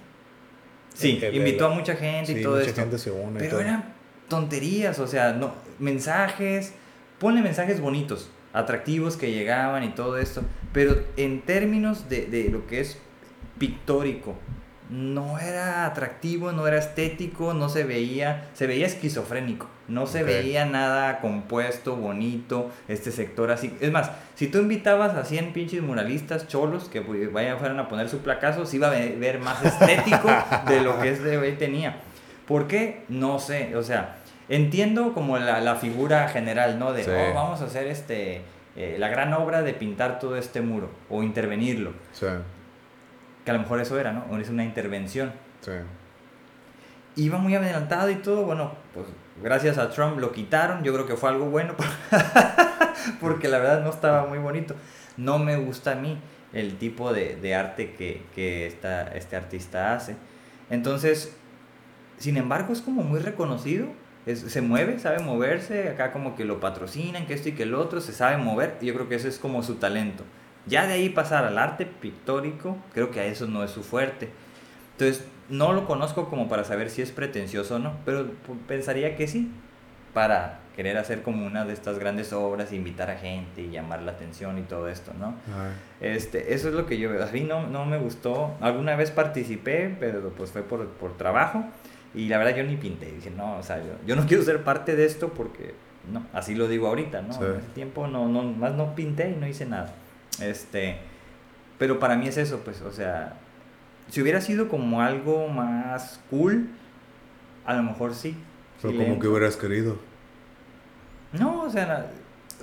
Sí, invitó a mucha gente y todo mucha Gente se une pero eran tonterías, o sea, no, mensajes, ponle mensajes bonitos, atractivos que llegaban y todo esto, pero en términos de, de lo que es pictórico, no era atractivo, no era estético, no se veía, se veía esquizofrénico, no se veía nada compuesto, bonito, este sector así. Es más, si tú invitabas a 100 pinches muralistas cholos que vayan fueran a poner su placazo, se iba a ver más estético de lo que este güey tenía. ¿Por qué? No sé, o sea, entiendo como la, la figura general, ¿no? De, oh, vamos a hacer este, eh, la gran obra de pintar todo este muro o intervenirlo. Sí. Que a lo mejor eso era, ¿no? Es una intervención. Sí. Iba muy adelantado y todo, bueno, pues gracias a Trump lo quitaron, yo creo que fue algo bueno, porque la verdad no estaba muy bonito. No me gusta a mí el tipo de, de arte que, que esta, este artista hace. Entonces, sin embargo, es como muy reconocido se mueve, sabe moverse, acá como que lo patrocinan, que esto y que el otro, se sabe mover, y yo creo que eso es como su talento. Ya de ahí pasar al arte pictórico, creo que a eso no es su fuerte. Entonces, no lo conozco como para saber si es pretencioso o no, pero pensaría que sí, para querer hacer como una de estas grandes obras, invitar a gente y llamar la atención y todo esto, ¿no? Este, eso es lo que yo veo. A mí no, no me gustó. Alguna vez participé, pero pues fue por, por trabajo. Y la verdad yo ni pinté. Dije, no, o sea, yo, yo no quiero ser parte de esto porque, no, así lo digo ahorita, ¿no? En ese tiempo no, no, más no pinté y no hice nada. Este, pero para mí es eso, pues, o sea, si hubiera sido como algo más cool, a lo mejor sí. Pero como que hubieras querido. No, o sea,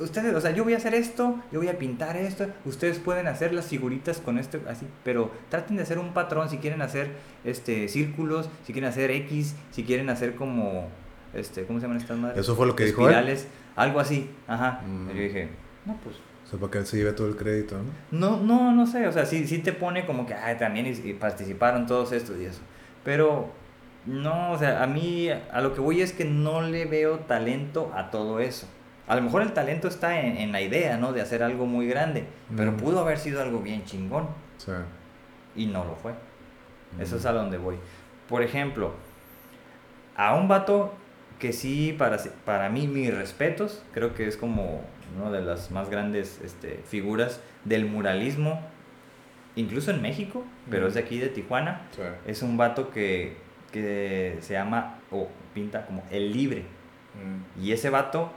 ustedes, o sea, yo voy a hacer esto, yo voy a pintar esto, ustedes pueden hacer las figuritas con esto, así, pero traten de hacer un patrón si quieren hacer este círculos, si quieren hacer X, si quieren hacer como, este, ¿cómo se llaman estas madres? Eso fue lo que Espirales, dijo algo así, ajá. Mm. Yo dije, no, pues. O sea, para que él se lleve todo el crédito, ¿no? No, no, no sé, o sea, sí, sí te pone como que, ay, también y participaron todos estos y eso, pero no, o sea, a mí a lo que voy es que no le veo talento a todo eso. A lo mejor el talento está en, la idea, ¿no? De hacer algo muy grande, pero pudo haber sido algo bien chingón. Sí. Y no lo fue. Eso es a donde voy. Por ejemplo, a un vato que sí, para, para mí, mis respetos, creo que es como una de las más grandes este, figuras del muralismo, incluso en México, pero es de aquí, de Tijuana. Es un vato que que se llama, o pinta como El Libre. Mm. Y ese vato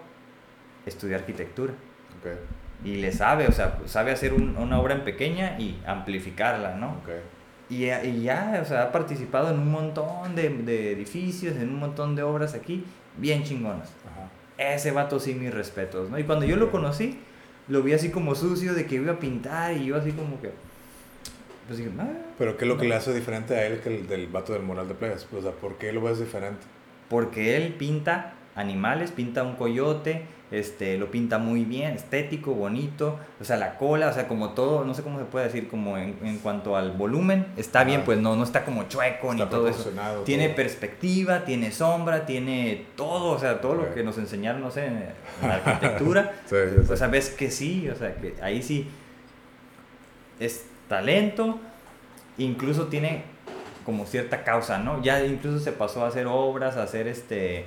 estudia arquitectura. Y le sabe, o sea, sabe hacer una obra en pequeña y amplificarla, ¿no? Y, y, ya, o sea, ha participado en un montón de, de, edificios, en un montón de obras aquí, bien chingonas. Ese vato sí, mis respetos, ¿no? Y cuando yo lo conocí, lo vi así como sucio de que iba a pintar y yo así como que pues ah, Pero ¿qué es lo que le hace diferente a él que el del vato del moral de playas? O sea, ¿por qué lo ves diferente? Porque él pinta animales, pinta un coyote, este, lo pinta muy bien, estético, bonito, o sea, la cola, o sea, como todo, no sé cómo se puede decir, como en, en cuanto al volumen, está bien, pues no, no está como chueco ni todo eso. Tiene perspectiva, tiene sombra, tiene todo, o sea, todo lo que nos enseñaron, no sé, en, la arquitectura, o sea, ves que sí, o sea, que ahí sí es talento, incluso tiene como cierta causa, ¿no? Ya incluso se pasó a hacer obras, a hacer este,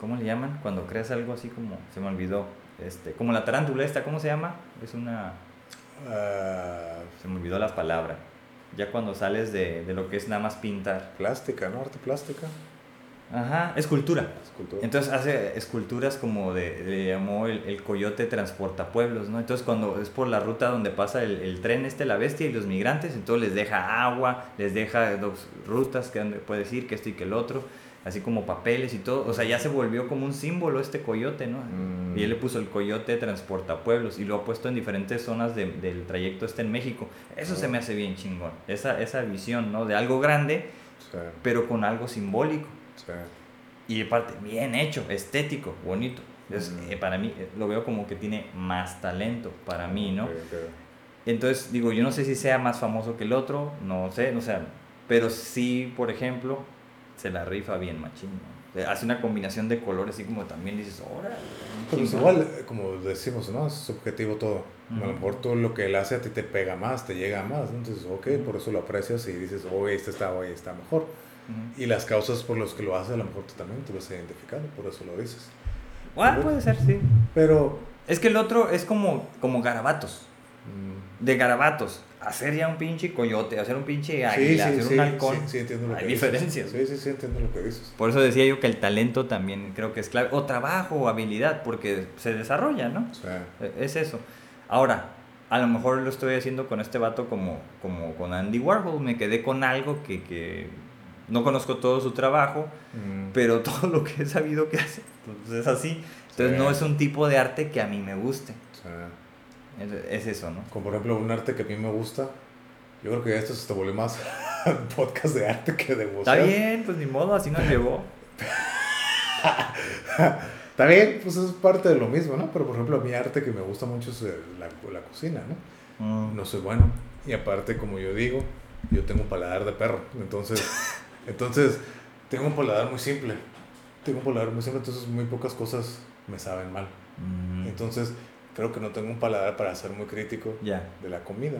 ¿cómo le llaman? Cuando creas algo así como, se me olvidó, este, como la tarántula esta, ¿cómo se llama? Es una... Ah. se me olvidó la palabra. Ya cuando sales de, de lo que es nada más pintar. Plástica, ¿no? Arte plástica. Ajá, escultura. Entonces hace esculturas como de, le llamó el, el, coyote transporta pueblos, ¿no? Entonces cuando es por la ruta donde pasa el, el, tren este, la bestia y los migrantes, entonces les deja agua, les deja dos rutas que puede decir que esto y que el otro, así como papeles y todo. O sea, ya se volvió como un símbolo este coyote, ¿no? Mm. Y él le puso el coyote transporta pueblos y lo ha puesto en diferentes zonas de, del trayecto este en México. Eso se me hace bien chingón, esa, esa visión, ¿no? De algo grande, pero con algo simbólico. Y aparte, bien hecho, estético, bonito. Entonces, eh, para mí, eh, lo veo como que tiene más talento, para mí, ¿no? Entonces, digo, yo no sé si sea más famoso que el otro, no sé, no sé, pero sí, por ejemplo, se la rifa bien machín, eh, Hace una combinación de colores, así como también dices, ahora. Pues igual, como decimos, ¿no? Es subjetivo todo. A lo mejor todo lo que él hace a ti te pega más, te llega más. Entonces, ok, por eso lo aprecias y dices, oh, este está, hoy está mejor. Y las causas por las que lo haces, a lo mejor tú también te vas identificado, por eso lo dices. Bueno, puede ser, sí. Pero. Es que el otro es como, como garabatos. Mm. De garabatos. Hacer ya un pinche coyote, hacer un pinche águila, hacer un halcón. Sí, entiendo lo Hay diferencias. Sí, sí, sí, entiendo lo que dices. Por eso decía yo que el talento también creo que es clave. O trabajo o habilidad, porque se desarrolla, ¿no? E, es eso. Ahora, a lo mejor lo estoy haciendo con este vato como, como con Andy Warhol. Me quedé con algo que, que no conozco todo su trabajo, mm. pero todo lo que he sabido que hace, pues es así. Entonces no es un tipo de arte que a mí me guste. Es, eso, ¿no? Como por ejemplo un arte que a mí me gusta, yo creo que esto se te vuelve más podcast de arte que de museo. Está bien, pues ni modo, así nos llevó. Está bien, pues es parte de lo mismo, ¿no? Pero por ejemplo, mi arte que me gusta mucho es la, la cocina, ¿no? Mm. No soy bueno. Y aparte, como yo digo, yo tengo un paladar de perro. Entonces, entonces, tengo un paladar muy simple. Tengo un paladar muy simple, entonces muy pocas cosas me saben mal. Mm. Entonces, creo que no tengo un paladar para ser muy crítico de la comida.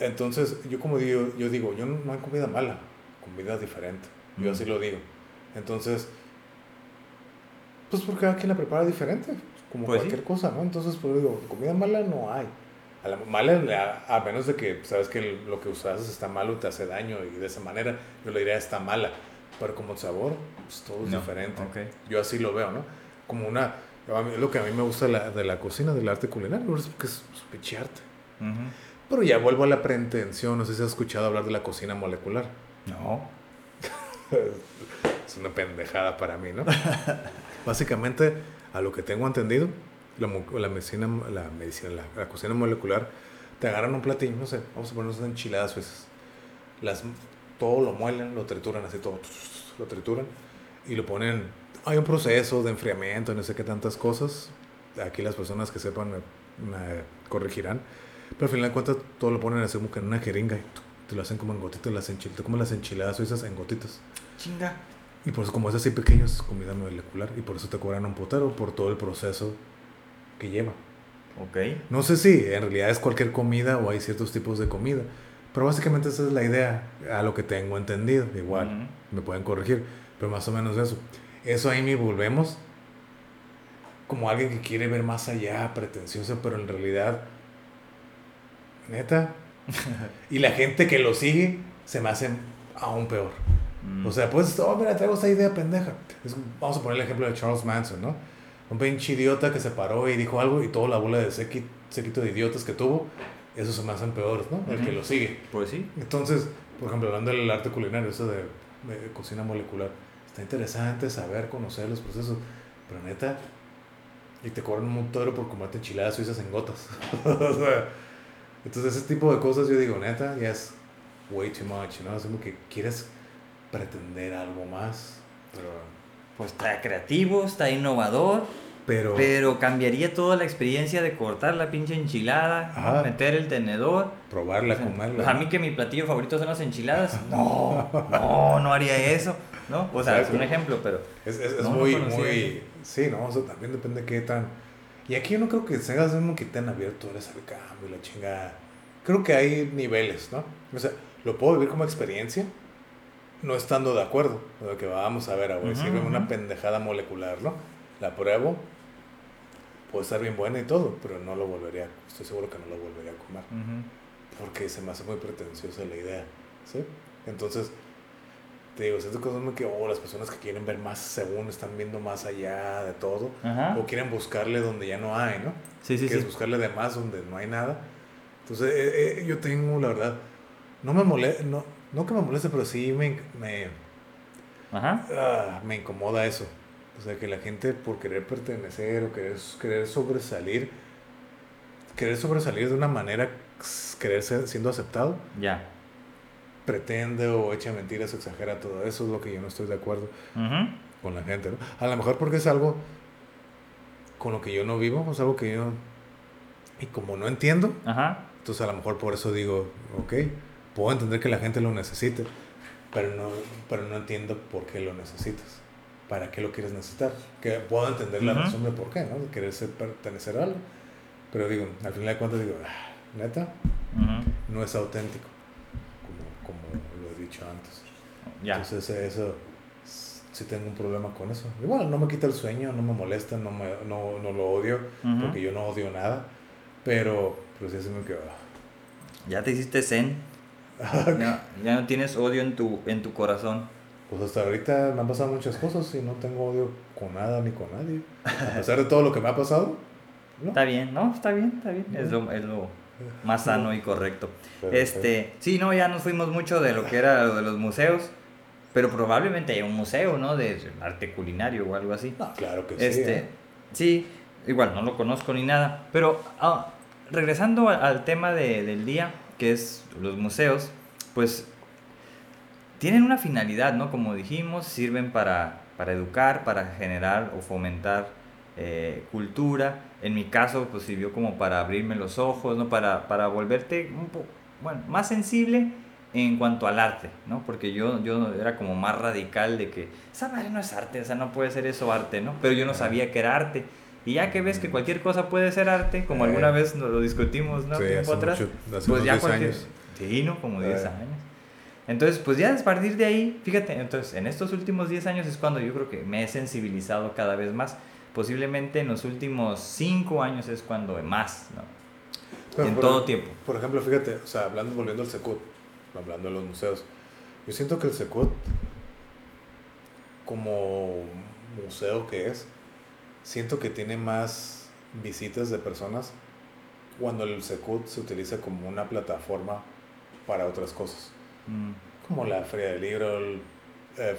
Entonces, yo como digo, yo digo, yo no, hay comida mala, comida diferente. Yo mm. así lo digo. Entonces, Pues porque cada quien la prepara diferente, como Pues sí. cualquier cosa, ¿no? Entonces, pues digo, comida mala no hay. A la mala, a, menos de que sabes que lo que usas está malo, te hace daño y de esa manera yo le diría está mala. Pero como sabor, pues todo es No, diferente. ok. Yo así lo veo, ¿no? Como una. Mí- lo que a mí me gusta de la, de la cocina, del arte culinario, es porque es un pinche arte. Ujú. Pero ya vuelvo a la pretensión, no sé si has escuchado hablar de la cocina molecular. No. Es una pendejada para mí, ¿no? Básicamente, a lo que tengo entendido, la, la medicina, la, medicina la, la cocina molecular, te agarran un platillo, no sé, vamos a ponernos enchiladas suizas. Las, todo lo muelen, lo trituran así, todo, lo trituran y lo ponen. Hay un proceso de enfriamiento, no sé qué tantas cosas. Aquí las personas que sepan me, me corregirán. Pero al final de cuentas, todo lo ponen así como que en una jeringa y te lo hacen como en gotitas, las enchiladas, como las enchiladas suizas en gotitas. Chinga. Y por eso, como es así pequeño, es comida molecular. Y por eso te cobran un putero por todo el proceso que lleva. Ok. No sé si en realidad es cualquier comida o hay ciertos tipos de comida. Pero básicamente esa es la idea, a lo que tengo entendido. Igual, Ujú. me pueden corregir. Pero más o menos eso. Eso ahí me volvemos como alguien que quiere ver más allá, pretencioso, pero en realidad, neta. y la gente que lo sigue se me hace aún peor. Mm. O sea, pues, oh, mira, traigo esta idea pendeja. Es- vamos a poner el ejemplo de Charles Manson, ¿no? Un pinche idiota que se paró y dijo algo y toda la bola de sequi- séquito de idiotas que tuvo, esos se me hacen peores, ¿no? El que lo sigue. Pues sí. Entonces, por ejemplo, hablando del arte culinario, eso de, de cocina molecular, está interesante saber, conocer los procesos, pero neta, y te cobran un montón por comerte enchiladas suizas en gotas. O sea, entonces, ese tipo de cosas yo digo, neta, ya es way too much, ¿no? Es como que quieres pretender algo más, pero... Pues está creativo, está innovador, Pero, pero cambiaría toda la experiencia de cortar la pinche enchilada. Ajá. meter el tenedor. probarla, O sea, comerla. pues a mí que mi platillo favorito son las enchiladas. No, no, no haría eso. ¿No? O sea, es un ejemplo, pero. Es, es, es No, muy, muy... Sí, no, o sea, también depende de qué tan... Y aquí yo no creo que se haga como que tan abierto eres al cambio y la chingada. Creo que hay niveles, ¿no? O sea, lo puedo vivir como experiencia, no estando de acuerdo. O sea, que vamos a ver, a sirve una pendejada molecular, ¿no? La pruebo, puede estar bien buena y todo, pero no lo volvería, estoy seguro que no lo volvería a comer. Ujú. Porque se me hace muy pretenciosa la idea, ¿sí? Entonces, te digo, esas cosas como que, oh, las personas que quieren ver más según están viendo más allá de todo, Ajá. o quieren buscarle donde ya no hay, ¿no? Sí, sí, Quieres sí. buscarle de más donde no hay nada. Entonces, eh, eh, yo tengo, la verdad, no me molesta, no, no que me moleste, pero sí me, me, Ajá. ah, me incomoda eso. O sea, que la gente por querer pertenecer o querer, querer sobresalir, querer sobresalir de una manera, querer ser siendo aceptado, Ya. Pretende o echa mentiras o exagera todo eso, es lo que yo no estoy de acuerdo con la gente, ¿no? A lo mejor porque es algo con lo que yo no vivo, es algo que yo... Y como no entiendo, Ajá. entonces a lo mejor por eso digo, ok, puedo entender que la gente lo necesite, pero no, pero no entiendo por qué lo necesitas. ¿Para qué lo quieres necesitar? Que puedo entender la razón de por qué, ¿no? De querer ser, pertenecer a algo. Pero digo, al final de cuentas digo, ah, neta, no es auténtico, como, lo he dicho antes. Ya. Entonces eso, sí tengo un problema con eso. Igual, no me quita el sueño, no me molesta, no, me, no, no lo odio, Ujú. porque yo no odio nada, pero pues sí me quedó. Ya te hiciste zen. Ya, ya no tienes odio en tu, en tu corazón. Pues hasta ahorita me han pasado muchas cosas y no tengo odio con nada ni con nadie. A pesar de todo lo que me ha pasado, ¿no? Está bien, ¿no? Está bien, está bien. Es lo, es lo más sano y correcto. Este, sí, no, ya nos fuimos mucho de lo que era lo de los museos, pero probablemente hay un museo, ¿no? De arte culinario o algo así. No, claro que sí. Este, ¿eh? sí, igual no lo conozco ni nada, pero ah, regresando al tema de- del día, que es los museos, pues tienen una finalidad, ¿no? Como dijimos, sirven para, para educar, para generar o fomentar eh, cultura. En mi caso, pues sirvió como para abrirme los ojos, ¿no? Para, para volverte un poco, bueno, más sensible en cuanto al arte, ¿no? Porque yo, yo era como más radical de que esa madre no es arte, o sea, no puede ser eso arte, ¿no? Pero yo no sabía que era arte. Y ya que ves que cualquier cosa puede ser arte, como Eh. alguna vez nos lo discutimos, ¿no? Sí, Tiempo atrás, mucho- hace pues ya 10 cualquier... años. Sí, ¿no? Como 10 Eh. años. Entonces, pues ya a partir de ahí, fíjate, entonces en estos últimos 10 años es cuando yo creo que me he sensibilizado cada vez más. Posiblemente en los últimos 5 años es cuando más, ¿no? en todo tiempo. Por ejemplo, fíjate, o sea, hablando, volviendo al Secut, hablando de los museos, yo siento que el Secut, como museo que es, siento que tiene más visitas de personas cuando el Secut se utiliza como una plataforma para otras cosas. Mm. Como la Feria del Libro, eh,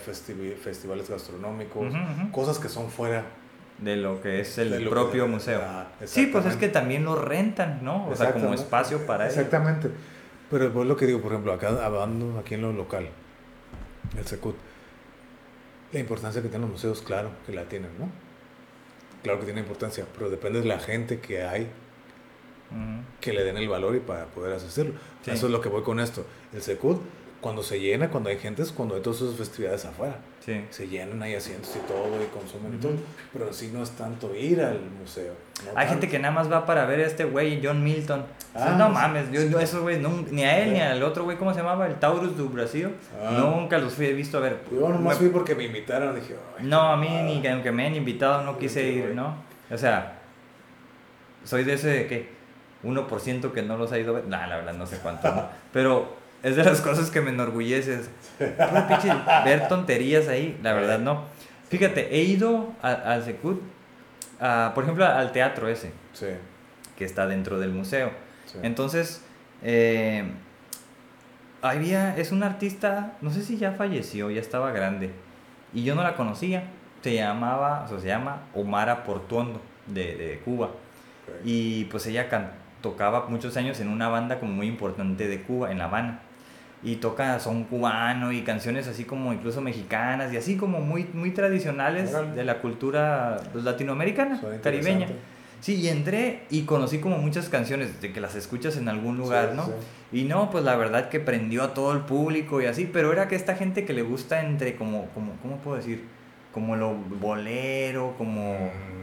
festivales gastronómicos, cosas que son fuera de lo que es el propio museo. Ah, sí, pues es que también lo rentan, ¿no? O sea, como espacio para Exactamente. Pero es lo que digo, por ejemplo, acá hablando aquí en lo local, el Secut, la importancia que tienen los museos, claro que la tienen, ¿no? Claro que tiene importancia, pero depende de la gente que hay que le den el valor y para poder hacerlo. Eso es lo que voy con esto. El Secud, cuando se llena, cuando hay gente, es cuando hay todas esas festividades afuera. Se llenan, hay asientos y todo, y consumen y todo. Pero así no es tanto ir al museo. hay gente que nada más va para ver a este güey, John Milton. Ah, no mames, yo, esos güeyes, ni a él ni al otro güey, ¿cómo se llamaba? El Taurus do Brasil. Ah. Nunca los fui, he visto a ver. Yo nomás fui porque me invitaron, dije, No, a mí ni aunque me han invitado no quise ir, ¿no? O sea, soy de ese de que 1% que no los ha ido a ver. Nah, la verdad, no sé cuánto. Pero es de las cosas que me enorgulleces. ver tonterías ahí, la verdad, no. Fíjate, he ido al Secut, por ejemplo, al teatro ese. Sí. Que está dentro del museo. Entonces, eh, había, es un artista, no sé si ya falleció, ya estaba grande. Y yo no la conocía. Se llamaba, o sea, se llama Omara Portuondo, de, de Cuba. Y pues ella cantó tocaba muchos años en una banda como muy importante de Cuba, en La Habana. Y toca son cubano y canciones así como incluso mexicanas y así como muy, muy tradicionales de la cultura pues, latinoamericana, caribeña. Sí, y entré y conocí como muchas canciones de que las escuchas en algún lugar, ¿no? Y no, pues la verdad que prendió a todo el público y así, pero era que esta gente que le gusta entre como, como ¿cómo puedo decir? Como lo bolero, como... Mm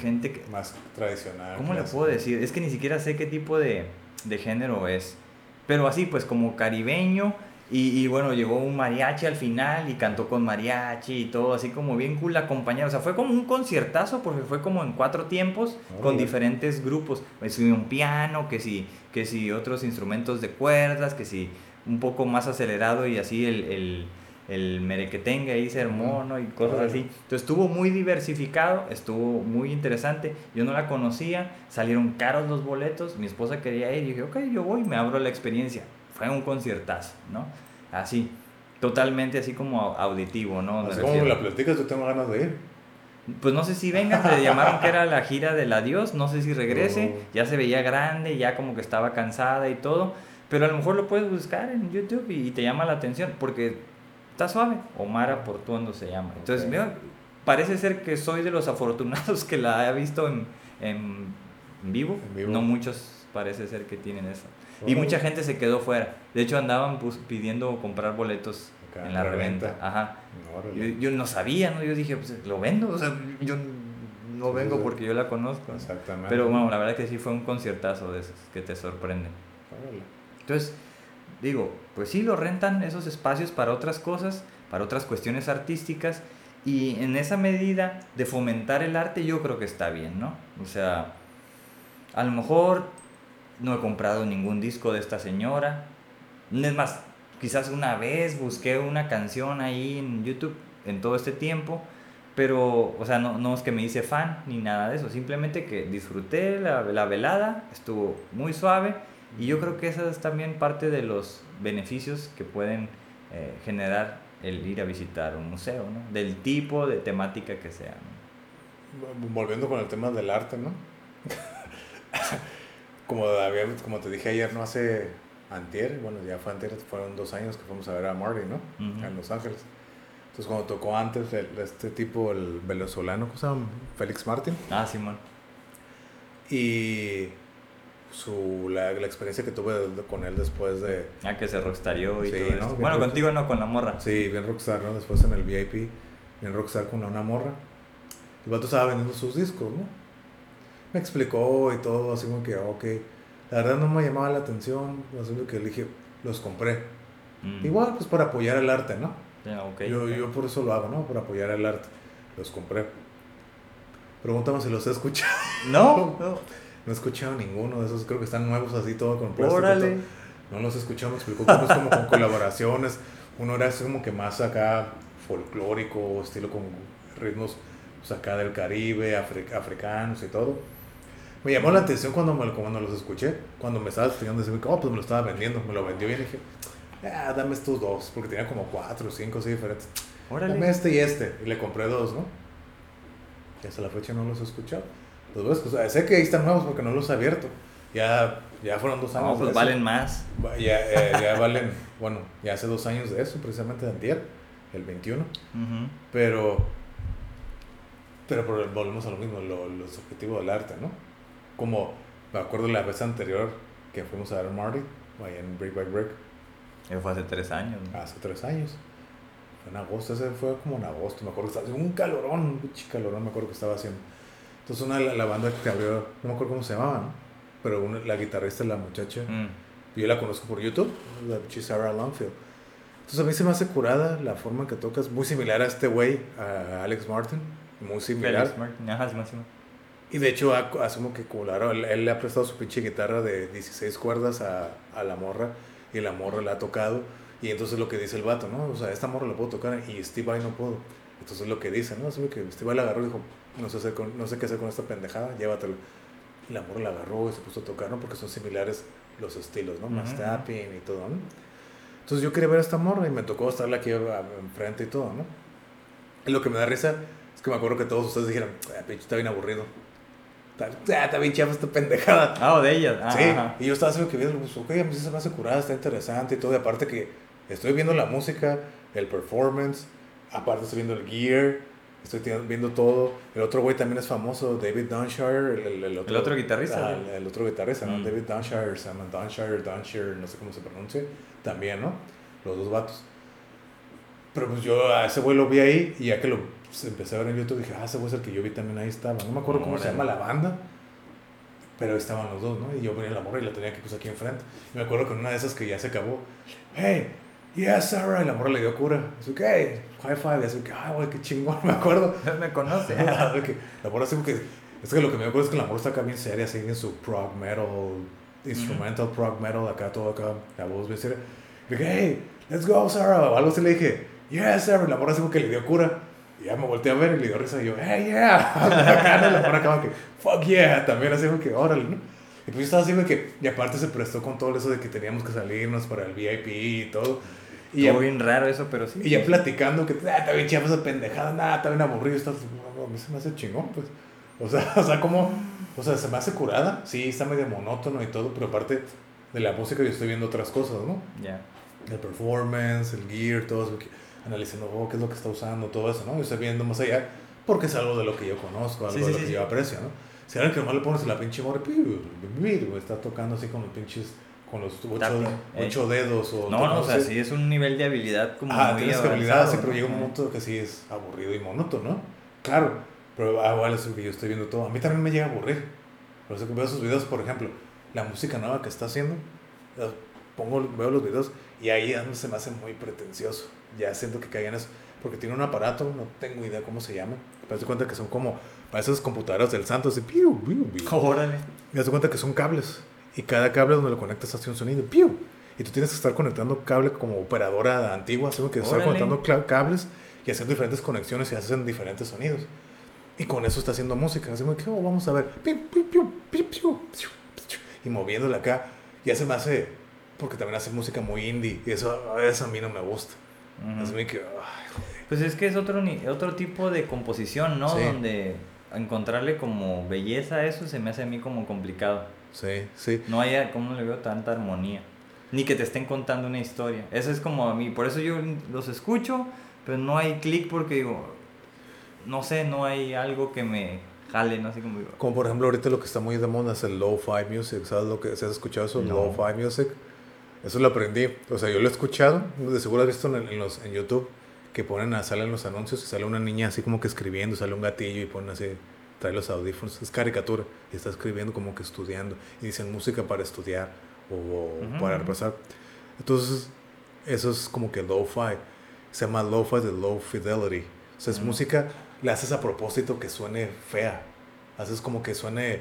gente que, más tradicional. ¿Cómo le puedo decir? Es que ni siquiera sé qué tipo de, de género es. Pero así, pues como caribeño. Y, y, bueno, llegó un mariachi al final y cantó con mariachi y todo, así como bien cool acompañado. O sea, fue como un conciertazo porque fue como en cuatro tiempos con diferentes grupos. Pues un piano, que si, que si otros instrumentos de cuerdas, que si un poco más acelerado y así el, el el merequetengue ahí sermono y cosas así. Entonces estuvo muy diversificado, estuvo muy interesante. Yo no la conocía, salieron caros los boletos, mi esposa quería ir y dije, ok, yo voy, me abro la experiencia. Fue un conciertazo, ¿no? Así, totalmente así como auditivo, ¿no? Así como me la platicas, yo tengo ganas de ir. Pues no sé si venga, le llamaron que era la gira del adiós, no sé si regrese, ya se veía grande, ya como que estaba cansada y todo, pero a lo mejor lo puedes buscar en YouTube y te llama la atención, porque está suave. Omar Portuondo se llama. Entonces, mira, parece ser que soy de los afortunados que la he visto en, en, vivo. No muchos parece ser que tienen eso. Y mucha gente se quedó fuera. De hecho, andaban pues, pidiendo comprar boletos en la reventa. Ajá. Yo, no sabía, ¿no? Yo dije, pues lo vendo. O sea, yo no vengo porque yo la conozco. Exactamente. Pero bueno, la verdad que sí fue un conciertazo de esos que te sorprende. Entonces, digo, pues sí, lo rentan esos espacios para otras cosas, para otras cuestiones artísticas, y en esa medida de fomentar el arte yo creo que está bien, ¿no? O sea, a lo mejor no he comprado ningún disco de esta señora, es más, quizás una vez busqué una canción ahí en YouTube en todo este tiempo, pero, o sea, no, no es que me hice fan ni nada de eso, simplemente que disfruté la, la velada, estuvo muy suave y yo creo que esa es también parte de los beneficios que pueden eh, generar el ir a visitar un museo, ¿no? Del tipo de temática que sea. Volviendo con el tema del arte, ¿no? como, como te dije ayer, ¿no? Hace antier, bueno, ya fue antier, fueron dos años que fuimos a ver a Marty, ¿no? En Los Ángeles. Entonces, cuando tocó antes este tipo, el venezolano, ¿cómo se llama? Félix Martín. Ah, Simón. Y su, la, la, experiencia que tuve con él después de... Ah, que se rockstarió y todo Bueno, contigo no, con la morra. Sí, bien rockstar, ¿no? Después en el VIP, bien rockstar con una morra. El vato estaba vendiendo sus discos, ¿no? Me explicó y todo, así como que, ok. La verdad no me llamaba la atención, así que le dije, los compré. Mm. Igual, pues para apoyar el arte, ¿no? Ok. Yo, yo por eso lo hago, ¿no? Por apoyar el arte. Los compré. Pregúntame si los he escuchado. No, no. No he escuchado ninguno de esos. Creo que están nuevos así, todo con plástico. Órale. No los he escuchado, me explicó que unos como con colaboraciones. Uno era así como que más acá folclórico, estilo con ritmos pues, acá del Caribe, afri- africanos y todo. Me llamó la atención cuando, me, cuando los escuché. Cuando me estaba estudiando, decía, oh, pues me lo estaba vendiendo. Me lo vendió bien y dije, ah, dame estos dos. Porque tenía como cuatro o cinco así diferentes. Dame Órale. este y este. Y le compré dos, ¿no? Y hasta la fecha no los he escuchado. Los ves, o sea, sé que ahí están nuevos porque no los he abierto. Ya, ya fueron dos años. No, de pues eso. valen más. Va- Ya, eh, ya valen, bueno, ya hace dos años de eso, precisamente de antier, el 21. Ujú. Pero, pero por- volvemos a lo mismo, lo- los objetivos del arte, ¿no? Como me acuerdo la vez anterior que fuimos a ver Marty, allá en Brick by Brick, Eso fue hace tres años. ¿no? hace tres años. Fue en agosto, ese fue como en agosto, me acuerdo que estaba haciendo un calorón, un calorón, me acuerdo que estaba haciendo. Entonces una la, la banda que abrió, no me acuerdo cómo se llamaba, ¿no? Pero una- la guitarrista, la muchacha, Mm. yo la conozco por YouTube, la Sarah Longfield. Entonces a mí se me hace curada la forma en que tocas, muy similar a este güey, a Alex Martin, muy similar. Felix Martin. Ajá, sí. Y de hecho asumo que claro, él, él le ha prestado su pinche guitarra de 16 cuerdas a, a la morra y la morra la ha tocado. Y entonces lo que dice el vato, ¿no? O sea, esta morra la puedo tocar y Steve Vai no puedo. Entonces lo que dice, ¿no? Asume que Steve Vai la agarró y dijo, no sé, hacer con- no sé qué hacer con esta pendejada, llévatelo. Y la morra la agarró y se puso a tocar, ¿no? Porque son similares los estilos, ¿no? Más Ujú. tapping y todo, ¿no? Entonces yo quería ver a esta morra y me tocó estarla aquí enfrente y todo, ¿no? Y lo que me da risa es que me acuerdo que todos ustedes dijeron, ah, pinche, está bien aburrido. Está, ah, está bien chafa esta pendejada. Ah, o de ellas. Ah, sí, ajá. y yo estaba haciendo que viendo, pues, ok, a mí se me hace curada, está interesante y todo. Y aparte que estoy viendo la música, el performance, aparte estoy viendo el gear, estoy viendo todo. El otro güey también es famoso, David Dunshire. El, el, el otro, El otro guitarrista, Ah, el, otro guitarrista, ¿no? Mm. David Dunshire, se llama Dunshire, Dunshire, no sé cómo se pronuncia. También, ¿no? Los dos vatos. Pero pues yo a ese güey lo vi ahí y ya que lo pues, empecé a ver en YouTube dije, ah, ese güey es el que yo vi también ahí estaba. No me acuerdo cómo se llama la banda, pero ahí estaban los dos, ¿no? Y yo venía la morra y la tenía que pues aquí enfrente. Y me acuerdo que en una de esas que ya se acabó, hey, yes, Sarah, y la morra le dio cura. Yo, ¿qué? High five, y así que, ah, güey, qué chingón, me acuerdo. Me conoce. La morra así que, es que lo que me acuerdo es que la morra está acá bien seria, así en su prog metal, instrumental prog metal, acá todo acá, la voz bien seria. Y dije, hey, let's go, Sarah, o algo así le dije, yes, Sarah, y la morra así como que le dio cura. Y ya me volteé a ver y le dio risa y yo, hey, yeah. Acá, la morra como que, fuck yeah, también así como que, órale, ¿no? Y pues yo estaba así como que, y aparte se prestó con todo eso de que teníamos que salirnos para el VIP y todo. Y ya, bien raro eso, pero sí. y ya platicando que, ah, está bien chava esa pendejada, nada, está bien aburrido, está, a mí se me hace chingón, pues. O sea, o sea, como, o sea, se me hace curada, sí, está medio monótono y todo, pero aparte de la música yo estoy viendo otras cosas, ¿no? Ya. El performance, el gear, todo eso, analizando, oh, qué es lo que está usando, todo eso, ¿no? Yo estoy viendo más allá, porque es algo de lo que yo conozco, algo Sí, de sí, lo sí, que yo aprecio, ¿no? Si alguien que nomás le pones la pinche morra, está tocando así con los pinches, con los ocho, Tapping, eh. ocho dedos o No, no, o sea, sí es un nivel de habilidad como Ah, muy tienes habilidad, sí, pero llega un momento que sí es aburrido y monótono, ¿no? Claro, pero ah, igual es lo que yo estoy viendo todo. A mí también me llega a aburrir. Por eso que veo sus videos, por ejemplo, la música nueva que está haciendo, pongo, veo los videos y ahí se me hace muy pretencioso. Ya siento que caen en eso. Porque tiene un aparato, no tengo idea cómo se llama. Me das cuenta que son como, para esas computadoras del santo, así, piu, piu, piu. Órale. Y das cuenta que son cables. Y cada cable donde lo conectas hace un sonido. ¡Piu! Y tú tienes que estar conectando cable como operadora antigua. Así que estar conectando cables y haciendo diferentes conexiones y hacen diferentes sonidos. Y con eso está haciendo música. Así como que, oh, vamos a ver. Piu, piu, piu. Y moviéndole acá. Y ya se me hace. Porque también hace música muy indie. Y eso, eso a mí no me gusta. Ujú. Así que, joder. Pues es que es otro, otro tipo de composición, ¿no? Sí. Donde encontrarle como belleza a eso se me hace a mí como complicado. Sí, sí. No hay, como le veo tanta armonía. Ni que te estén contando una historia. Eso es como a mí. Por eso yo los escucho, pero no hay clic porque digo, no sé, no hay algo que me jale, no sé cómo digo. Como por ejemplo ahorita lo que está muy de moda es el lo-fi music, ¿sabes lo que si has escuchado eso? No. Lo-fi music. Eso lo aprendí, o sea, yo lo he escuchado, de seguro has visto en, en los, en YouTube que ponen a, salen los anuncios y sale una niña así como que escribiendo, sale un gatillo y ponen así, trae los audífonos, es caricatura y está escribiendo como que estudiando y dicen música para estudiar o, o Ujú. para repasar. Entonces, eso es como que lo-fi. Se llama lo-fi de low fidelity. O sea, es Mm. música, le haces a propósito que suene fea. Haces como que suene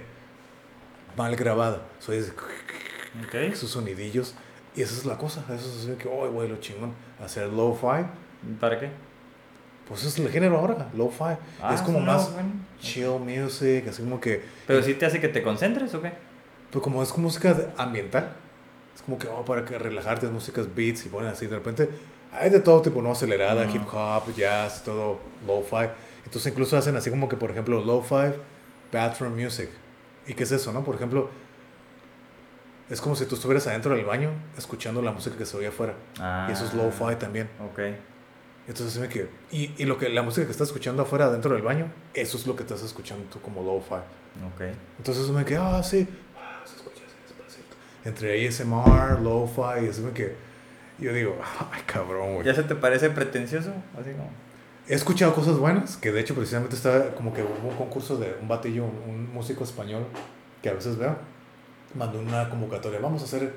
mal grabada. O sea, es- Ok. esos sonidillos. Y esa es la cosa. Eso es que, oh, güey, lo chingón. Hacer lo-fi. ¿Para qué? Pues es el género ahora, lo-fi. Ah, es como no, más bueno. chill music, así como que Pero sí te hace que te concentres o qué? Pues como es como música ambiental, es como que oh, para que relajarte, músicas beats y ponen así, de repente hay de todo tipo, ¿no? Acelerada, Ujú. hip hop, jazz, todo lo-fi. Entonces incluso hacen así como que, por ejemplo, lo-fi bathroom music. ¿Y qué es eso, no? Por ejemplo, es como si tú estuvieras adentro del baño escuchando la música que se oye afuera. Ah. Y eso es lo-fi también. Ok. Entonces me que y, y lo que la música que estás escuchando afuera dentro del baño, eso es lo que estás escuchando tú como lo-fi. Ok. Entonces me quedé, ah, sí, ah, se escucha así despacito. Entre ASMR, lo-fi, y así me que yo digo, ay, cabrón, güey. ¿Ya se te parece pretencioso? Así como. He escuchado cosas buenas, que de hecho precisamente está como que hubo un concurso de un batillo, un, un músico español, que a veces veo, mandó una convocatoria, vamos a hacer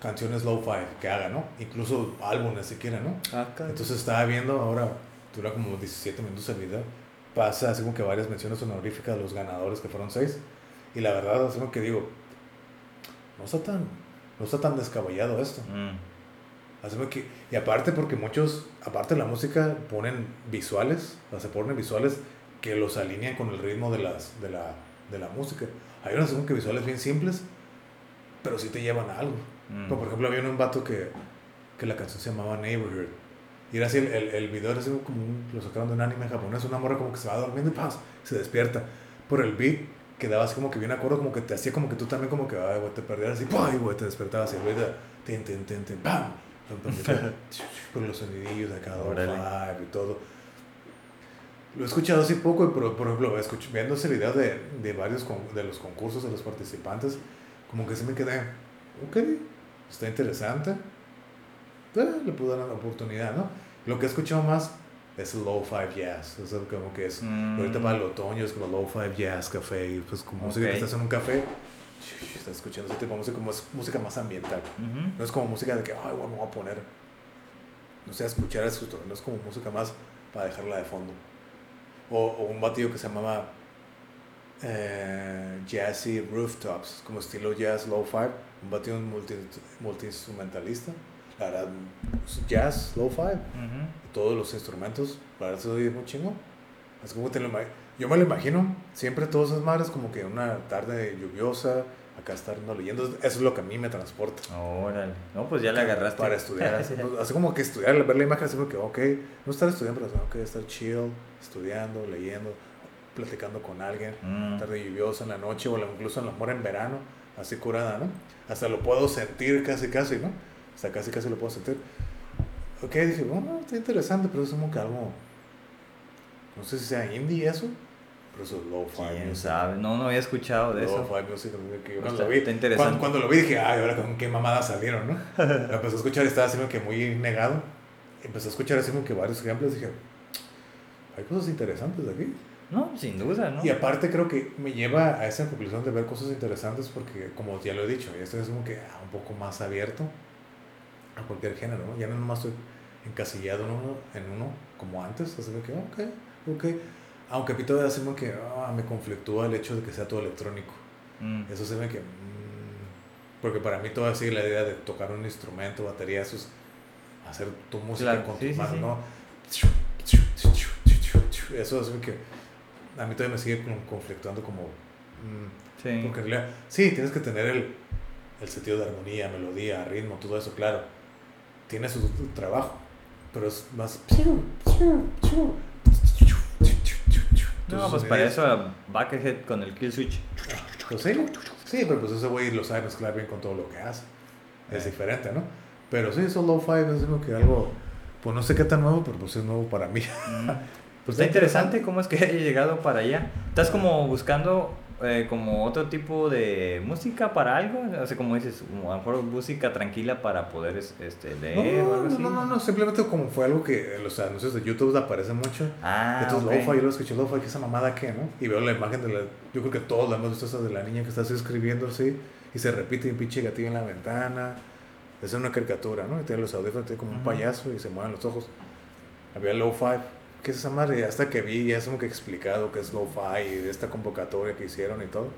canciones lo-fi que haga, ¿no? Incluso álbumes si quieren, ¿no? Entonces estaba viendo, ahora dura como 17 minutos el video, pasa así como que varias menciones honoríficas de los ganadores, que fueron seis, y la verdad, así como que digo, no está tan, no está tan descabellado esto. Mm. Así como que, y aparte porque muchos, aparte de la música, ponen visuales, o sea, se ponen visuales que los alinean con el ritmo de, las, de, la, de la música. Hay unos como que visuales bien simples, pero sí te llevan a algo. Mm. Como por ejemplo, había un vato que, que la canción se llamaba Neighborhood. Y era así, el, el, el video era así como un, lo sacaron de un anime japonés, una morra como que se va durmiendo y ¡paz! se despierta. Por el beat quedaba así como que bien acuerdo, como que te hacía como que tú también como que, ay, güey, te perdías así, ¡pum! güey, te despertabas y el era, tin, tin, tin, tin, ¡pam! Con los sonidillos de Órale. five y todo. Lo he escuchado así poco, pero por ejemplo, escuch- viendo ese video de, de varios con- de los concursos de los participantes, como que sí me quedé, ok, está interesante. Eh, le puedo dar una oportunidad, ¿no? Lo que he escuchado más es el low-fi jazz. Es como que es. Mm. Ahorita para el otoño es como low-fi jazz, café. Y pues como música que estás en un café, estás escuchando ese tipo de música como es música más ambiental. No es como música de que, ay, bueno, me voy a poner. No sé, escuchar eso. No es como música más para dejarla de fondo. O, o un batido que se llamaba eh, Jazzy Rooftops, como estilo jazz lo-fi. Un batido multi, multi-instrumentalista. La verdad, jazz lo-fi. Todos los instrumentos, la verdad se oye muy chingo. Es como te lo ima- Yo me lo imagino, siempre todas esas madres como que una tarde lluviosa, acá estarnos leyendo. Eso es lo que a mí me transporta. Órale. No, pues ya le agarraste. Para estudiar. así, así como que estudiar, ver la imagen, así como que, ok, no estar estudiando, pero ok, estar chill, estudiando, leyendo, platicando con alguien. Mm. Tarde lluviosa en la noche o incluso en la mora en verano, así curada, ¿no? Hasta lo puedo sentir casi, casi, ¿no? Hasta casi, casi lo puedo sentir. Ok, dije, bueno, está interesante, pero es como que algo, no sé si sea indie eso, pero eso es lo-fi ¿Quién music. sabe? No, no había escuchado de eso. Lo-fi music, que yo cuando Está- lo vi, está interesante. Cuando, cuando lo vi dije, ay, ahora con qué mamadas salieron, ¿no? Lo empecé a escuchar estaba así como que muy negado. Empecé a escuchar así como que varios ejemplos dije, hay cosas interesantes aquí. No, sin duda, ¿no? Y aparte creo que me lleva a esa conclusión de ver cosas interesantes porque, como ya lo he dicho, ya estoy como que ah, un poco más abierto a cualquier género, ¿no? Ya no nomás estoy encasillado en uno, en uno como antes, así de que, ok, ok. Aunque a mí todavía así como que ah, me conflictúa el hecho de que sea todo electrónico. Mm. Eso se ve que... mm, porque para mí todavía sigue la idea de tocar un instrumento, batería, eso es hacer tu música Claro, con sí, tus sí, manos, sí. ¿no? Eso es que a mí todavía me sigue con- conflictuando como... mm, Sí. porque en realidad, sí, tienes que tener el, el sentido de armonía, melodía, ritmo, todo eso, claro. Tiene su, su trabajo, pero es más... No, pues para es- eso Buckethead con el kill switch. Pues sí, sí, pero pues ese güey lo sabe mezclar bien con todo lo que hace. Es Eh. diferente, ¿no? Pero sí, eso lo-fi es como que algo, pues no sé qué tan nuevo, pero pues es nuevo para mí. Pues está interesante cómo es que haya llegado para allá. ¿Estás como buscando eh, como otro tipo de música para algo? O sea, como dices, como a lo mejor música tranquila para poder es- este, No, leer o algo no, así. no, no, no, simplemente como fue algo que en los anuncios de YouTube aparece mucho. Ah, Entonces, ok. lo-fi, yo lo escuché lo-fi, que esa mamada que, ¿no? Y veo la imagen de la. Yo creo que todos la hemos visto esa de la niña que está así escribiendo así, y se repite un pinche gatillo en la ventana. Es una caricatura, ¿no? Y tiene los audífonos, tiene como un payaso y se mueven los ojos. Había Low-Fi. ¿Qué es esa madre? Y hasta que vi, ya es como que explicado qué es Low-Fi y de esta convocatoria que hicieron y todo.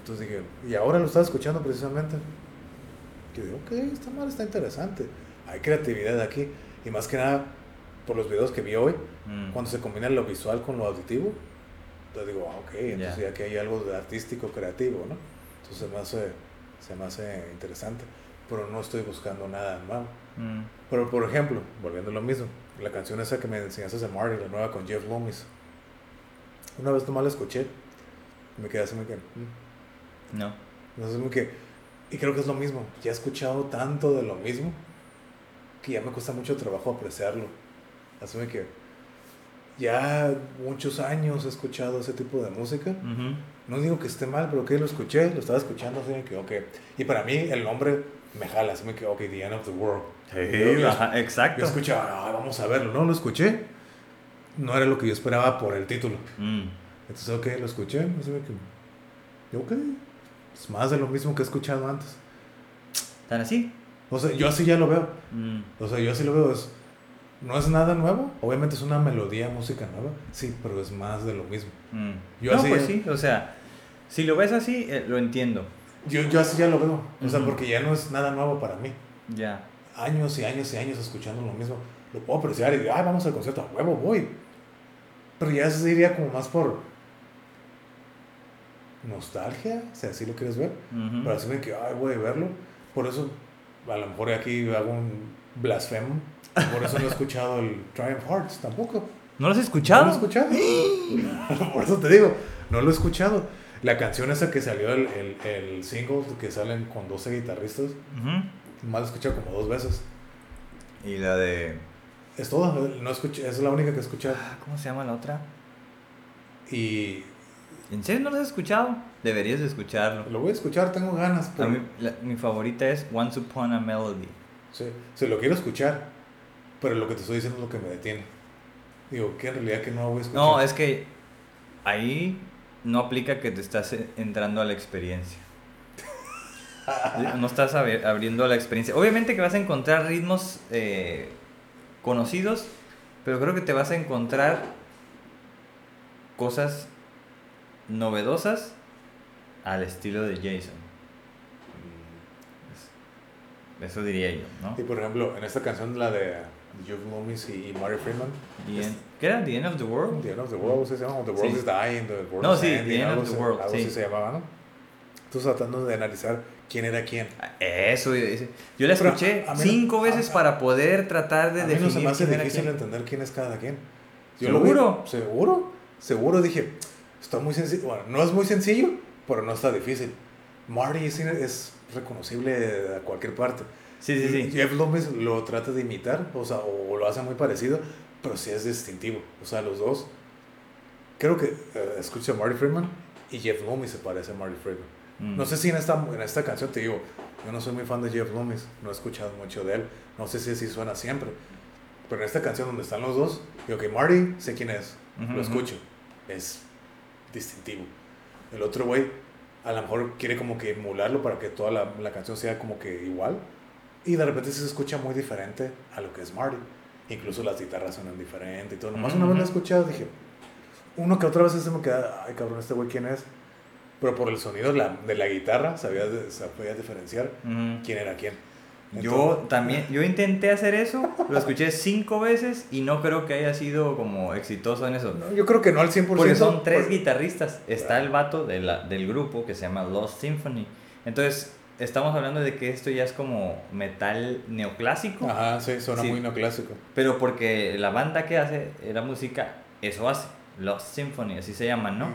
Entonces dije, y ahora lo estaba escuchando precisamente. Yo digo, ok, esta madre está interesante. Hay creatividad aquí. Y más que nada, por los videos que vi hoy, Mm. cuando se combina lo visual con lo auditivo, entonces digo, ah, ok, entonces Ya. ya que hay algo de artístico, creativo, ¿no? Entonces se me hace, se me hace interesante, pero no estoy buscando nada nuevo. Mm. Pero por ejemplo, volviendo a lo mismo, la canción esa que me enseñaste de Marty, la nueva con Jeff Loomis, una vez nomás la escuché y me quedé así, me quedé, "Mm". No. Entonces, como que, y creo que es lo mismo, ya he escuchado tanto de lo mismo que ya me cuesta mucho trabajo apreciarlo. Así que ya muchos años he escuchado ese tipo de música. No digo que esté mal, pero que lo escuché, lo estaba escuchando, así que, ok. Y para mí el nombre me jala, así me que, ok, The End of the World. Yo- yo- Ajá, Yo exacto. escuchaba, ah, vamos a verlo, no lo escuché. No era lo que yo esperaba por el título. Mm. Entonces, ok, lo escuché, me que, yo, ok, es más de lo mismo que he escuchado antes. ¿Tan así? O sea, yo así ya lo veo. Mm. O sea, yo así lo veo. Es, no es nada nuevo. Obviamente es una melodía, música nueva. Sí, pero es más de lo mismo. Mm. Yo no, así- pues sí, o sea, si lo ves así, eh, lo entiendo. Yo, yo así ya lo veo. O sea, porque ya no es nada nuevo para mí. Ya. Años y años y años escuchando lo mismo. Lo puedo apreciar y digo, ay, vamos al concierto, a huevo, voy. Pero ya se diría como más por nostalgia, si así lo quieres ver. Ujú. Pero así me que, ay, voy a verlo. Por eso, a lo mejor aquí hago un blasfemo. Por eso no he escuchado el Triumph Hearts tampoco. ¿No lo has No escuchado? lo he escuchado. Por eso te digo, no lo he escuchado. La canción esa que salió, el, el, el single que salen con 12 guitarristas, Ujú. Más he escuchado como dos veces. Y la de... Es todo, no escuché, es la única que he escuchado. ah, ¿Cómo se llama la otra? Y ¿En serio no lo has escuchado? Deberías de escucharlo. lo voy a escuchar, tengo ganas. A Pero, mí, la- mi favorita es Once Upon a Melody. sí, sí, lo quiero escuchar, pero lo que te estoy diciendo es lo que me detiene. Digo, que en realidad que no voy a escuchar. No, es que ahí no aplica que te estás entrando a la experiencia. No estás abri- abriendo la experiencia. Obviamente que vas a encontrar ritmos eh, conocidos, pero creo que te vas a encontrar cosas novedosas al estilo de Jason. Es- Eso diría yo, ¿no? Y por ejemplo, en esta canción, la de Jeff Loomis y, y Marty Friedman, The End- ¿Qué era? The End of the World. The End of the World, ¿sí se llama? The World Sí. is Dying, The World No, is sí, Ending, The End of the World, Algo sí. así se llamaba, ¿no? Entonces tratando de analizar quién era quién. Eso, yo la escuché a- a no- cinco a- veces a- para poder tratar de A mí no definir se me hace difícil quién. entender quién es cada quien. ¿Seguro? Lo vi- seguro, seguro dije, está muy sencillo. Bueno, no es muy sencillo, pero no está difícil. Marty es, es reconocible a cualquier parte. Sí, sí, sí. Jeff Loomis lo trata de imitar, o sea, o lo hace muy parecido, pero sí es distintivo. O sea, los dos. Creo que eh, escucho a Marty Friedman y Jeff Loomis se parece a Marty Friedman. Mm. No sé si en esta, en esta canción te digo, yo no soy muy fan de Jeff Loomis, no he escuchado mucho de él, no sé si así suena siempre. Pero en esta canción donde están los dos, digo que Marty, sé quién es, lo escucho, es distintivo. El otro güey, a lo mejor quiere como que emularlo para que toda la, la canción sea como que igual, y de repente se escucha muy diferente a lo que es Marty. Incluso las guitarras suenan diferente y todo. Nomás una vez la he escuchado, dije, uno que otra vez se me queda, ay cabrón, este güey quién es. Pero por el sonido de la, de la guitarra sabía, de- sabía diferenciar quién era quién. Yo Entonces, también, yo intenté hacer eso, lo escuché cinco veces y no creo que haya sido como exitoso en eso. no, yo creo que no al 100%. Porque son tres por- guitarristas. Está el vato de la- del grupo que se llama Lost Symphony. Entonces, estamos hablando de que esto ya es como metal neoclásico. Ajá, sí, suena Sí. muy neoclásico. Pero porque la banda que hace la música, eso hace. Lost Symphony, así se llaman, ¿no? Ujú.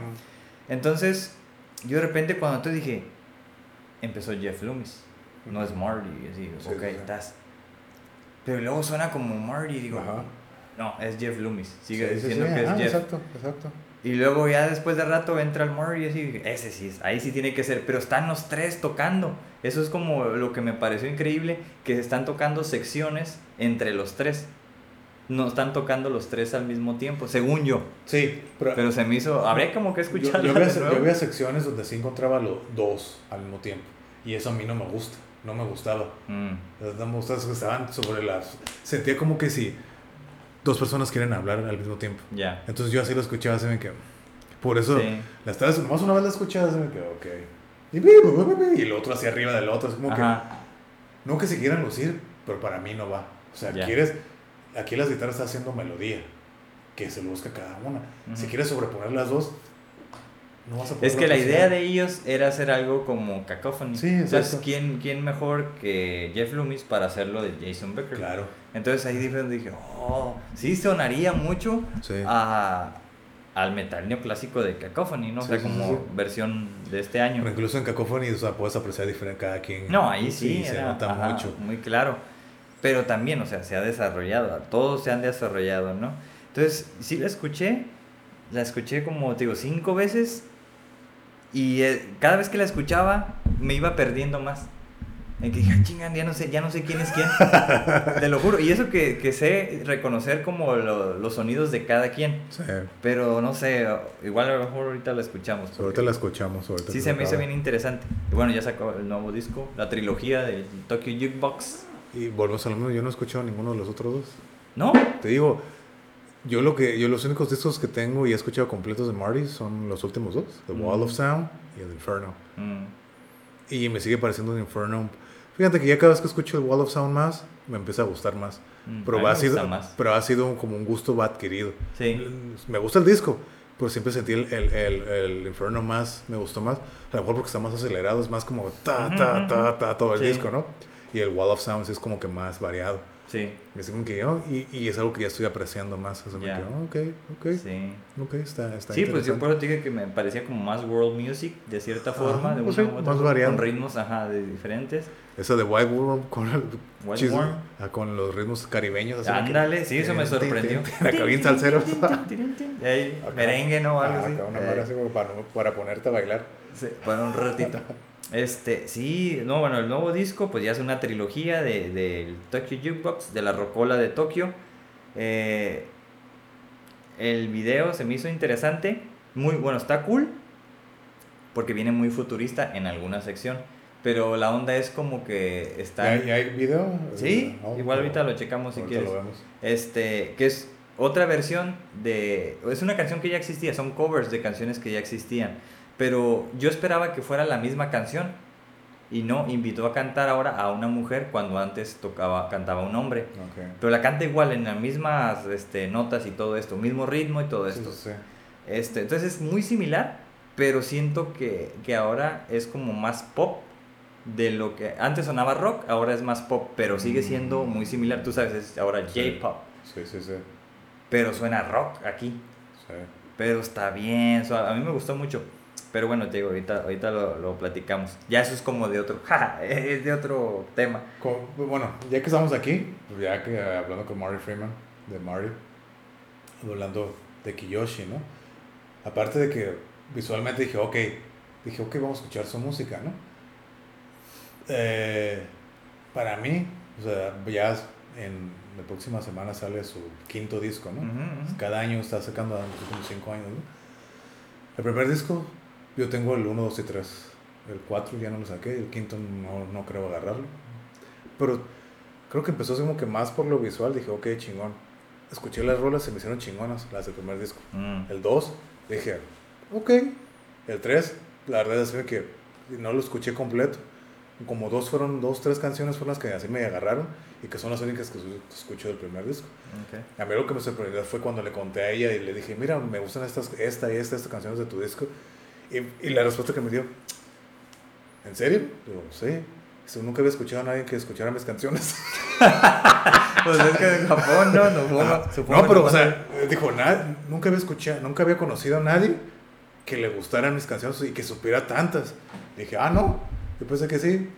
Entonces, yo de repente cuando te dije, empezó Jeff Loomis, no es Marty, y así, Sí, ok, sí, sí. estás. Pero luego suena como Marty, digo, Ajá. no, es Jeff Loomis, sigue diciendo que es Jeff. Exacto, exacto. Y luego ya después de rato entra el Marty y así, ese sí es, ahí sí tiene que ser, pero están los tres tocando. Eso es como lo que me pareció increíble, que están tocando secciones entre los tres. No están tocando los tres al mismo tiempo, según yo. Sí, pero, Pero se me hizo, habría como que yo, escucharlo yo, nuevo. yo había secciones donde sí encontraba los dos al mismo tiempo. Y eso a mí no me gusta. no me gustaba. Mm, No me gustaba, estaban sobre las... Sentía como que si dos personas quieren hablar al mismo tiempo. ya. Entonces yo así lo escuchaba, así me quedé... Por eso, Sí. la estaba, nomás una vez la escuchaba, así me quedé, ok. Y, el otro hacia arriba del otro, es como que... No que se quieran lucir, pero para mí no va. O sea, quieres... Aquí las guitarras están haciendo melodía, que se lo busca cada una. Si Ujú. quieres sobreponer las dos, no vas a poder Es que la idea de ellos era hacer algo como Cacophony. Sí, Entonces. ¿quién, ¿quién mejor que Jeff Loomis para hacerlo de Jason Becker? Claro. Entonces ahí dije, oh, sí sonaría mucho Sí. a, al metal neoclásico de Cacophony, ¿no? O Sí, sea, sí, como sí, sí. versión de este año. Pero incluso en Cacophony, o sea, puedes apreciar diferente cada quien. No, ahí sí, se era, nota ajá, mucho. Muy claro. Pero también, o sea, se ha desarrollado, todos se han desarrollado, ¿no? Entonces, sí la escuché, la escuché como, te digo, cinco veces y eh, cada vez que la escuchaba me iba perdiendo más. En que dije, "Ah, chingan, ya no sé, ya no sé quién es quién. Te lo juro. Y eso que, que sé reconocer como lo- los sonidos de cada quien. Sí. Pero no sé, igual a lo mejor ahorita la escuchamos. Ahorita la escuchamos. Ahorita Sí, se me hizo bien interesante. Y bueno, ya sacó el nuevo disco, la trilogía del Tokyo Jukebox. Y volvemos a lo mismo. Yo no he escuchado ninguno de los otros dos. ¿No? Te digo, yo lo que yo los únicos discos que tengo y he escuchado completos de Marty son los últimos dos: The Wall of Mm. Sound y el Inferno. Mm, Y me sigue pareciendo un Inferno. Fíjate que ya cada vez que escucho el Wall of Sound más, me empieza a gustar más. mm, Pero, ha sido, más. pero ha sido como un gusto adquirido. Sí. Me gusta el disco, pero siempre sentí el, el, el, el Inferno más, me gustó más. A lo mejor porque está más acelerado, es más como ta, ta, Ujú, ta, ta, todo el Sí. disco, ¿no? Y el Wall of Sounds es como que más variado. Sí, Y es como que yo, y, y es algo que ya estoy apreciando más. Es como Ya. que, oh, ok, ok, sí. ok, está, está Sí, pues yo por eso dije que me parecía como más world music, de cierta forma, de pues una sí, u otra más variado. con ritmos, ajá, de diferentes. Eso de White Worm con, el White chis- Worm. ah, con los ritmos caribeños. así como que- Ándale, sí, eso me sorprendió. Acá bien salsero. Merengue, ¿no? Algo Ah, así. una Eh, así como para, para ponerte a bailar. Sí, para un ratito. Este, sí, no, bueno, el nuevo disco, pues ya es una trilogía del de, Tokyo Jukebox, de la Rocola de Tokio. Eh, el video se me hizo interesante, muy bueno, está cool, porque viene muy futurista en alguna sección, pero la onda es como que está... ¿Ya, ya hay video? Sí, No, igual ahorita lo checamos si quieres. lo vemos. Este, que es otra versión de... Es una canción que ya existía, son covers de canciones que ya existían. Pero yo esperaba que fuera la misma canción. Y no, invitó a cantar ahora a una mujer cuando antes tocaba, cantaba un hombre. Ok. Pero la canta igual en las mismas este, notas y todo esto, mismo ritmo y todo esto. sí, sí. Este, entonces es muy similar, pero siento que, que ahora es como más pop de lo que antes sonaba rock, ahora es más pop, pero sigue siendo muy similar. Tú sabes, es ahora. J-pop, Sí, sí, sí. pero suena rock aquí. sí. Pero está bien, a mí me gustó mucho. Pero bueno, te digo, ahorita, ahorita lo, lo platicamos. Ya eso es como de otro, ja, es de otro tema. Bueno, ya que estamos aquí, pues ya que hablando con Marty Freeman, de Marty, hablando de Kiyoshi, ¿no? Aparte de que visualmente dije, ok, dije, ok, vamos a escuchar su música, ¿no? Eh, para mí, o sea, ya en la próxima semana sale su quinto disco, ¿no? Ujú, ujú. Cada año está sacando últimos cinco años, ¿no? El primer disco, yo tengo el 1, 2 y 3. El 4 ya no lo saqué, el quinto no, no creo agarrarlo. Pero creo que empezó así como que más por lo visual. Dije, ok, chingón. Escuché las rolas, se me hicieron chingonas, las del primer disco. Mm, El 2, dije, ok. El 3, la verdad es que no lo escuché completo. Como dos fueron, dos, tres canciones fueron las que así me agarraron y que son las únicas que escucho del primer disco. ok. A mí lo que me sorprendió fue cuando le conté a ella y le dije, mira, me gustan estas, esta y esta, estas canciones de tu disco. Y, y la respuesta que me dio, ¿en serio? Digo, sí. Nunca había escuchado a nadie que escuchara mis canciones. Pues es que en Japón no, no, supongo, supongo no, pero, o sea, dijo, "Na- nunca había escuchado, nunca había conocido a nadie que le gustaran mis canciones y que supiera tantas. Dije, ah, no. Yo pensé que sí.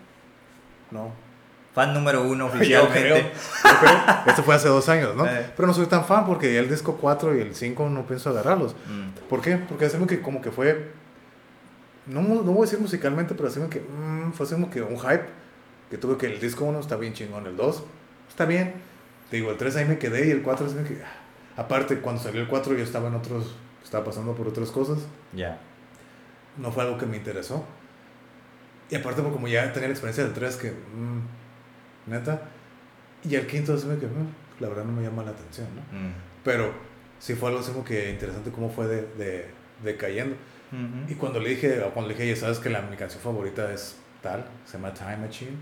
No. Fan número uno oficialmente. Esto fue hace dos años, ¿no? Eh. Pero no soy tan fan porque el disco 4 y el 5 no pienso agarrarlos. Mm, ¿Por qué? Porque hace que como que fue, no, no voy a decir musicalmente, pero hace que mm, fue así como que un hype, que tuve que el disco 1 está bien chingón, el 2 está bien, te digo, el 3 ahí me quedé y el 4 es como que, ah. aparte cuando salió el 4 yo estaba en otros, estaba pasando por otras cosas, Ya. no fue algo que me interesó. Y aparte, como ya tenía la experiencia del 3, que, mm, neta. Y el quinto, así me que, mm, la verdad no me llama la atención, ¿no? Mm. Pero sí fue algo así como que interesante cómo fue de, de, de cayendo. Y cuando le dije, o cuando le dije, ya sabes que la, mi canción favorita es tal, se llama Time Machine.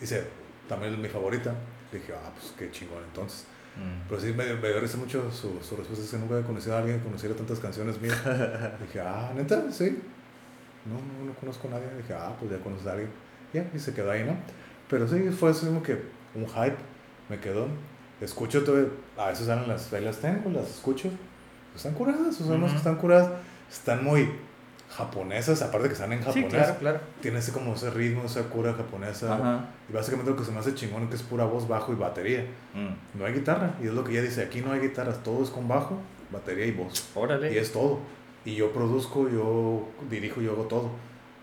Dice, también es mi favorita. dije, ah, pues qué chingón entonces. Mm. Pero sí me, me agradece mucho su, su respuesta. Es que nunca había conocido a alguien que conociera tantas canciones mías. dije, ah, neta, sí. No, no, no conozco a nadie. Dije, ah, pues ya conoces a alguien. Ya, y se quedó ahí, ¿no? Pero sí, fue así como que un hype me quedó. Escucho, todo, a veces salen las, ahí las tengo, las escucho. Están curadas, o sea, no Ujú. están curadas. Están muy japonesas, aparte que están en Sí, japonés. claro, claro. Tiene ese como ese ritmo, esa cura japonesa. Ajá. Y básicamente lo que se me hace chingón es que es pura voz, bajo y batería. Mm. No hay guitarra. Y es lo que ella dice, aquí no hay guitarras, todo es con bajo, batería y voz. Órale. Y es todo. Y yo produzco, yo dirijo, yo hago todo.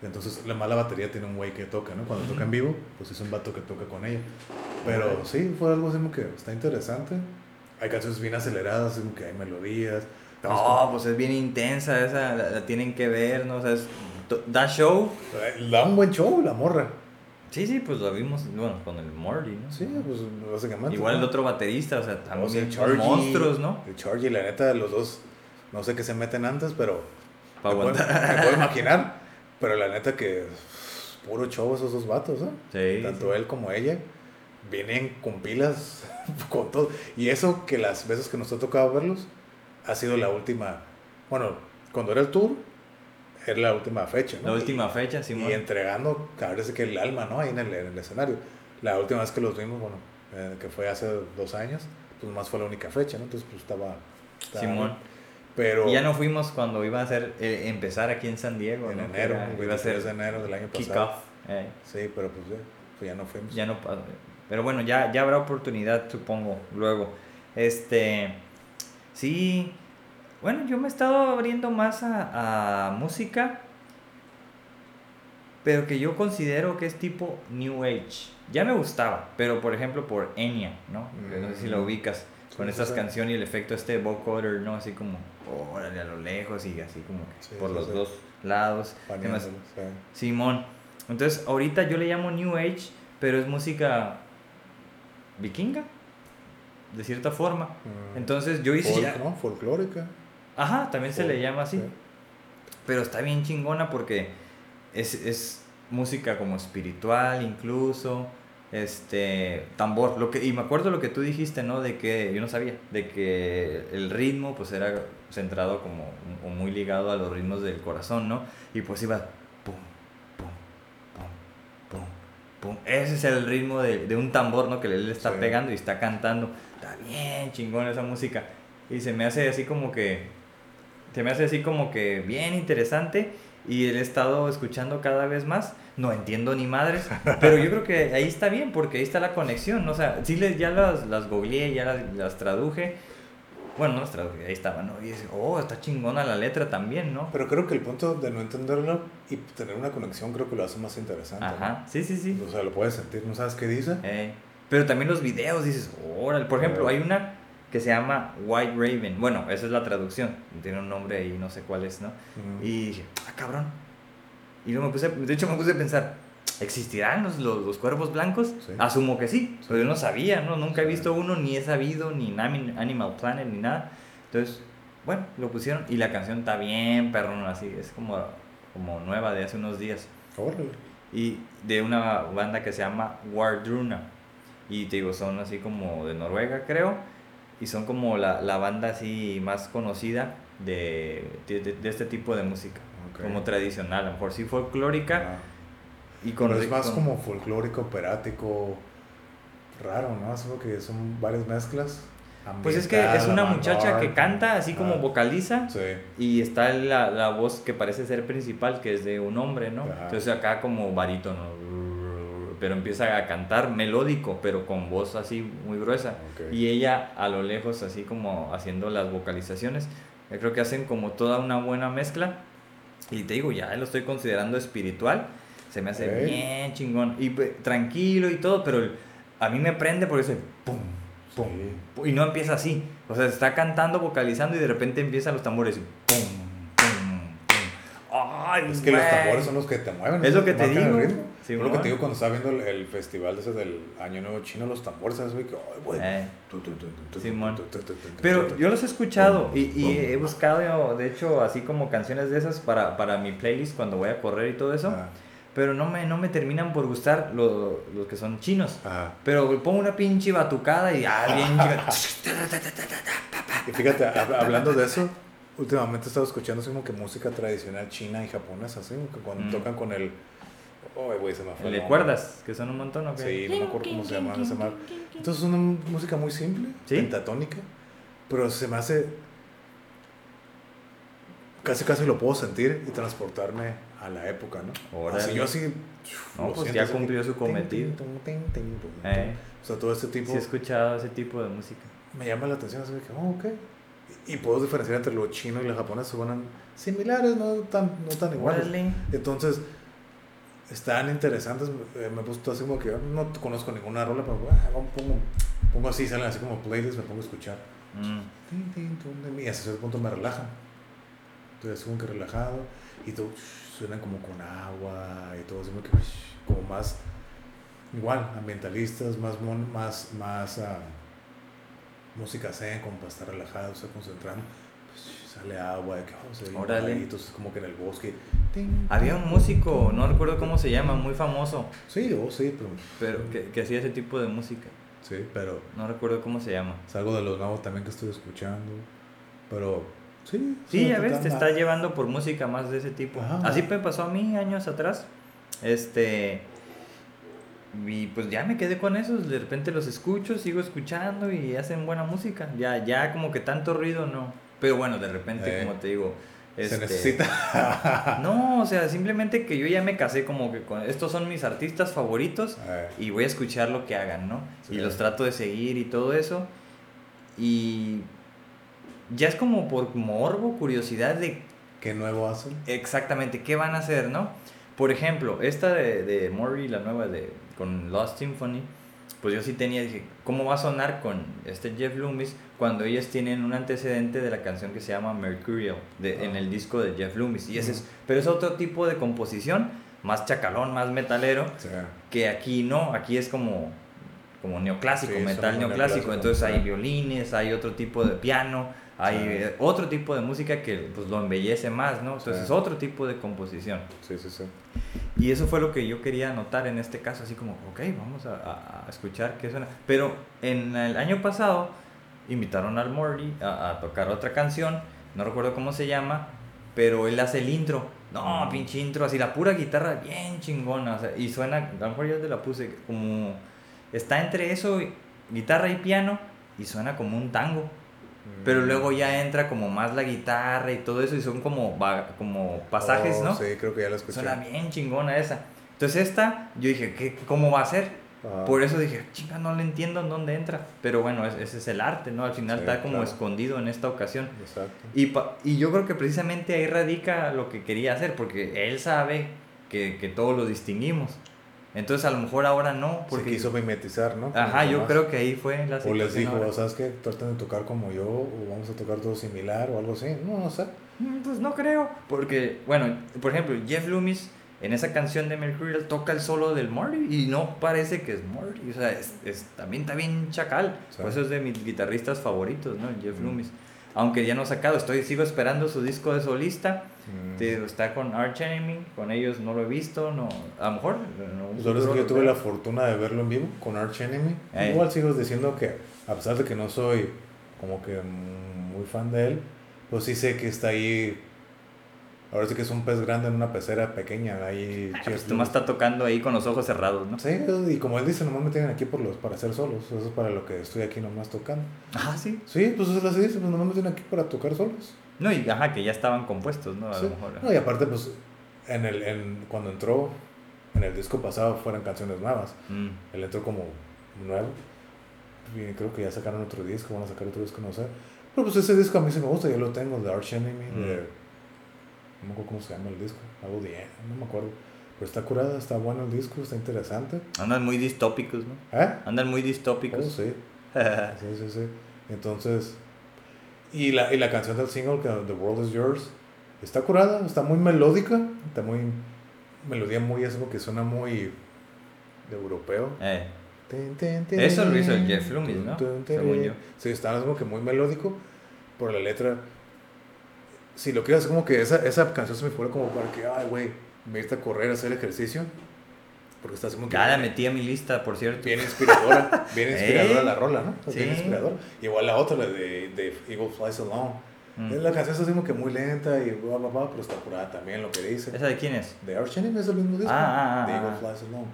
Entonces, la mala batería tiene un güey que toca, ¿no? Cuando toca en vivo, pues es un vato que toca con ella. Pero Ok. sí, fue algo así como que está interesante. Hay canciones bien aceleradas, como que hay melodías. No, pues es bien intensa esa, la, la tienen que ver, ¿no? O sea, es, da show. Eh, Da un buen show la morra. Sí, sí, pues lo vimos, bueno, con el Morty, ¿no? Sí, pues básicamente. Igual el ¿no? otro baterista, o sea, O también sea, son Chargy, monstruos, ¿no? El Chargy, la neta, los dos, no sé qué se meten antes, pero Para puedo, me puedo imaginar. Pero la neta que puro show esos dos vatos, ¿no? Sí. Tanto él como ella vienen con pilas, con todo. Y eso que las veces que nos ha tocado verlos ha sido la última, bueno, cuando era el tour, era la última fecha, ¿no? La última fecha, Y, Simón. y entregando, parece que el alma, ¿no? Ahí en el, en el escenario. La última vez que los vimos, bueno, eh, que fue hace dos años, pues más fue la única fecha, ¿no? Entonces, pues estaba... estaba Simón. Pero Y ya no fuimos cuando iba a ser, eh, empezar aquí en San Diego, en ¿no? Enero, era- iba a 23 ser de enero del año pasado. eh, Sí, pero pues ya, pues ya no fuimos. ya no Pero bueno, ya, ya habrá oportunidad, supongo, luego. Este. Sí. Bueno, yo me he estado abriendo más a, a música. Pero que yo considero que es tipo New Age. Ya me gustaba, pero por ejemplo por Enya, ¿no? No sé si la Mm. ubicas. Con Sí, estas sí, canciones y el efecto este vocoder, ¿no? Así como, órale, a lo lejos y así como que Sí, por los dos lados. ¿Qué más? Paneándolo, sí. Simón. Entonces, ahorita yo le llamo New Age, pero es música vikinga, de cierta forma. Mm. Entonces, yo hice Folk, ya- ¿no? Folclórica. Ajá, también se le llama así. sí. Pero está bien chingona porque es, es música como espiritual incluso. Este, tambor, lo que, y me acuerdo lo que tú dijiste, ¿no? De que, yo no sabía, de que el ritmo pues era centrado como, o muy ligado a los ritmos del corazón, ¿no? Y pues iba, pum, pum, pum, pum, pum. Ese es el ritmo de, de un tambor, ¿no? Que él le está Sí. pegando y está cantando. Está bien chingón esa música. Y se me hace así como que, se me hace así como que bien interesante y he estado escuchando cada vez más. No entiendo ni madres, pero yo creo que ahí está bien porque ahí está la conexión. ¿no? O sea, sí les, ya las, las googleé, ya las, las traduje. Bueno, no las traduje, ahí estaban, ¿no? Y dice, oh, está chingona la letra también, ¿no? Pero creo que el punto de no entenderlo y tener una conexión creo que lo hace más interesante. ¿no? Ajá, sí, sí, sí. O sea, lo puedes sentir, no sabes qué dice. Eh, pero también los videos, dices, órale. Por ejemplo, hay una que se llama White Raven. Bueno, esa es la traducción. Tiene un nombre ahí, no sé cuál es, ¿no? Mm. Y dije, ah, cabrón. Y luego me puse, de hecho me puse a pensar, ¿existirán los, los, los cuervos blancos? Sí. Asumo que sí, Sí. pero yo no sabía, ¿no? Nunca he Sí. visto uno, ni he sabido, ni Animal Planet, ni nada. Entonces, bueno, lo pusieron y la canción está bien, perrón, así, es como, como nueva de hace unos días. Órale. Y de una banda que se llama Wardruna. Y te digo, son así como de Noruega, creo. Y son como la, la banda así más conocida de, de, de- este tipo de música. Ok. Como tradicional, a lo mejor sí folclórica. Ah. Y con Pero es más con- como folclórico, operático, raro, ¿no? Es que son varias mezclas. Pues es que es Ambiental, una muchacha que canta, así como Ah, vocaliza. Sí. Y está la, la voz que parece ser principal, que es de un hombre, ¿no? Ajá. Entonces acá como barítono. Pero empieza a cantar melódico, pero con voz así muy gruesa. Y ella a lo lejos, así como haciendo las vocalizaciones. Yo creo que hacen como toda una buena mezcla. Y te digo, ya lo estoy considerando espiritual. Se me hace bien chingón. Y pues, tranquilo y todo, pero a mí me prende porque dice pum, pum. Sí. Y no empieza así. O sea, está cantando, vocalizando y de repente empiezan los tambores. y pum. Ay, Es que los güey. tambores son los que te mueven. Es lo que te digo. Sí, Fue lo que te digo cuando estaba viendo el, el festival ese del Año Nuevo Chino, los tambores, ¿sabes? Que, ay, güey. Eh. Pero yo los he escuchado y, y he buscado, de hecho, así como canciones de esas para, para mi playlist cuando voy a correr y todo eso. Ah, Pero no me, no me terminan por gustar los los que son chinos. ah. Pero pongo una pinche batucada y ah, bien. Y fíjate, hab- hablando de eso, últimamente he estado escuchando así como que música tradicional china y japonesa, así como que cuando Mm. tocan con el... Oh, güey, se me fue. ¿Le el nombre. cuerdas? Que son un montón, ¿o qué? Sí, no me acuerdo cómo se llama. Se llama- Entonces es una música muy simple, ¿Sí? pentatónica, pero se me hace... Casi casi lo puedo sentir y transportarme a la época, ¿no? Órale. Así yo así... No, pues siento ya así, cumplió su tin, cometido. Eh, O sea, todo este tipo sí he escuchado ese tipo de música. me llama la atención, así que, oh, ok. Y, puedo diferenciar entre lo chino y lo japonés, suenan similares, no tan, no tan iguales. Entonces, están interesantes. eh, me gustó así como que yo no conozco ninguna rola, pero ah, pongo, pongo así, salen así como playlists, me pongo a escuchar. Mm. Y hasta cierto punto me relajan. Así como que relajado y todo suenan como con agua y todo así como que como más igual ambientalistas, más mon- más más ah, música zen como para estar relajado, estar concentrado. Pues, sale agua, de que oh, se ve bien Órale. bajito, es como que en el bosque. Había un músico, no recuerdo cómo se llama, muy famoso, Sí, oh, sí, pero pero que, que hacía ese tipo de música. sí, pero No recuerdo cómo se llama. es algo de los nuevos también que estoy escuchando. Pero sí, Sí, se ya ves, te está llevando por música más de ese tipo. Ajá. Así me pasó a mí años atrás. Este. Y pues ya me quedé con esos. De repente los escucho, sigo escuchando y hacen buena música. Ya, ya como que tanto ruido no. Pero bueno, de repente, Eh, como te digo. Se este, necesita. No, o sea, simplemente que yo ya me casé como que con. Estos son mis artistas favoritos Eh, y voy a escuchar lo que hagan, ¿no? Sí. Y los trato de seguir y todo eso. Y ya es como por morbo, curiosidad de ¿Qué nuevo hacen? exactamente qué van a hacer, ¿no? Por ejemplo, esta de, de la nueva de con Lost Symphony, pues yo sí tenía, dije, ¿cómo va a sonar con este Jeff Loomis cuando ellos tienen un antecedente de la canción que se llama Mercurial, de, en el disco de Jeff Loomis? Y ese es, pero es otro tipo de composición, más chacalón, más metalero, sea, que aquí no, aquí es como, como neoclásico, Sí, metal neoclásico, neoclásico, entonces hay sí. violines, hay otro tipo de piano, hay eh, otro tipo de música que pues lo embellece más, ¿no? Entonces Sí. es otro tipo de composición. sí, sí, sí. Y eso fue lo que yo quería notar en este caso, así como, ok, vamos a, a- escuchar qué suena. Pero en el año pasado invitaron al Morty a, a tocar otra canción, no recuerdo cómo se llama, pero él hace el intro. No, Mm. pinche intro, así la pura guitarra bien chingona. o sea, y suena, a lo mejor ya te la puse, como está entre eso, guitarra y piano, y suena como un tango. Pero Mm. luego ya entra como más la guitarra y todo eso, y son como, va- como pasajes, Oh, ¿no? Sí, creo que ya la escuché. Suena bien chingona esa. Entonces esta, yo dije, ¿qué, ¿cómo va a ser? Ah, Por eso dije, chinga, no le entiendo en dónde entra. Pero bueno, es- ese es el arte, ¿no? Al final Sí, está como claro. escondido en esta ocasión. Exacto. Y, pa- y yo creo que precisamente ahí radica lo que quería hacer, porque él sabe que, que todos lo distinguimos. Entonces a lo mejor ahora no, Porque porque... quiso mimetizar, ¿no? Ajá, yo demás. creo que ahí fue la O les situación dijo, ahora. ¿sabes qué? Traten de tocar como yo, o vamos a tocar todo similar, o algo así. No, no sé. Mm, Pues no creo. Porque, bueno, por ejemplo, Jeff Loomis en esa canción de Mercurial toca el solo del Marty y no parece que es Marty. O sea, es, es- también está bien chacal. Sí. Por eso es de mis guitarristas favoritos, ¿no? Jeff Mm. Loomis. Aunque ya no ha sacado, estoy, sigo esperando su disco de solista. Mm. Está con Arch Enemy, con ellos no lo he visto, no, a lo mejor. no, sí futuro que yo lo tuve la fortuna de verlo en vivo con Arch Enemy. Ey. Igual sigo diciendo que, a pesar de que no soy como que muy fan de él, pues sí sé que está ahí. Ahora sí que es un pez grande en una pecera pequeña. Ahí Ah, Jeff pues nomás está tocando ahí con los ojos cerrados, ¿no? Sí, y como él dice, nomás me tienen aquí por los, para hacer solos. Eso es para lo que estoy aquí nomás tocando. Ah, sí. Sí, pues eso es lo que dice, pues nomás me tienen aquí para tocar solos. No, y ajá, que ya estaban compuestos, ¿no? A Sí. lo mejor. No, y aparte, pues, en el, en, cuando entró, en el disco pasado fueron canciones nuevas. Mm. Él entró como nuevo. Y creo que ya sacaron otro disco, van a sacar otro disco, no sé. Pero pues ese disco a mí sí me gusta, yo lo tengo, de Arch Enemy, de... No me acuerdo cómo se llama el disco, algo de... no me acuerdo. Pero está curada, está bueno el disco, está interesante. Andan muy distópicos, ¿no? ¿Eh? Andan muy Oh, distópicos. sí. Sí, sí, sí. Entonces, y la, y la canción del single, que The World is Yours, Está curada, está muy melódica, está muy. Melodía muy, es como que suena muy. de europeo. Eh. Eso lo hizo el Jeff Loomis, ¿no? Según yo. Sí, está como que muy melódico. Por la letra. Si lo quieres, como que esa, esa canción se me fue como para que, ay, güey, me irte a correr, a hacer ejercicio. Porque estás como que. Ya la metí a mi lista, por cierto. Bien inspiradora. Bien inspiradora la rola, ¿no? Sí. Bien inspiradora. Igual la otra, la de, de Eagle Flies Alone. Mm. La canción es así como que muy lenta y bla, bla, bla, pero está curada también lo que dice. ¿Esa de quién es? De Arch Enemy, es el mismo disco. Ah, ah, ah de Eagle ah. Flies Alone.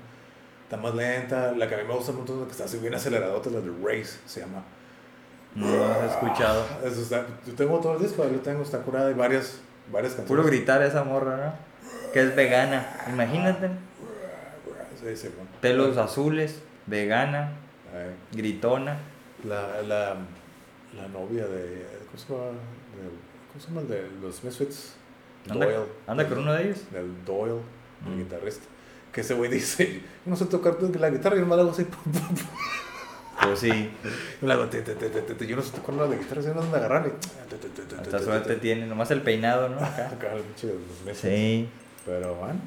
Está más lenta. La que a mí me gusta mucho, que está así bien acelerada, es la de Race, se llama. No, no he escuchado. Eso está, yo tengo todo el disco, yo tengo, está curada y varias, varias canciones. Puro gritar esa morra, ¿no? Que es vegana, imagínate. Sí, sí, bueno. Pelos azules, vegana, gritona. La, la, la novia de. ¿Cómo se llama? ¿Cómo se llama de los Misfits? Anda, Doyle. ¿Anda con uno de ellos? Del Doyle, el Mm. guitarrista. Que ese güey dice: no sé tocar la guitarra, yo no me la hago así. Pues sí, Yo, la hago, te, te, te, te, te, yo no sé tocar la guitarra, yo no te, te, hasta te, suerte te, tiene, nomás el peinado, ¿no? Acá. De. Sí. Pero, bueno,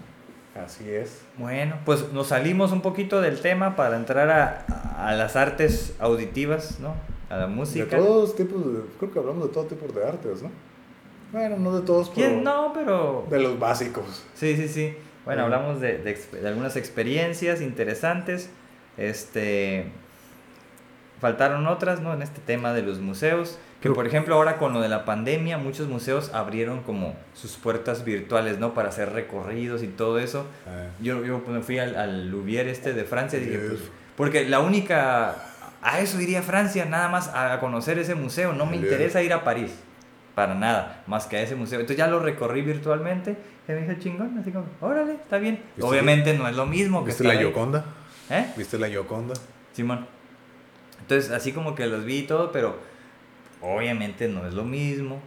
así es. Bueno, pues nos salimos un poquito del tema para entrar a, a las artes auditivas, ¿no? A la De música. todos tipos, de, creo que hablamos de todo tipo de artes, ¿no? Bueno, no de todos, pero ¿Quién no? Pero... de los básicos. Sí, sí, sí. Bueno, hablamos de, de de algunas experiencias interesantes. Este. Faltaron otras, ¿no? En este tema de los museos. Que por ejemplo, ahora con lo de la pandemia, muchos museos abrieron como sus puertas virtuales, ¿no? Para hacer recorridos y todo eso. Eh, Yo, yo cuando fui al, al Louvre este de Francia, dije, Yes. pues, porque la única. A eso iría a Francia, nada más a conocer ese museo. No me interesa ir a París. Para nada, más que a ese museo. Entonces ya lo recorrí virtualmente. Y me dijo chingón, así como, órale, está bien. ¿Viste Obviamente no es lo mismo que ¿Viste la. Yoconda? ¿Eh? ¿Viste la Yoconda? Simón. Entonces, así como que los vi y todo, pero obviamente no es lo mismo.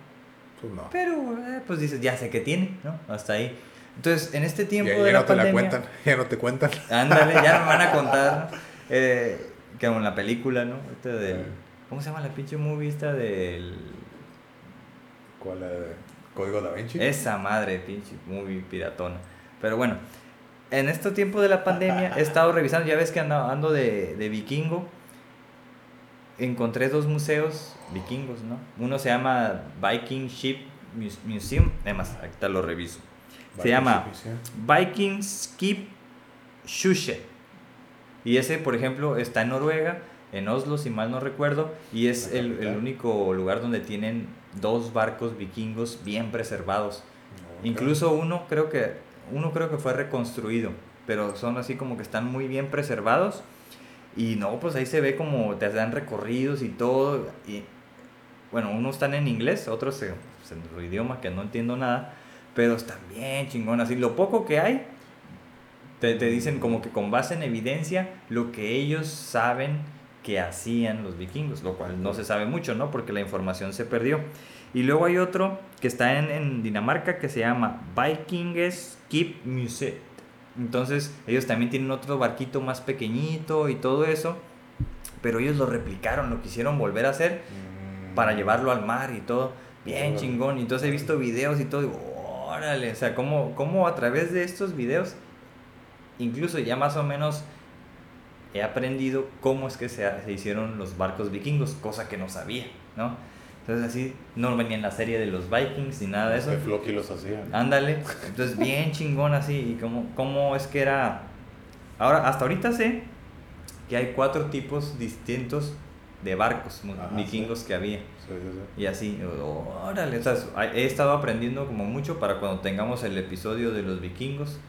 Pues no. Pero, eh, pues dices, ya sé que tiene, ¿no? Hasta ahí. Entonces, en este tiempo Ya, de ya la no te la cuentan, ya no te cuentan. Ándale, ya me van a contar. ¿no? Eh, que en la película, ¿no? Este del-. ¿Cómo se llama la pinche movie esta del. ¿Cuál eh, Código Da Vinci? Esa madre, pinche movie piratona. Pero bueno, en este tiempo de la pandemia he estado revisando, ya ves que ando, ando de, de vikingo. Encontré dos museos vikingos, ¿no? Uno se llama Viking Ship Muse- Museum. Además, ahorita lo reviso. Se llama Viking Skip Shushe. Y ese, por ejemplo, está en Noruega, en Oslo, si mal no recuerdo, y es el, el único lugar donde tienen dos barcos vikingos bien preservados. Incluso uno creo que uno creo que fue reconstruido, pero son así como que están muy bien preservados. Y no, pues ahí se ve como te dan recorridos y todo. Y bueno, unos están en inglés, otros en, pues, su idioma que no entiendo nada, pero están bien chingón. Así, lo poco que hay, te, te dicen como que con base en evidencia lo que ellos saben que hacían los vikingos, lo cual no se sabe mucho, ¿no? Porque la información se perdió. Y luego hay otro que está en, en Dinamarca que se llama Vikinges Skip Museum. Entonces ellos también tienen otro barquito más pequeñito y todo eso, pero ellos lo replicaron, lo quisieron volver a hacer Mm. para llevarlo al mar y todo. Bien chingón. Y entonces he visto videos y todo. Y digo, órale. O sea, cómo, cómo a través de estos videos, incluso ya más o menos he aprendido cómo es que se, se hicieron los barcos vikingos, cosa que no sabía, ¿no? Entonces así, no venía en la serie de los vikings ni nada de eso. Que Floki los hacía. Ándale. Entonces, bien chingón así. Y cómo, cómo es que era. Ahora, hasta ahorita sé que hay cuatro tipos distintos de barcos Ajá, vikingos sí. que había. Sí, sí, sí. Y así, órale. O sea, he estado aprendiendo como mucho para cuando tengamos el episodio de los vikingos.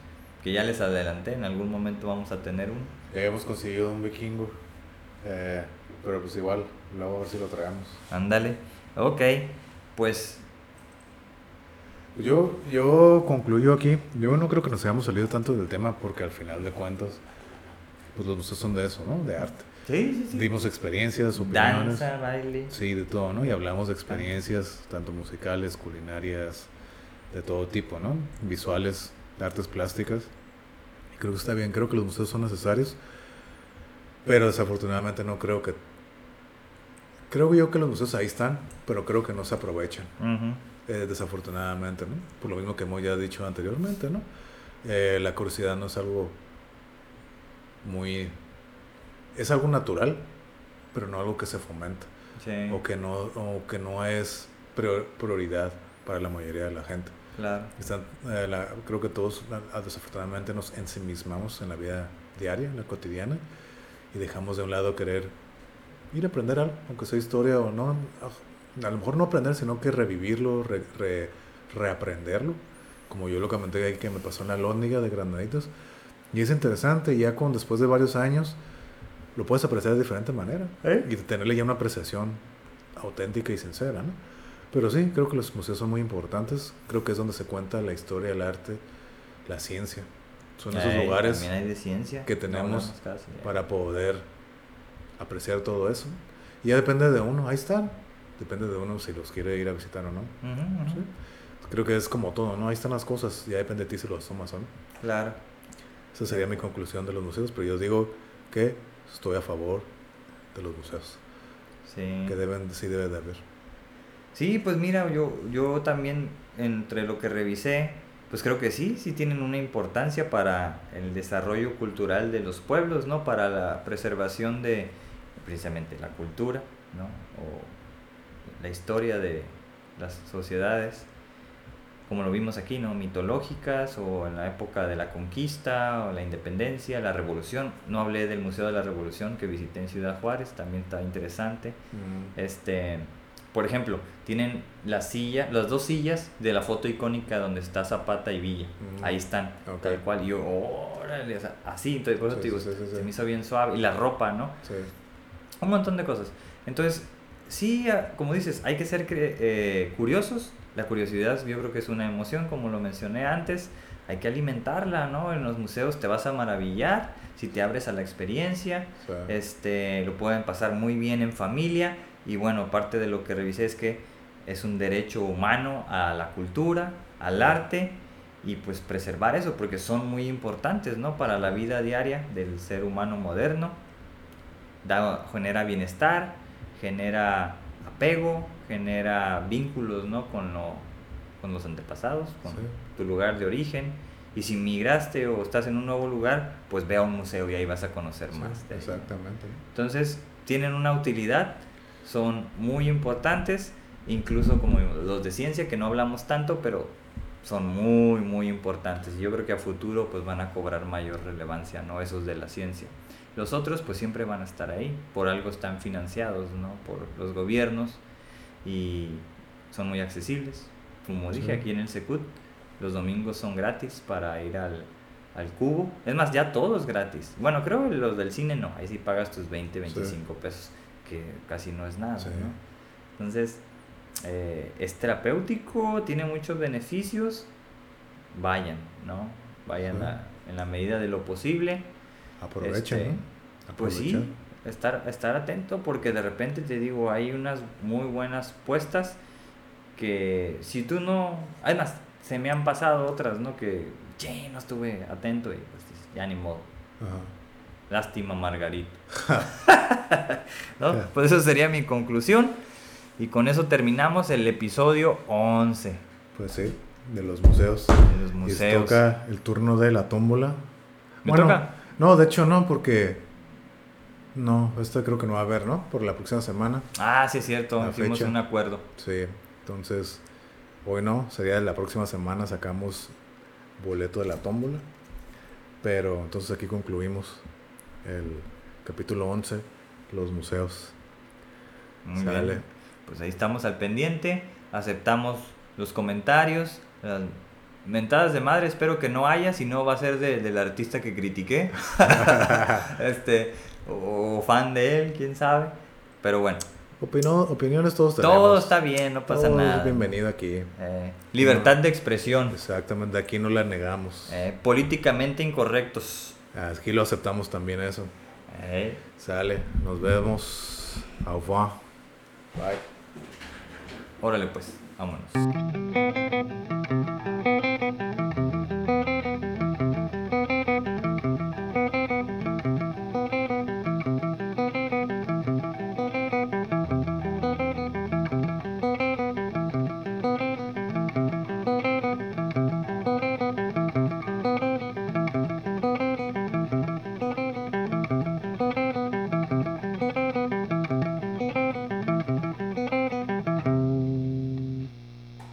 Que ya les adelanté, en algún momento vamos a tener uno. Ya hemos conseguido un vikingo. eh, pero pues igual, luego a ver si lo traemos. Ándale. Ok, pues Yo, yo concluyo aquí. Yo no creo que nos hayamos salido tanto del tema porque al final de cuentas, pues los museos son de eso, ¿no? De arte. sí, sí, sí. Dimos experiencias, opiniones. Danza, baile. Sí, de todo, ¿no? Y hablamos de experiencias, tanto musicales, culinarias, de todo tipo, ¿no? Visuales, de artes plásticas. Y creo que está bien, creo que los museos son necesarios, pero desafortunadamente no creo que... Creo yo que los museos ahí están, pero creo que no se aprovechan. Ujú. eh, desafortunadamente, ¿no? Por lo mismo que hemos ya dicho anteriormente, ¿no? Eh, la curiosidad no es algo muy... Es algo natural, pero no algo que se fomenta. Sí. O, que no, o que no es prior- prioridad para la mayoría de la gente. Claro. Están, eh, la- creo que todos desafortunadamente nos ensimismamos en la vida diaria, en la cotidiana, y dejamos de un lado querer ir a aprender algo, aunque sea historia o no. A lo mejor no aprender, sino que revivirlo, re- re- reaprenderlo, como yo lo comenté ahí que me pasó en la lóndiga de Granaditos. Y es interesante, ya con después de varios años, lo puedes apreciar de diferente manera ¿Eh? y tenerle ya una apreciación auténtica y sincera, ¿no? Pero sí, creo que los museos son muy importantes. Creo que es donde se cuenta la historia, el arte, la ciencia. Son esos Ey, lugares de ciencia. que no tenemos casi, eh. para poder apreciar todo eso. Y ya depende de uno, ahí están. Depende de uno si los quiere ir a visitar o no. Sí. Creo que es como todo, ¿no? Ahí están las cosas, ya depende de ti si los tomas o no. Claro. Esa sería mi conclusión de los museos, pero yo digo que estoy a favor de los museos, Sí. que deben, sí debe de haber. Sí, pues mira, yo, yo también entre lo que revisé, pues creo que sí, sí tienen una importancia para el desarrollo cultural de los pueblos, ¿no? Para la preservación de precisamente la cultura, ¿no? O la historia de las sociedades, como lo vimos aquí, ¿no? Mitológicas o en la época de la conquista o la independencia, la revolución. No hablé del Museo de la Revolución que visité en Ciudad Juárez, también está interesante. Este, por ejemplo, tienen la silla, las dos sillas de la foto icónica donde está Zapata y Villa. Mm. Ahí están, Ok. tal cual. Y yo, órale, así, entonces por eso Sí, te digo, sí, sí, se me hizo bien suave. Y la ropa, ¿no? Un montón de cosas. Entonces, sí, ah, como dices, hay que ser eh, curiosos. La curiosidad yo creo que es una emoción, como lo mencioné antes. Hay que alimentarla, ¿no? En los museos te vas a maravillar si te abres a la experiencia sí. este, lo pueden pasar muy bien en familia y bueno, parte de lo que revisé es que es un derecho humano a la cultura, al arte y pues preservar eso porque son muy importantes, ¿no? Para la vida diaria del ser humano moderno. Da, genera bienestar, genera apego, genera vínculos, ¿no? Con, lo, con los antepasados, con Sí. tu lugar de origen. Y si migraste o estás en un nuevo lugar, pues ve a un museo y ahí vas a conocer Sí, más. de ahí. exactamente. Entonces, tienen una utilidad, son muy importantes, incluso como los de ciencia, que no hablamos tanto, pero son muy, muy importantes. Y yo creo que a futuro pues van a cobrar mayor relevancia, ¿no? Esos de la ciencia. Los otros pues siempre van a estar ahí, por algo están financiados, ¿no? Por los gobiernos y son muy accesibles. Como dije Sí. aquí en el Secut, los domingos son gratis para ir al, al cubo. Es más, ya todo es gratis. Bueno, creo que los del cine no, ahí sí pagas tus 20, 25 pesos, que casi no es nada, Sí. ¿no? Entonces, eh, es terapéutico, tiene muchos beneficios. Vayan, ¿no? Vayan Sí. a- en la medida de lo posible. Aprovechen, Este, ¿no? Pues sí, estar, estar atento porque de repente te digo, hay unas muy buenas puestas que si tú no... Además, se me han pasado otras, ¿no? Que, che, no estuve atento y pues ya ni modo. Ajá. Lástima, Margarito. ¿No? Pues eso sería mi conclusión. Y con eso terminamos el episodio 11 Pues sí, de los museos. de los Y museos. toca el turno de la tómbola. ¿Me Bueno, toca? No, de hecho no, porque... No, esta creo que no va a haber, ¿no? Por la próxima semana. Ah, sí es cierto, hicimos fecha. un acuerdo. Sí, entonces hoy no, sería la próxima semana sacamos boleto de la tómbola. Pero entonces aquí concluimos el capítulo 11, los museos. Muy Sale. bien. Pues ahí estamos al pendiente. Aceptamos los comentarios. Las mentadas de madre espero que no haya, si no va a ser de- del artista que critiqué. este, o, o fan de él, quién sabe. Pero bueno, Opino- opiniones todos tenemos. todo está bien, no pasa Todo es nada. bienvenido aquí. Eh, libertad de expresión. Exactamente, aquí no la negamos. Eh, políticamente incorrectos. Aquí lo aceptamos también eso. Eh, Sale, nos vemos. Au revoir. Bye. órale pues, vámonos.